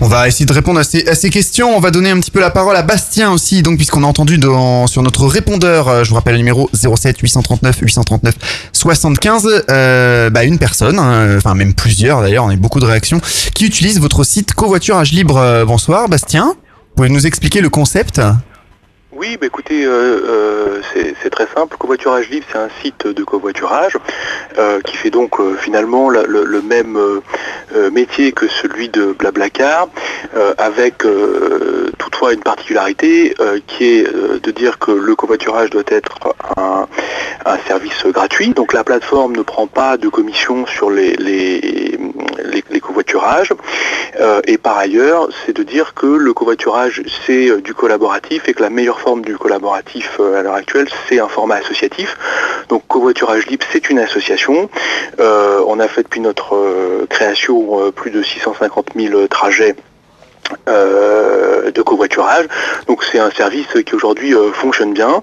On va essayer de répondre à ces, questions. On va donner un petit peu la parole à Bastien aussi, donc puisqu'on a entendu dans, sur notre répondeur, euh, je vous rappelle le numéro 07 839 839 75, euh, bah une personne, hein, enfin même plusieurs d'ailleurs, on a beaucoup de réactions, qui utilise votre site covoiturage libre. Euh, bonsoir Bastien, vous pouvez nous expliquer le concept? Oui, bah écoutez, euh, euh, c'est très simple. Covoiturage Libre, c'est un site de covoiturage euh, qui fait donc finalement le, même métier que celui de Blablacar, avec toutefois une particularité qui est de dire que le covoiturage doit être un, service gratuit. Donc la plateforme ne prend pas de commission sur les, les, covoiturages. Et par ailleurs, c'est de dire que le covoiturage, c'est du collaboratif et que la meilleure forme du collaboratif euh, à l'heure actuelle, c'est un format associatif. Donc Covoiturage Libre, c'est une association. Euh, on a fait depuis notre euh, création plus de 650 000 trajets de covoiturage. Donc c'est un service qui aujourd'hui fonctionne bien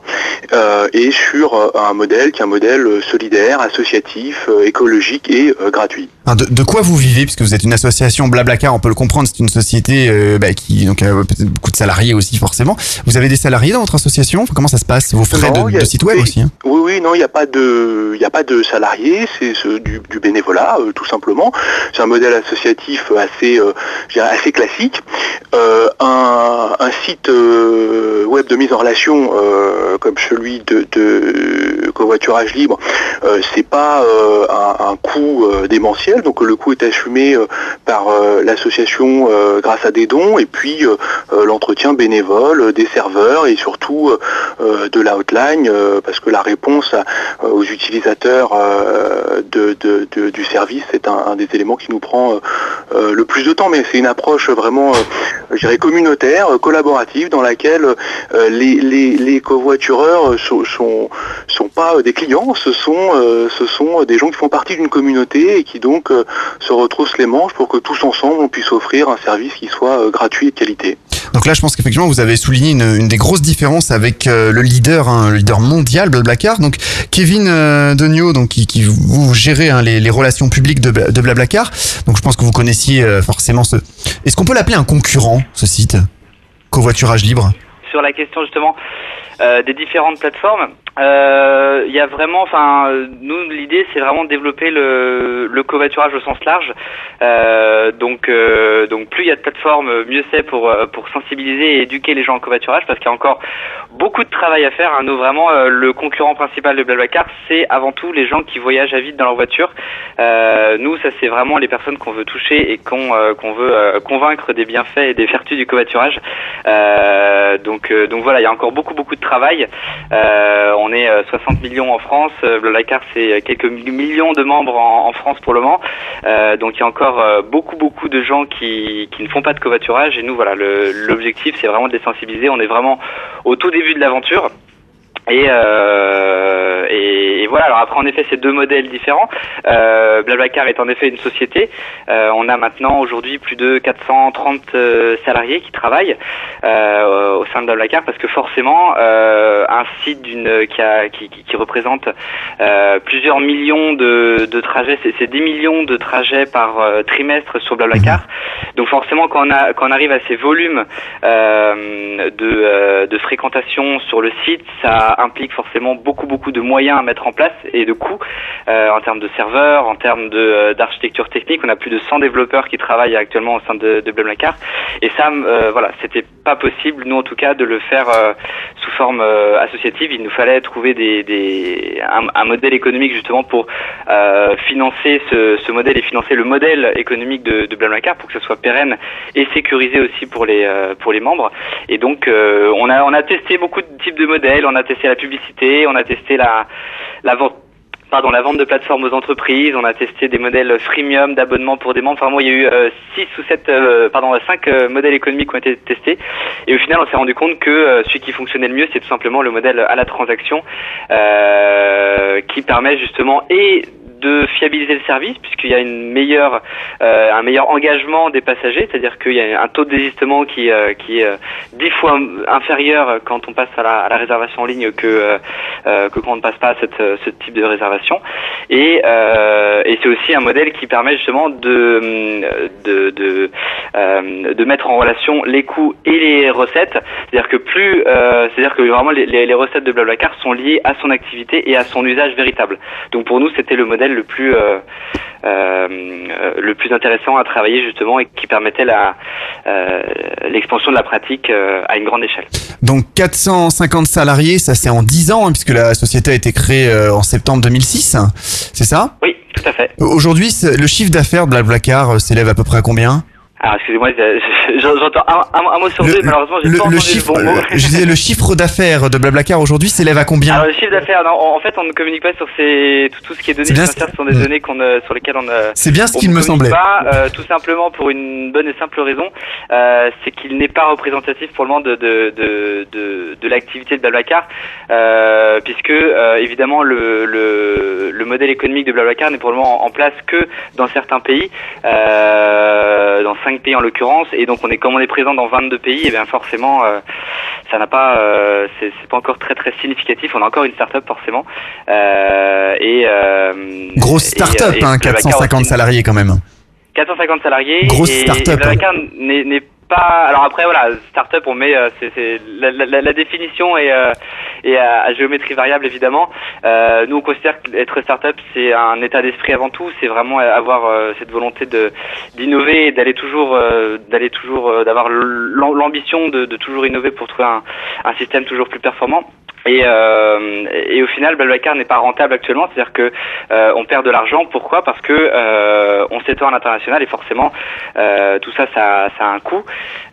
et sur un modèle qui est un modèle solidaire, associatif, écologique et gratuit. De, de quoi vous vivez Puisque vous êtes une association Blablacar, on peut le comprendre, c'est une société euh, bah, qui donc, a peut-être beaucoup de salariés aussi forcément. Vous avez des salariés dans votre association? Comment ça se passe? Vos frais Non, de, a- de site web oui, aussi hein Oui, oui, non, il n'y a pas de, il n'y a pas de salariés, c'est ce- du, du bénévolat, euh, tout simplement. C'est un modèle associatif assez, euh, assez classique. Un, un site web de mise en relation comme celui de, de covoiturage libre, c'est pas un, un coût euh, donc le coût est assumé euh, par euh, l'association euh, grâce à des dons et puis l'entretien bénévole des serveurs et surtout de la parce que la réponse aux utilisateurs du service, c'est un, des éléments qui nous prend le plus de temps, mais c'est une approche vraiment, je dirais, communautaire, collaborative, dans laquelle les, covoitureurs sont, sont, sont pas des clients, ce sont, ce sont des gens qui font partie d'une communauté et qui donc euh, se retroussent les manches pour que tous ensemble on puisse offrir un service qui soit euh, gratuit et de qualité. Donc là, je pense qu'effectivement, vous avez souligné une, une des grosses différences avec euh, le leader, hein, le leader mondial, Blablacar. Donc Kevin euh, Degnaud, donc qui, qui vous, gérez hein, les, les relations publiques de, de Blablacar. Donc je pense que vous connaissiez euh, forcément ce. Est-ce qu'on peut l'appeler un concurrent, ce site? Covoiturage libre. sur la question justement des différentes plateformes, euh, il y a vraiment, enfin, euh, nous l'idée c'est vraiment de développer le, le covoiturage au sens large. Euh, donc, euh, donc plus il y a de plateformes, mieux c'est pour euh, pour sensibiliser et éduquer les gens au covoiturage, parce qu'il y a encore beaucoup de travail à faire. hein. Nous vraiment, euh, le concurrent principal de Blablacar, c'est avant tout les gens qui voyagent à vide dans leur voiture. Euh, nous, ça c'est vraiment les personnes qu'on veut toucher et qu'on euh, qu'on veut euh, convaincre des bienfaits et des vertus du covoiturage. Euh, donc, euh, donc voilà, il y a encore beaucoup beaucoup de travail. Euh, on est euh, 60 millions en France. Euh, Blablacar, c'est quelques mi- millions de membres en, France pour le moment. Euh, donc il y a encore euh, beaucoup beaucoup de gens qui, qui ne font pas de covoiturage. Et nous, voilà, l'objectif, c'est vraiment de les sensibiliser. On est vraiment au tout début de l'aventure. Et, euh, et, et voilà. Alors après, en effet, c'est deux modèles différents. Euh, Blablacar est en effet une société. Euh, on a maintenant aujourd'hui plus de 430 euh, salariés qui travaillent euh, au sein de Blablacar parce que forcément, euh, un site d'une qui, a, qui, qui, qui représente euh, plusieurs millions de, de trajets, c'est, c'est 10 millions de trajets par trimestre sur Blablacar. Donc forcément, quand on, a, quand on arrive à ces volumes euh, de, de fréquentation sur le site, ça implique forcément beaucoup beaucoup de moyens à mettre en place et de coûts euh, en termes de serveurs, en termes de, euh, d'architecture technique. On a plus de 100 développeurs qui travaillent actuellement au sein de, de Blablacar. Et ça, euh, voilà, c'était pas possible, nous en tout cas, de le faire euh, sous forme associative. Il nous fallait trouver des, des, un, modèle économique justement pour financer ce, modèle et financer le modèle économique de, de Blablacar pour que ce soit pérenne et sécurisé aussi pour les pour les membres. Et donc on a on a testé beaucoup de types de modèles. On a testé la publicité, on a testé la vente pardon, la vente de plateformes aux entreprises, on a testé des modèles freemium d'abonnement pour des membres. Enfin, moi, il y a eu 6 ou 7, pardon, 5 modèles économiques qui ont été testés. Et au final, on s'est rendu compte que euh, celui qui fonctionnait le mieux, c'est tout simplement le modèle à la transaction, euh, qui permet justement et de fiabiliser le service puisqu'il y a une meilleure, euh, un meilleur engagement des passagers, c'est-à-dire qu'il y a un taux de désistement qui, euh, qui est euh, dix fois inférieur quand on passe à la, réservation en ligne que, que quand on ne passe pas à cette, ce type de réservation. Et, et c'est aussi un modèle qui permet justement de, de, de, de mettre en relation les coûts et les recettes. C'est-à-dire que plus, c'est-à-dire que vraiment les recettes de Blablacar sont liées à son activité et à son usage véritable. Donc pour nous, c'était le modèle le plus euh, euh, le plus intéressant à travailler justement et qui permettait la euh, l'expansion de la pratique à une grande échelle. Donc 450 salariés, ça c'est en 10 ans, hein, puisque la société a été créée en septembre 2006, c'est ça? Oui, tout à fait. Aujourd'hui, le chiffre d'affaires de Blablacar euh, s'élève à peu près à combien? Alors excusez-moi, je- je- j'entends un, un- un mot sur deux, malheureusement j'ai le, pas le chiffre, le bon mot. euh, je disais le chiffre d'affaires de Blablacar aujourd'hui s'élève à combien Alors le chiffre d'affaires, non, en fait on ne communique pas sur ces tout, tout ce qui est donné bien financières, ce sont des Mm. données qu'on euh, sur lesquelles on euh, C'est bien ce qu'il me semblait. Pas, euh, tout simplement pour une bonne et simple raison, euh, c'est qu'il n'est pas représentatif pour le moment de de de, de, de l'activité de Blablacar, euh, puisque euh, évidemment le, le le modèle économique de Blablacar n'est pour le moment en place que dans certains pays, euh, dans cinq pays en l'occurrence, et donc on est comme on est présent dans 22 pays, et bien forcément euh, ça n'a pas, euh, c'est pas encore très très significatif. On a encore une start-up forcément. Euh, et Grosse start-up, hein, Blablacar 450 aussi. salariés quand même. 450 salariés. Grosse start-up, n'est pas. Alors après voilà, start-up, on met, euh, c'est la, la- la définition est, euh, à, géométrie variable évidemment. Euh, nous on considère qu'être start-up c'est un état d'esprit avant tout. C'est vraiment avoir euh, cette volonté de d'innover et d'aller toujours, euh, d'aller toujours, d'avoir l'am- l'ambition de, toujours innover pour trouver un système toujours plus performant. Et, euh, et au final, Blablacar n'est pas rentable actuellement, c'est-à-dire que euh, on perd de l'argent. Pourquoi? Parce que euh, on s'étend à l'international et forcément euh, tout ça, ça, ça a un coût.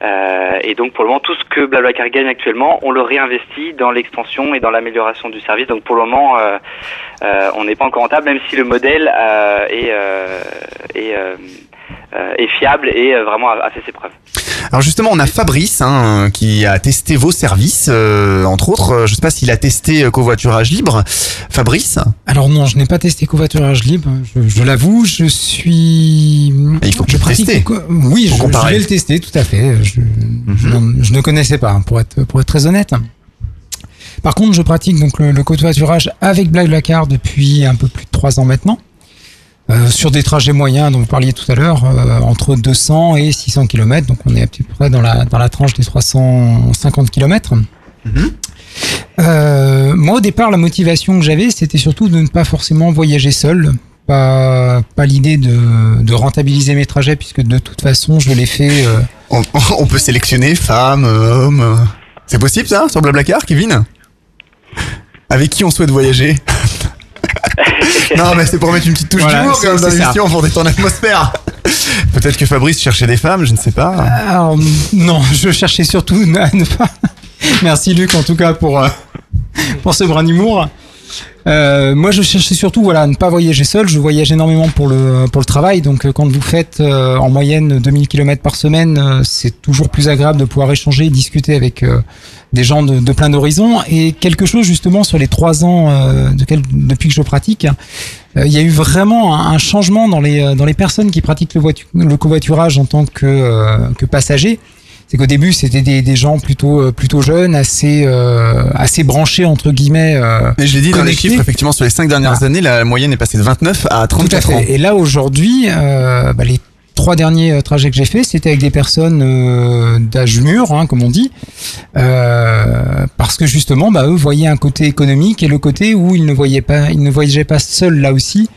Euh, et donc pour le moment, tout ce que Blablacar gagne actuellement, on le réinvestit dans l'expansion et dans l'amélioration du service. Donc pour le moment, euh, on n'est pas encore rentable, même si le modèle est, est, est fiable et vraiment a fait ses preuves. Alors justement, on a Fabrice hein, qui a testé vos services, euh, entre autres. Je sais pas s'il a testé euh, covoiturage libre. Fabrice Alors non, je n'ai pas testé covoiturage libre, je, je l'avoue, je suis... Il faut que je tu pratique co- Oui, je, je vais le tester, tout à fait. Je, Mhm. je ne connaissais pas, pour être, pour être très honnête. Par contre, je pratique donc le, le covoiturage avec BlaBlaCar depuis un peu plus de trois ans maintenant. Euh, sur des trajets moyens dont vous parliez tout à l'heure, euh, entre 200 et 600 km. Donc on est à peu près dans la, dans la tranche des 350 km. Euh, moi, au départ, la motivation que j'avais, c'était surtout de ne pas forcément voyager seul. Pas, pas l'idée de, de rentabiliser mes trajets, puisque de toute façon, je l'ai fait. euh, on, on peut sélectionner femme, homme. euh. C'est possible ça sur Blablacar, Kevin? Avec qui on souhaite voyager? [LAUGHS] Non, mais c'est pour mettre une petite touche Voilà, d'humour c'est- quand même dans l'émission pour détendre l'atmosphère. Peut-être que Fabrice cherchait des femmes, je ne sais pas. Alors, non, je cherchais surtout à ne pas. Merci Luc, en tout cas, pour, euh, pour ce brin d'humour. Euh, moi, je cherchais surtout voilà, à ne pas voyager seul. Je voyage énormément pour le, pour le travail. Donc, euh, quand vous faites euh, en moyenne 2000 km par semaine, euh, c'est toujours plus agréable de pouvoir échanger et discuter avec euh, des gens de, de plein d'horizons. Et quelque chose, justement, sur les trois ans euh, de quel- depuis que je pratique, euh, il y a eu vraiment un, un changement dans les, euh, dans les personnes qui pratiquent le, voitu- le covoiturage en tant que, euh, que passagers. C'est qu'au début, c'était des, des gens plutôt, euh, plutôt jeunes, assez, euh, assez branchés, entre guillemets. euh, Mais je l'ai dit dans les chiffres, effectivement, sur les cinq dernières années, la moyenne est passée de 29 à Tout à 34 ans. fait. Et là, aujourd'hui, euh, bah, les trois derniers euh, trajets que j'ai faits, c'était avec des personnes euh, d'âge mûr, hein, comme on dit, euh, parce que justement, bah, eux voyaient un côté économique et le côté où ils ne voyaient pas, ils ne voyageaient pas seuls là aussi.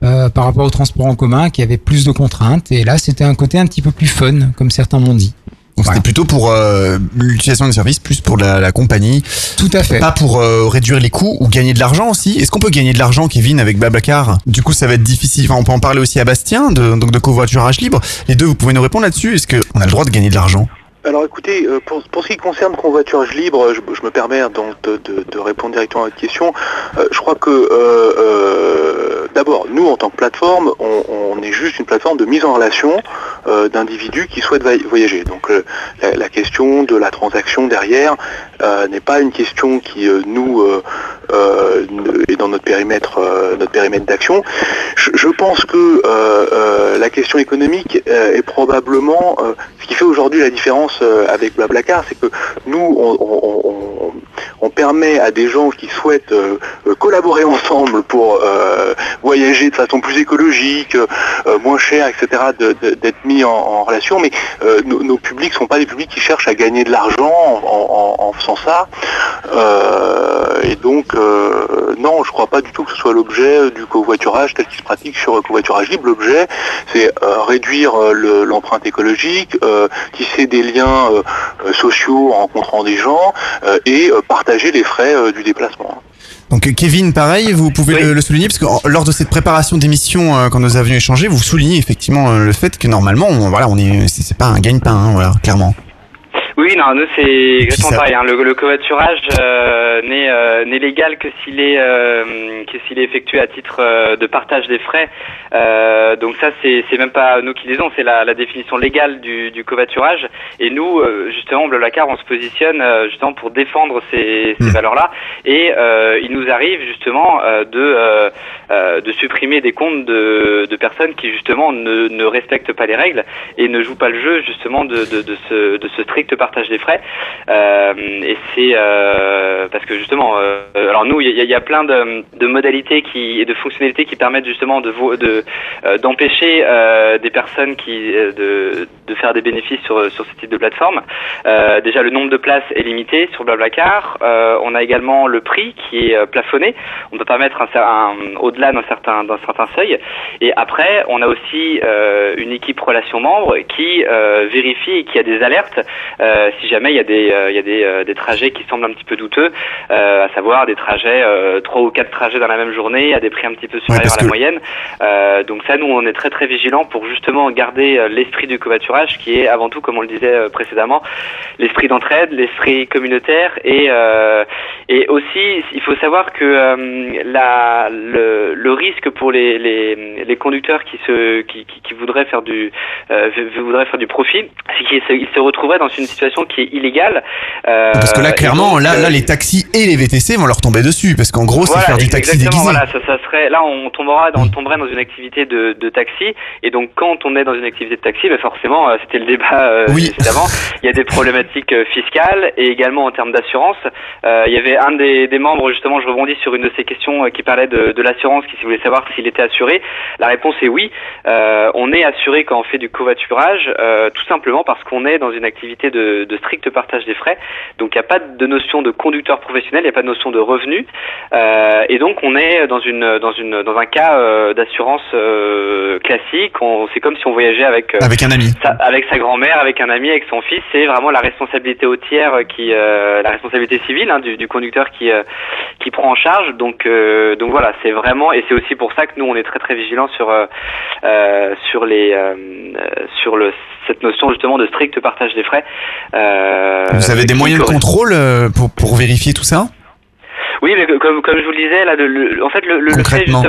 par rapport au transport en commun qui avait plus de contraintes et là c'était un côté un petit peu plus fun comme certains m'ont dit Donc c'était plutôt pour euh, l'utilisation des services, plus pour la, la compagnie. Tout à fait. Pas pour euh, réduire les coûts ou gagner de l'argent aussi. Est-ce qu'on peut gagner de l'argent, Kevin, avec Blablacar? Du coup, ça va être difficile. Enfin, on peut en parler aussi à Bastien, de, donc de covoiturage libre. Les deux, vous pouvez nous répondre là-dessus. Est-ce qu'on a le droit de gagner de l'argent? Alors écoutez, euh, pour, ce qui concerne convoiturage libre, je, je me permets donc de, répondre directement à votre question. Euh, je crois que euh, d'abord, nous en tant que plateforme, on, est juste une plateforme de mise en relation d'individus qui souhaitent voyager. Donc la, question de la transaction derrière n'est pas une question qui nous est dans notre périmètre, notre périmètre d'action. Je, pense que la question économique est probablement ce qui fait aujourd'hui la différence euh, avec Blablacar, c'est que nous, on, permet à des gens qui souhaitent euh, euh, collaborer ensemble pour voyager de façon plus écologique, moins chère, etc., d'être mis en, relation. Mais nos, publics sont pas des publics qui cherchent à gagner de l'argent en, faisant ça. Et donc, non, je crois pas du tout que ce soit l'objet du covoiturage tel qu'il se pratique sur le covoiturage libre. L'objet, c'est réduire le- l'empreinte écologique, tisser des liens euh, euh, sociaux en rencontrant des gens euh, et euh, partager les frais euh, du déplacement. Donc Kevin, pareil, vous pouvez le, le souligner parce que lors de cette préparation d'émission, euh, quand nous avions échangé, vous soulignez effectivement euh, le fait que normalement, on, voilà, on est, c'est c'est pas un gagne-pain, hein, voilà, clairement. Oui, non, nous c'est exactement ça- pareil. hein. Le, le covoiturage euh, n'est euh, n'est légal que s'il est euh, que s'il est effectué à titre euh, de partage des frais. Donc ça c'est même pas nous qui disons, c'est la, la définition légale du, du covoiturage. Et nous justement, Blablacar, on se positionne justement pour défendre ces, ces valeurs-là. Et euh, il nous arrive justement de de supprimer des comptes de, de personnes qui justement ne, ne respectent pas les règles et ne jouent pas le jeu justement de, de, de ce, de ce strict partage des frais. Euh, et c'est euh, parce que justement, euh, alors nous, il y, a- plein de, modalités qui et de fonctionnalités qui permettent justement de d'empêcher des personnes qui de, de faire des bénéfices sur sur ce type de plateforme. Déjà, le nombre de places est limité sur Blablacar. On a également le prix qui est plafonné. On ne peut pas mettre un, au-delà d'un certain d'un certain seuil. Et après, on a aussi une équipe relation membre qui vérifie et qui a des alertes euh, si jamais il y a des euh, il y a des, euh, des trajets qui semblent un petit peu douteux, à savoir des trajets trois ou quatre trajets dans la même journée à des prix un petit peu supérieurs à la que- moyenne. Donc ça, nous, on est très très vigilants pour justement garder l'esprit du covoiturage, qui est avant tout, comme on le disait précédemment, l'esprit d'entraide, l'esprit communautaire et et aussi, il faut savoir que la, le, le risque pour les, les, les conducteurs qui se qui, qui, qui voudraient faire du voudraient faire du profit, c'est qu'ils se, ils se retrouveraient dans une situation qui est illégale. euh, Parce que là, clairement, donc, là, euh, là, les taxis et les VTC vont leur tomber dessus. Parce qu'en gros, c'est faire du taxi déguisé. Voilà, ça, ça serait là on tombera, on tomberait dans une activité de, de taxi et donc quand on est dans une activité de taxi, ben forcément euh, c'était le débat euh, avant. Il y a des problématiques fiscales et également en termes d'assurance. Euh, il y avait un des, des membres justement, je rebondis sur une de ces questions qui parlait de, de l'assurance, qui voulait savoir s'il était assuré. La réponse est oui. Euh, on est assuré quand on fait du covoiturage, tout simplement parce qu'on est dans une activité de, de strict partage des frais. Donc il n'y a pas de notion de conducteur professionnel, il n'y a pas de notion de revenu. Euh, et donc on est dans une dans une dans un cas euh, d'assurance euh, classique. C'est comme si on voyageait avec Avec un ami. sa, avec sa grand-mère, avec un ami, avec son fils. C'est vraiment la responsabilité hautière qui euh, la responsabilité civile hein, du, du conducteur qui qui prend en charge. Donc donc voilà, c'est vraiment et c'est aussi pour ça que nous on est très très vigilants sur sur les sur le cette notion justement de strict partage des frais. Euh, Vous avez des moyens de contrôle euh, pour, pour vérifier tout ça oui, mais comme, comme je vous le disais, là, le, le- en fait, le, le, fait Concrètement,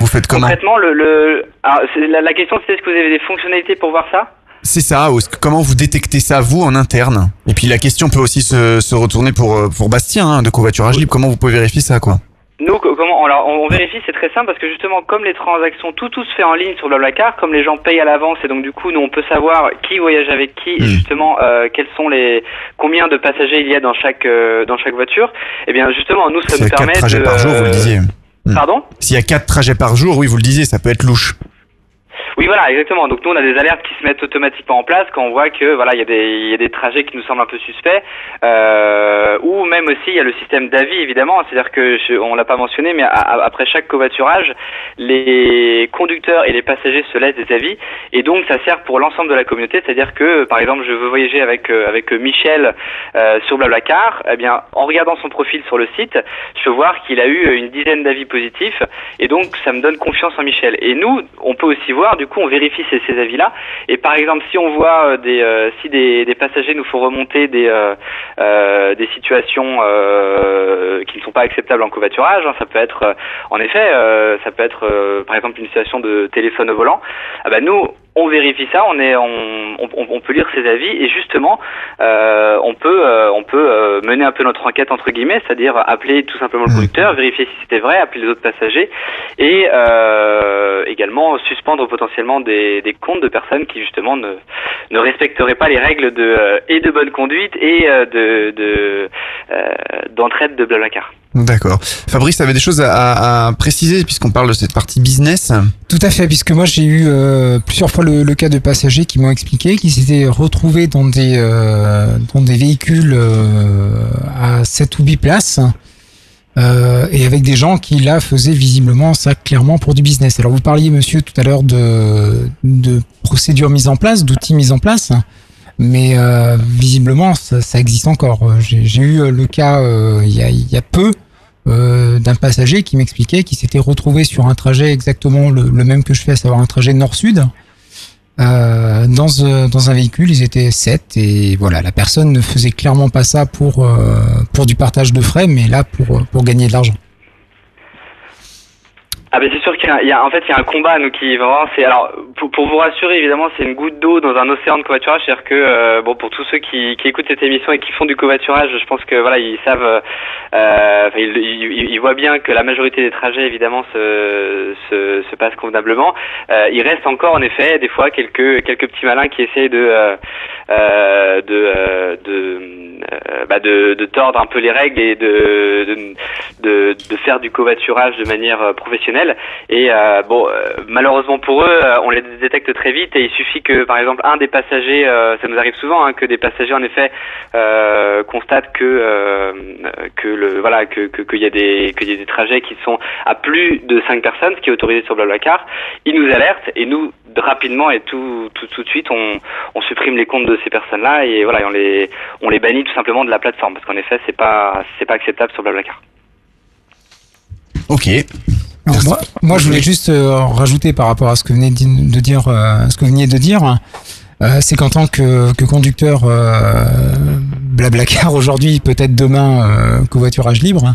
vous faites comment Concrètement, le, le alors, c'est- la, la question c'était est-ce que vous avez des fonctionnalités pour voir ça C'est ça, ou que- comment vous détectez ça vous en interne? Et puis la question peut aussi se, se retourner pour, euh, pour Bastien hein, de covoiturage libre. Comment vous pouvez vérifier ça quoi? Nous, co- comment alors, on, on vérifie, c'est très simple parce que justement, comme les transactions, tout tout se fait en ligne sur Blablacar, comme les gens payent à l'avance et donc du coup, nous on peut savoir qui voyage avec qui et justement euh, quels sont les combien de passagers il y a dans chaque euh, dans chaque voiture. Et bien justement, nous ça S'il y nous a quatre permet trajets de par jour, vous le disiez. Hmm. Pardon? S'il y a quatre trajets par jour, oui, vous le disiez, ça peut être louche. Oui, voilà, exactement. Donc nous, on a des alertes qui se mettent automatiquement en place quand on voit que voilà, il y a des trajets qui nous semblent un peu suspects, euh, ou même aussi il y a le système d'avis évidemment. C'est-à-dire que je, on l'a pas mentionné, mais après chaque covoiturage, les conducteurs et les passagers se laissent des avis, et donc ça sert pour l'ensemble de la communauté. C'est-à-dire que par exemple, je veux voyager avec euh, avec Michel euh, sur Blablacar, eh bien, en regardant son profil sur le site, je peux voir qu'il a eu une dizaine d'avis positifs, et donc ça me donne confiance en Michel. Et nous, on peut aussi voir, du coup, on vérifie ces, avis-là. Et par exemple, si on voit euh, des, euh, si des, passagers nous font remonter des, euh, des situations qui ne sont pas acceptables en covoiturage, hein, ça peut être, en effet, ça peut être, par exemple, une situation de téléphone au volant. Ah ben nous, on vérifie ça, on est, on, on, on peut lire ses avis et justement, euh, on peut, euh, on peut euh, mener un peu notre enquête entre guillemets, c'est-à-dire appeler tout simplement le conducteur, vérifier si c'était vrai, appeler les autres passagers et euh, également suspendre potentiellement des, des comptes de personnes qui justement ne, ne respecteraient pas les règles de euh, et de bonne conduite et euh, de de, euh, d'entraide de Blablacar. D'accord. Fabrice avait des choses à, à- préciser puisqu'on parle de cette partie business. Tout à fait, puisque moi j'ai eu euh, plusieurs fois le, le cas de passagers qui m'ont expliqué qu'ils s'étaient retrouvés dans des euh, dans des véhicules euh, à 7 ou 8 places euh, et avec des gens qui là faisaient visiblement ça clairement pour du business. Alors vous parliez monsieur tout à l'heure de de procédures mises en place, d'outils mis en place. Mais euh, visiblement, ça, ça existe encore. J'ai eu le cas euh, y, a, il y a peu euh, d'un passager qui m'expliquait qu'il s'était retrouvé sur un trajet exactement le, même que je fais, à savoir un trajet nord-sud. Euh, dans, euh, dans un véhicule, ils étaient sept et voilà, la personne ne faisait clairement pas ça pour, pour du partage de frais, mais là pour, pour gagner de l'argent. Ah ben c'est sûr qu'il y y a- en fait il y a un combat nous qui vraiment c'est alors pour, pour vous rassurer évidemment c'est une goutte d'eau dans un océan de covoiturage. C'est-à-dire que euh, bon pour tous ceux qui, qui écoutent cette émission et qui font du covoiturage je pense que voilà ils savent euh, euh, ils, ils- ils voient bien que la majorité des trajets évidemment se se, se passent convenablement. Euh, il reste encore en effet des fois quelques quelques petits malins qui essayent de euh, de de, bah, de de tordre un peu les règles et de de, de, de faire du covoiturage de manière professionnelle Et euh, bon, euh, malheureusement pour eux, euh, on les détecte très vite et il suffit que, par exemple, un des passagers, ça nous arrive souvent, hein, que des passagers en effet constatent que que voilà qu'il y a des trajets qui sont à plus de 5 personnes, ce qui est autorisé sur Blablacar. Ils nous alertent et nous rapidement et tout tout tout de suite on supprime les comptes de ces personnes-là et voilà on les on les bannit tout simplement de la plateforme parce qu'en effet c'est pas c'est pas acceptable sur Blablacar. Ok. Alors, moi, moi, je voulais juste euh, rajouter par rapport à ce que venez de di- de dire, euh, ce que vous veniez de dire, euh, c'est qu'en tant que, que conducteur euh, Blablacar aujourd'hui, peut-être demain euh, covoiturage libre.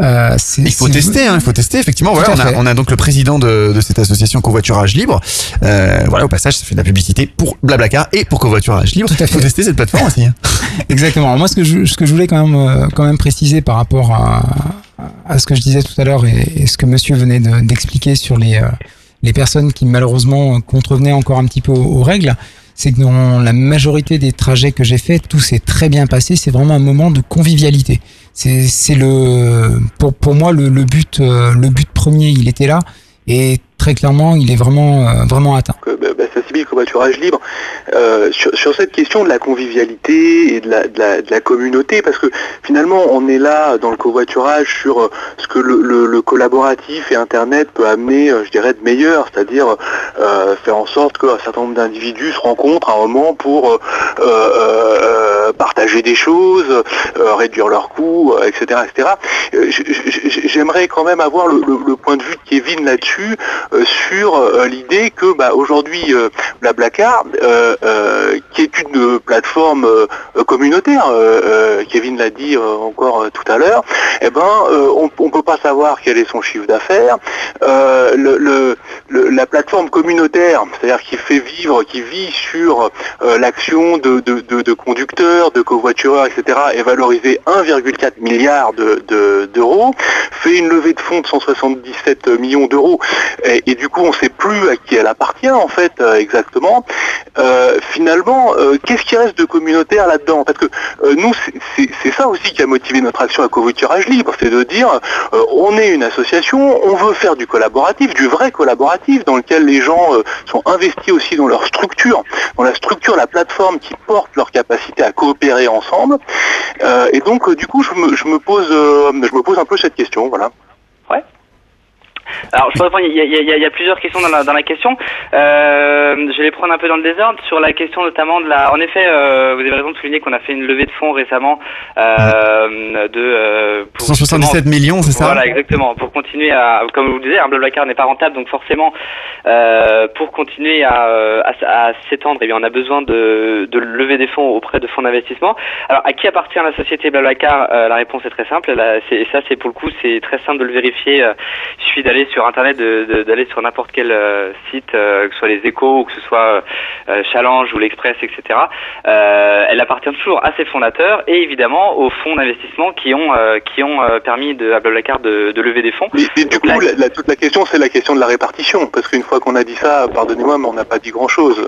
euh, c'est- Il faut tester, hein, il faut tester. Effectivement, voilà, on a, fait. on a donc le président de, de cette association Covoiturage Libre. Euh, voilà, au passage, ça fait de la publicité pour Blablacar et pour Covoiturage Libre. Tout à Il faut fait. tester cette plateforme aussi. hein. [LAUGHS] Exactement. Moi, ce que je, ce que je voulais quand même, euh, quand même préciser par rapport à, à ce que je disais tout à l'heure et, ce que Monsieur venait de- d'expliquer sur les, euh, les personnes qui malheureusement contrevenaient encore un petit peu aux, règles, c'est que dans la majorité des trajets que j'ai faits, tout s'est très bien passé. C'est vraiment un moment de convivialité. C'est le, pour, pour moi le, le but, euh, le but premier, il était là et très clairement, il est vraiment, euh, vraiment atteint. que, bah, bah, covoiturage libre euh, sur, sur cette question de la convivialité et de la, communauté parce que finalement on est là dans le covoiturage sur euh, ce que le, collaboratif et internet peut amener je dirais de meilleur c'est-à-dire faire en sorte qu'un certain nombre d'individus se rencontrent à un moment pour partager des choses réduire leurs coûts etc etc j'aimerais quand même avoir le, le- point de vue de Kevin là-dessus sur euh, l'idée que bah, aujourd'hui euh, Blablacar, euh, euh, qui est une euh, plateforme euh, euh, communautaire, euh, euh, Kevin l'a dit euh, encore euh, tout à l'heure, eh ben euh, on, on peut pas savoir quel est son chiffre d'affaires. Euh, la plateforme communautaire, c'est-à-dire qui fait vivre, qui vit sur euh, l'action de, de- conducteurs, de covoitureurs, etc., est valorisée 1,4 milliard de- de- d'euros, fait une levée de fonds de 177 millions d'euros, et du coup on ne sait plus à qui elle appartient en fait euh, exactement. Euh, finalement, euh, qu'est-ce qui reste de communautaire là-dedans? Parce que nous, c'est- ça aussi qui a motivé notre action à covoiturage libre, c'est de dire on est une association, on veut faire du collaboratif, du vrai collaboratif, dans lequel les gens sont investis aussi dans leur structure, dans la structure, la plateforme qui porte leur capacité à coopérer ensemble. Et donc, du coup, je me, pose, je me pose un peu cette question, voilà. Alors, je il y y y a plusieurs questions dans la, dans la question. Euh, je vais les prendre un peu dans le désordre sur la question notamment de la... En effet, euh, vous avez raison de souligner qu'on a fait une levée de fonds récemment euh, de... euh, pour 177 justement- millions, c'est ça? Voilà, exactement. Pour continuer à... Comme vous le disais, un Blablacar n'est pas rentable, donc forcément, pour continuer à, à, à s'étendre, eh bien, on a besoin de, de lever des fonds auprès de fonds d'investissement. Alors, à qui appartient la société Blablacar La réponse est très simple. Et ça, c'est pour le coup, c'est très simple de le vérifier. Il suffit d'aller sur Internet, d'aller sur n'importe quel euh, site, euh, que ce soit les Échos ou que ce soit euh, Challenge ou l'Express, etc. Elle appartient toujours à ses fondateurs et évidemment aux fonds d'investissement qui ont qui ont permis de, à Blablacar de, de lever des fonds. Mais, mais du coup, la, la- toute la question, c'est la question de la répartition. Parce qu'une fois qu'on a dit ça, pardonnez-moi, mais on n'a pas dit grand-chose.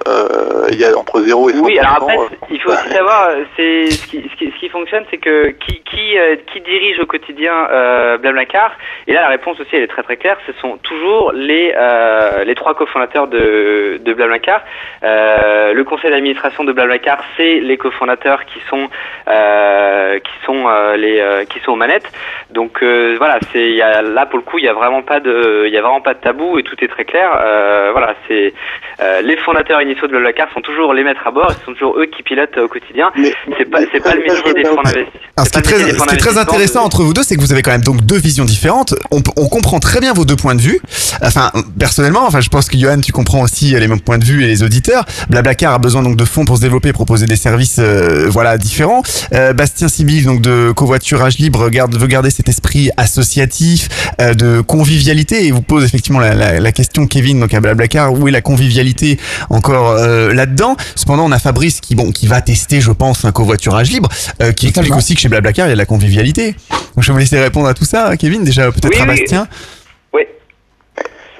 Il y a entre 0 et 100 Oui, alors après, il faut aussi savoir, c'est ce qui, ce qui, ce qui fonctionne, c'est que qui, qui, qui dirige au quotidien euh, Blablacar? Et là, la réponse aussi, elle est très très claire. Ce sont toujours les euh, les trois cofondateurs de, de Blablacar. Euh, le conseil d'administration de Blablacar, c'est les cofondateurs qui sont euh, qui sont euh, les euh, qui sont aux manettes. Donc euh, voilà, c'est il y a, là pour le coup, il y a vraiment pas de il y a vraiment pas de tabou et tout est très clair. Euh, voilà, c'est euh, les fondateurs initiaux de Blablacar sont toujours les maîtres à bord, ce sont toujours eux qui pilotent au quotidien. C'est pas c'est pas le métier des fonds d'investissement. Ce qui est très, ce qui est très intéressant entre vous deux, c'est que vous avez quand même donc deux visions différentes. On, on comprend très bien vos deux points de vue. Enfin, personnellement, enfin, je pense que Johan, tu comprends aussi les mêmes points de vue et les auditeurs. Blablacar a besoin donc de fonds pour se développer, et proposer des services, euh, voilà, différents. Euh, Bastien Sibyl, donc de covoiturage libre, garde, veut garder cet esprit associatif, euh, de convivialité et vous pose effectivement la, la, la question, Kevin, donc à Blablacar, où est la convivialité encore euh, là-dedans? Cependant, on a Fabrice qui, bon, qui va tester, je pense, un covoiturage libre, euh, qui explique aussi que chez Blablacar, il y a de la convivialité. Donc, je vais vous laisser répondre à tout ça, Kevin, déjà peut-être Oui, à. Bastien. Oui.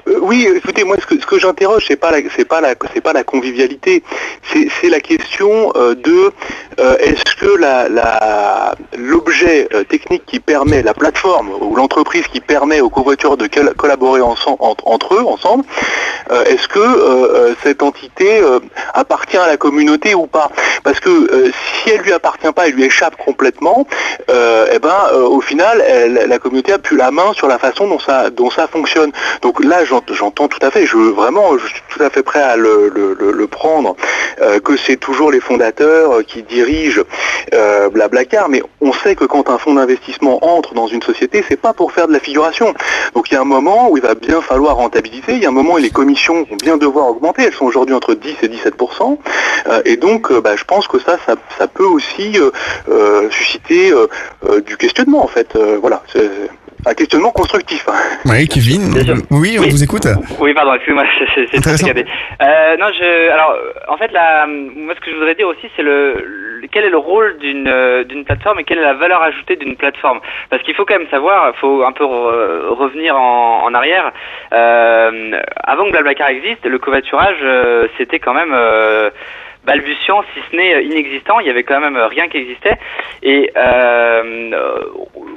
Euh, oui, écoutez, moi, ce que, j'interroge, c'est pas pas la, pas la convivialité, c'est, la question euh, de euh, est-ce que la, l'objet technique qui permet, la plateforme ou l'entreprise qui permet aux covoitureurs de col- collaborer entre, entre eux, ensemble, est-ce que cette entité appartient à la communauté ou pas? Parce que si elle lui appartient pas, elle lui échappe complètement, eh ben, au final, la communauté a plus la main sur la façon dont ça, dont ça fonctionne. Donc là, j'entends tout à fait, je vraiment, je suis tout à fait prêt à le, prendre, euh, que c'est toujours les fondateurs euh, qui dirigent euh, Blablacar, mais on sait que quand un fonds d'investissement entre dans une société, c'est pas pour faire de la figuration. Donc il y a un moment où il va bien falloir rentabiliser, il y a un moment où les commissions vont bien devoir augmenter, elles sont aujourd'hui entre 10 et 17% euh, et donc euh, bah, je pense que ça, ça, ça peut aussi susciter du questionnement en fait. Voilà, c'est un questionnement constructif. Oui, Kevin. Oui, on vous écoute. Oui, pardon, excusez-moi, [LAUGHS] c'est-. Euh, non, je, alors, en fait, la, moi, ce que je voudrais dire aussi, c'est le, le- quel est le rôle d'une euh, d'une plateforme et quelle est la valeur ajoutée d'une plateforme? Parce qu'il faut quand même savoir, il faut un peu re- revenir en, en arrière. Euh, avant que Blablacar existe, le covoiturage, euh, c'était quand même euh, balbutiant, si ce n'est euh, inexistant. Il y avait quand même euh, rien qui existait. Et euh,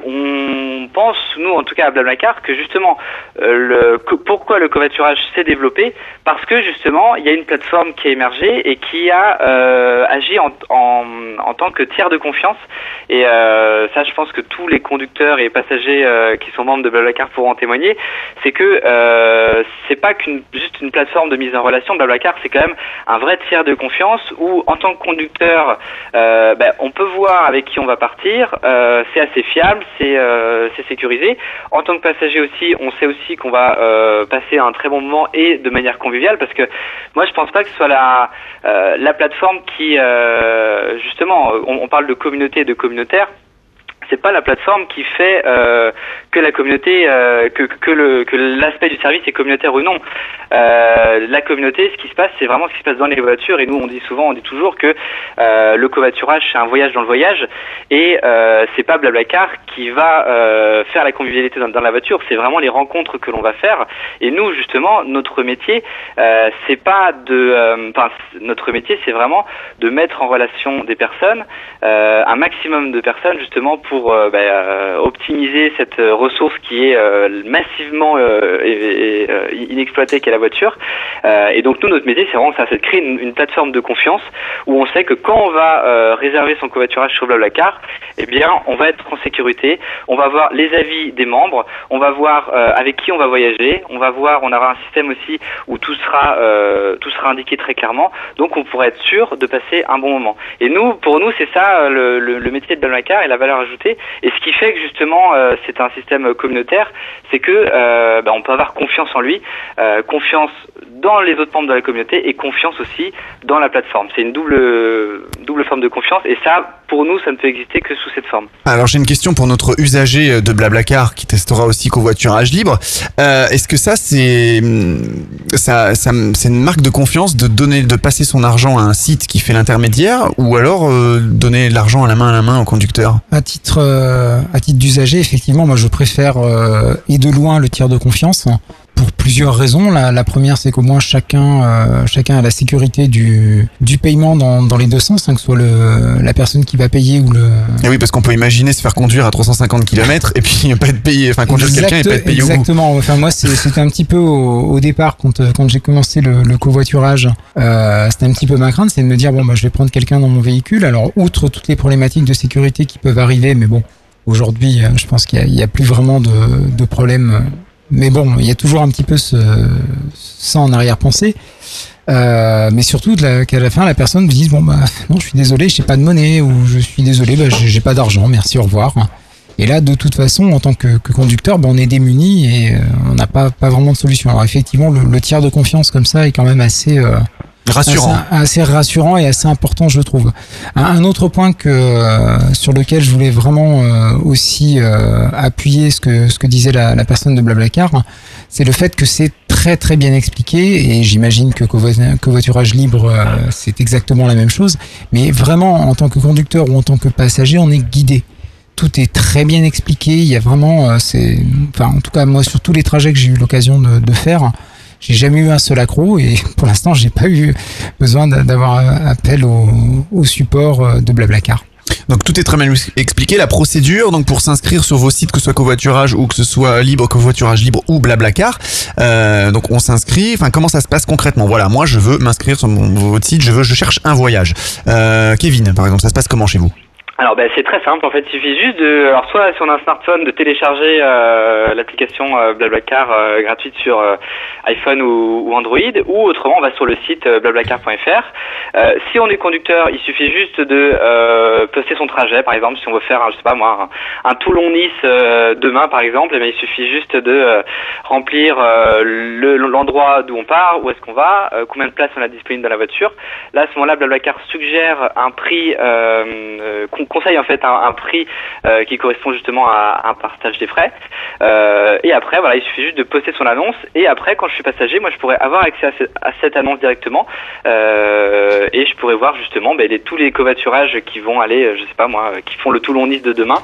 on pense, nous en tout cas à Blablacar, que justement, le, pourquoi le covoiturage s'est développé? Parce que justement, il y a une plateforme qui a émergé et qui a agi en, tant que tiers de confiance. Et ça, je pense que tous les conducteurs et passagers qui sont membres de Blablacar pourront en témoigner. C'est que c'est pas qu'une juste une plateforme de mise en relation. Blablacar, c'est quand même un vrai tiers de confiance où, en tant que conducteur, euh, ben, on peut voir avec qui on va partir. euh, c'est assez fiable, c'est euh, sécurisé. En tant que passager aussi, on sait aussi qu'on va euh, passer un très bon moment et de manière conviviale parce que moi, je pense pas que ce soit la euh, la plateforme qui euh, justement, on parle de communauté et de communautaire c'est pas la plateforme qui fait euh, que la communauté, euh, que, l'aspect du service est communautaire ou non. Euh, la communauté, ce qui se passe, c'est vraiment ce qui se passe dans les voitures. Et nous, on dit souvent, on dit toujours que le covoiturage, c'est un voyage dans le voyage, et c'est pas Blablacar qui va faire la convivialité dans, la voiture. C'est vraiment les rencontres que l'on va faire. Et nous, justement, notre métier, c'est pas de, notre métier, c'est vraiment de mettre en relation des personnes, un maximum de personnes, justement, pour euh, bah, euh, optimiser cette euh, ressource qui est massivement inexploitée qu'est la voiture. Et donc nous, notre métier, c'est vraiment ça, c'est de créer une, plateforme de confiance où on sait que quand on va réserver son covoiturage sur Blablacar, eh bien, on va être en sécurité. On va voir les avis des membres. On va voir avec qui on va voyager. On va voir, on aura un système aussi où tout sera tout sera indiqué très clairement. Donc, on pourra être sûr de passer un bon moment. Et nous, pour nous, c'est ça le, le, le métier de Blablacar et la valeur ajoutée. Et ce qui fait que justement, euh, c'est un système communautaire, c'est que euh, bah, on peut avoir confiance en lui, euh, confiance dans les autres membres de la communauté et confiance aussi dans la plateforme. C'est une double double forme de confiance. Et ça, pour nous, ça ne peut exister que sous cette forme. Alors j'ai une question pour notre usager de Blablacar qui testera aussi covoiturage libre. Euh, Est-ce que ça c'est hum, ça, ça c'est une marque de confiance de donner de passer son argent à un site qui fait l'intermédiaire ou alors euh, donner l'argent à la main à la main au conducteur? À titre, euh, à titre d'usager, effectivement, moi je préfère euh, et de loin le tiers de confiance pour plusieurs raisons. La, la première, c'est qu'au moins chacun, euh, chacun a la sécurité du, du paiement dans, dans les deux sens, hein, que ce soit le, la personne qui va payer ou le. Et oui parce qu'on peut imaginer se faire conduire à 350 km et puis pas être payé, enfin conduire quelqu'un et pas être payé au bout. Exactement. Enfin moi, c'était un petit peu au, au départ quand euh, quand j'ai commencé le, le covoiturage, euh, c'était un petit peu ma crainte, c'est de me dire bon bah je vais prendre quelqu'un dans mon véhicule. Alors outre toutes les problématiques de sécurité qui peuvent arriver, mais bon aujourd'hui, je pense qu'il y a- a, plus vraiment de, de problèmes. Mais bon, il y a toujours un petit peu ce, ça en arrière-pensée. Euh, mais surtout qu'à la fin la personne me dise bon bah non je suis désolé j'ai pas de monnaie ou je suis désolé bah, j'ai pas d'argent merci au revoir et là de toute façon en tant que, conducteur bah, on est démuni et euh, on n'a pas pas vraiment de solution alors effectivement le, le tiers de confiance comme ça est quand même assez euh, Rassurant. assez, rassurant et assez important je trouve un, autre point que euh, sur lequel je voulais vraiment euh, aussi euh, appuyer ce que ce que disait la, personne de Blablacar c'est le fait que c'est très très bien expliqué et j'imagine que covo- covoiturage libre c'est exactement la même chose mais vraiment en tant que conducteur ou en tant que passager on est guidé tout est très bien expliqué. Il y a vraiment, c'est, enfin, en tout cas, moi, sur tous les trajets que j'ai eu l'occasion de faire, j'ai jamais eu un seul accro et [LAUGHS] pour l'instant, j'ai pas eu besoin d'a- d'avoir appel au, support euh, de Blablacar. Donc tout est très bien expliqué, la procédure, donc pour s'inscrire sur vos sites, que ce soit covoiturage ou que ce soit libre, covoiturage libre ou blablacar, euh, donc on s'inscrit, enfin comment ça se passe concrètement? Voilà, moi je veux m'inscrire sur votre site, je veux, je cherche un voyage. Euh, Kevin, par exemple, ça se passe comment chez vous? Alors ben, c'est très simple en fait, il suffit juste de, alors soit si on a un smartphone de télécharger euh, l'application euh, Blablacar euh, gratuite sur euh, iPhone ou, ou Android, ou autrement on va sur le site euh, blablacar.fr. Euh, si on est conducteur, il suffit juste de poster son trajet, par exemple si on veut faire, un, je sais pas moi, un, un Toulon-Nice demain par exemple, eh bien, il suffit juste de remplir euh, le- l'endroit d'où on part, où est-ce qu'on va, combien de places on a disponible dans la voiture. Là à ce moment-là, Blablacar suggère un prix, conseille en fait un, un prix euh, qui correspond justement à un partage des frais. Euh, et après, voilà, il suffit juste de poster son annonce. Et après, quand je suis passager, moi, je pourrais avoir accès à, ce- à cette annonce directement. Euh, et je pourrais voir justement ben, les- tous les covoiturages qui vont aller, euh, je sais pas moi, euh, qui font le Toulon-Nice de demain.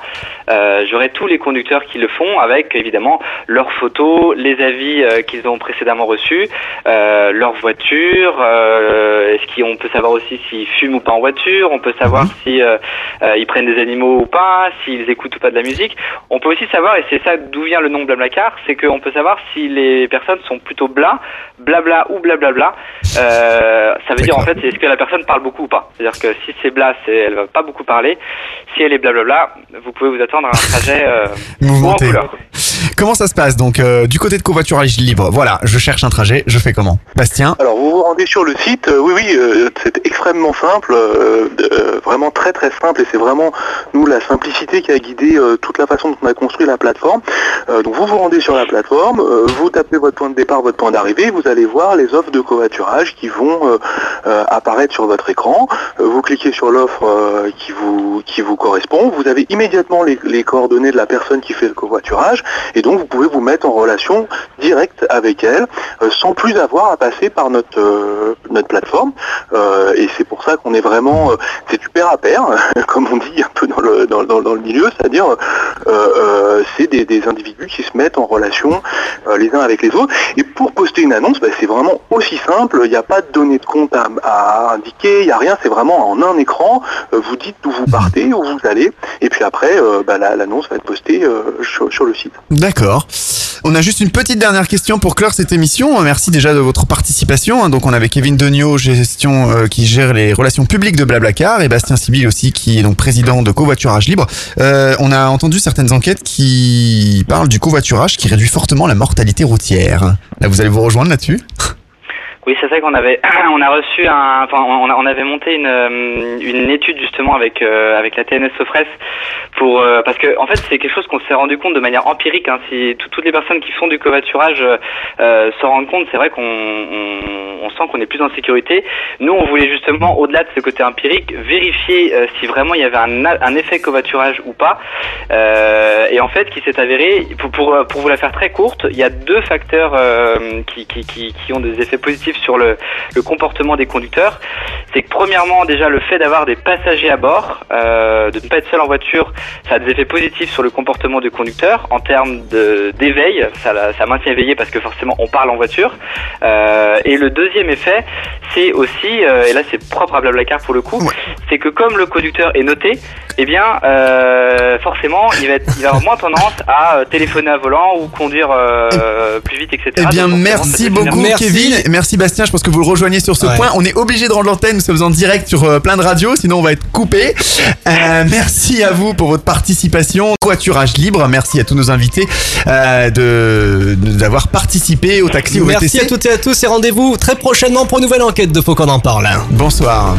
Euh, J'aurai tous les conducteurs qui le font avec évidemment leurs photos, les avis euh, qu'ils ont précédemment reçus, euh, leur voiture. euh, Est-ce qu'on peut savoir aussi s'ils fument ou pas en voiture? On peut savoir si euh, euh, ils prennent des animaux ou pas, s'ils écoutent ou pas de la musique. On peut aussi savoir, et c'est ça d'où vient le nom Blablacar, c'est qu'on peut savoir si les personnes sont plutôt bla, blabla ou blablabla. Euh, ça veut dire en fait, c'est est-ce que la personne parle beaucoup ou pas? C'est-à-dire que si c'est bla, c'est elle va pas beaucoup parler. Si elle est blablabla, vous pouvez vous attendre à un trajet euh, haut en Mouvementé. couleur. Comment ça se passe Donc euh, du côté de covoiturage libre, voilà, je cherche un trajet, je fais comment Bastien Alors vous vous rendez sur le site, euh, oui oui, euh, c'est extrêmement simple, vraiment très très simple et c'est vraiment nous la simplicité qui a guidé toute la façon dont on a construit la plateforme. Donc vous vous rendez sur la plateforme, vous tapez votre point de départ, votre point d'arrivée, vous allez voir les offres de covoiturage qui vont apparaître sur votre écran. Vous cliquez sur l'offre qui vous correspond, vous avez immédiatement les, coordonnées de la personne qui fait le covoiturage donc vous pouvez vous mettre en relation directe avec elle euh, sans plus avoir à passer par notre euh, notre plateforme. Euh, et c'est pour ça qu'on est vraiment c'est du pair à pair [LAUGHS] comme on dit un peu dans le dans, dans- le milieu. C'est-à-dire c'est des, des individus qui se mettent en relation les uns avec les autres. Et pour poster une annonce bah, c'est vraiment aussi simple. Il n'y a pas de données de compte à, à indiquer il n'y a rien. C'est vraiment en un écran. Vous dites d'où vous partez où vous allez. Et puis après bah, la- l'annonce va être postée sur, le site. On a juste une petite dernière question pour clore cette émission. Merci déjà de votre participation. hein. Donc on avait Kevin Degnaud, gestion euh, qui gère les relations publiques de Blablacar, et Bastien Sibyl aussi qui est donc président de Covoiturage Libre. Euh, on a entendu certaines enquêtes qui parlent du covoiturage qui réduit fortement la mortalité routière. Là, vous allez vous rejoindre là-dessus Oui, c'est ça qu'on avait, [CLEARS THROAT] on a reçu un, enfin, on, avait monté une, euh, une étude justement avec euh, avec la TNS Sofres pour euh, parce que en fait c'est quelque chose qu'on s'est rendu compte de manière empirique. Hein, si tout- toutes les personnes qui font du covoiturage s'en rendent compte, c'est vrai qu'on on, sent qu'on est plus en sécurité. Nous, on voulait justement au-delà de ce côté empirique vérifier si vraiment il y avait un, un effet covoiturage ou pas. Et en fait, qui s'est avéré, pour, pour, vous la faire très courte, il y a deux facteurs qui, qui, qui ont des effets positifs sur le, le comportement des conducteurs. C'est que premièrement, déjà, le fait d'avoir des passagers à bord, euh, de ne pas être seul en voiture, ça a des effets positifs sur le comportement du conducteur. En termes d'éveil, ça, maintient éveillé parce que forcément, on parle en voiture. Euh, et le deuxième effet, c'est aussi, euh, et là c'est propre à Blablacar pour le coup, c'est que comme le conducteur est noté, eh bien euh, forcément il va, être, il va avoir moins tendance à téléphoner à volant ou conduire euh, plus vite, etc. Eh bien, Donc, merci beaucoup, générer- Kevin. Merci, Bastien. Je pense que vous le rejoignez sur ce Ouais. point. On est obligé de rendre l'antenne. Nous sommes en direct sur euh, plein de radios, sinon on va être coupé. Euh, merci à vous pour votre participation. Coiturage libre. Merci à tous nos invités euh, de de- d'avoir participé au taxi au Merci VTC. à toutes et à tous et rendez-vous très prochainement pour une nouvelle enquête de Faut qu'on en parle. Bonsoir.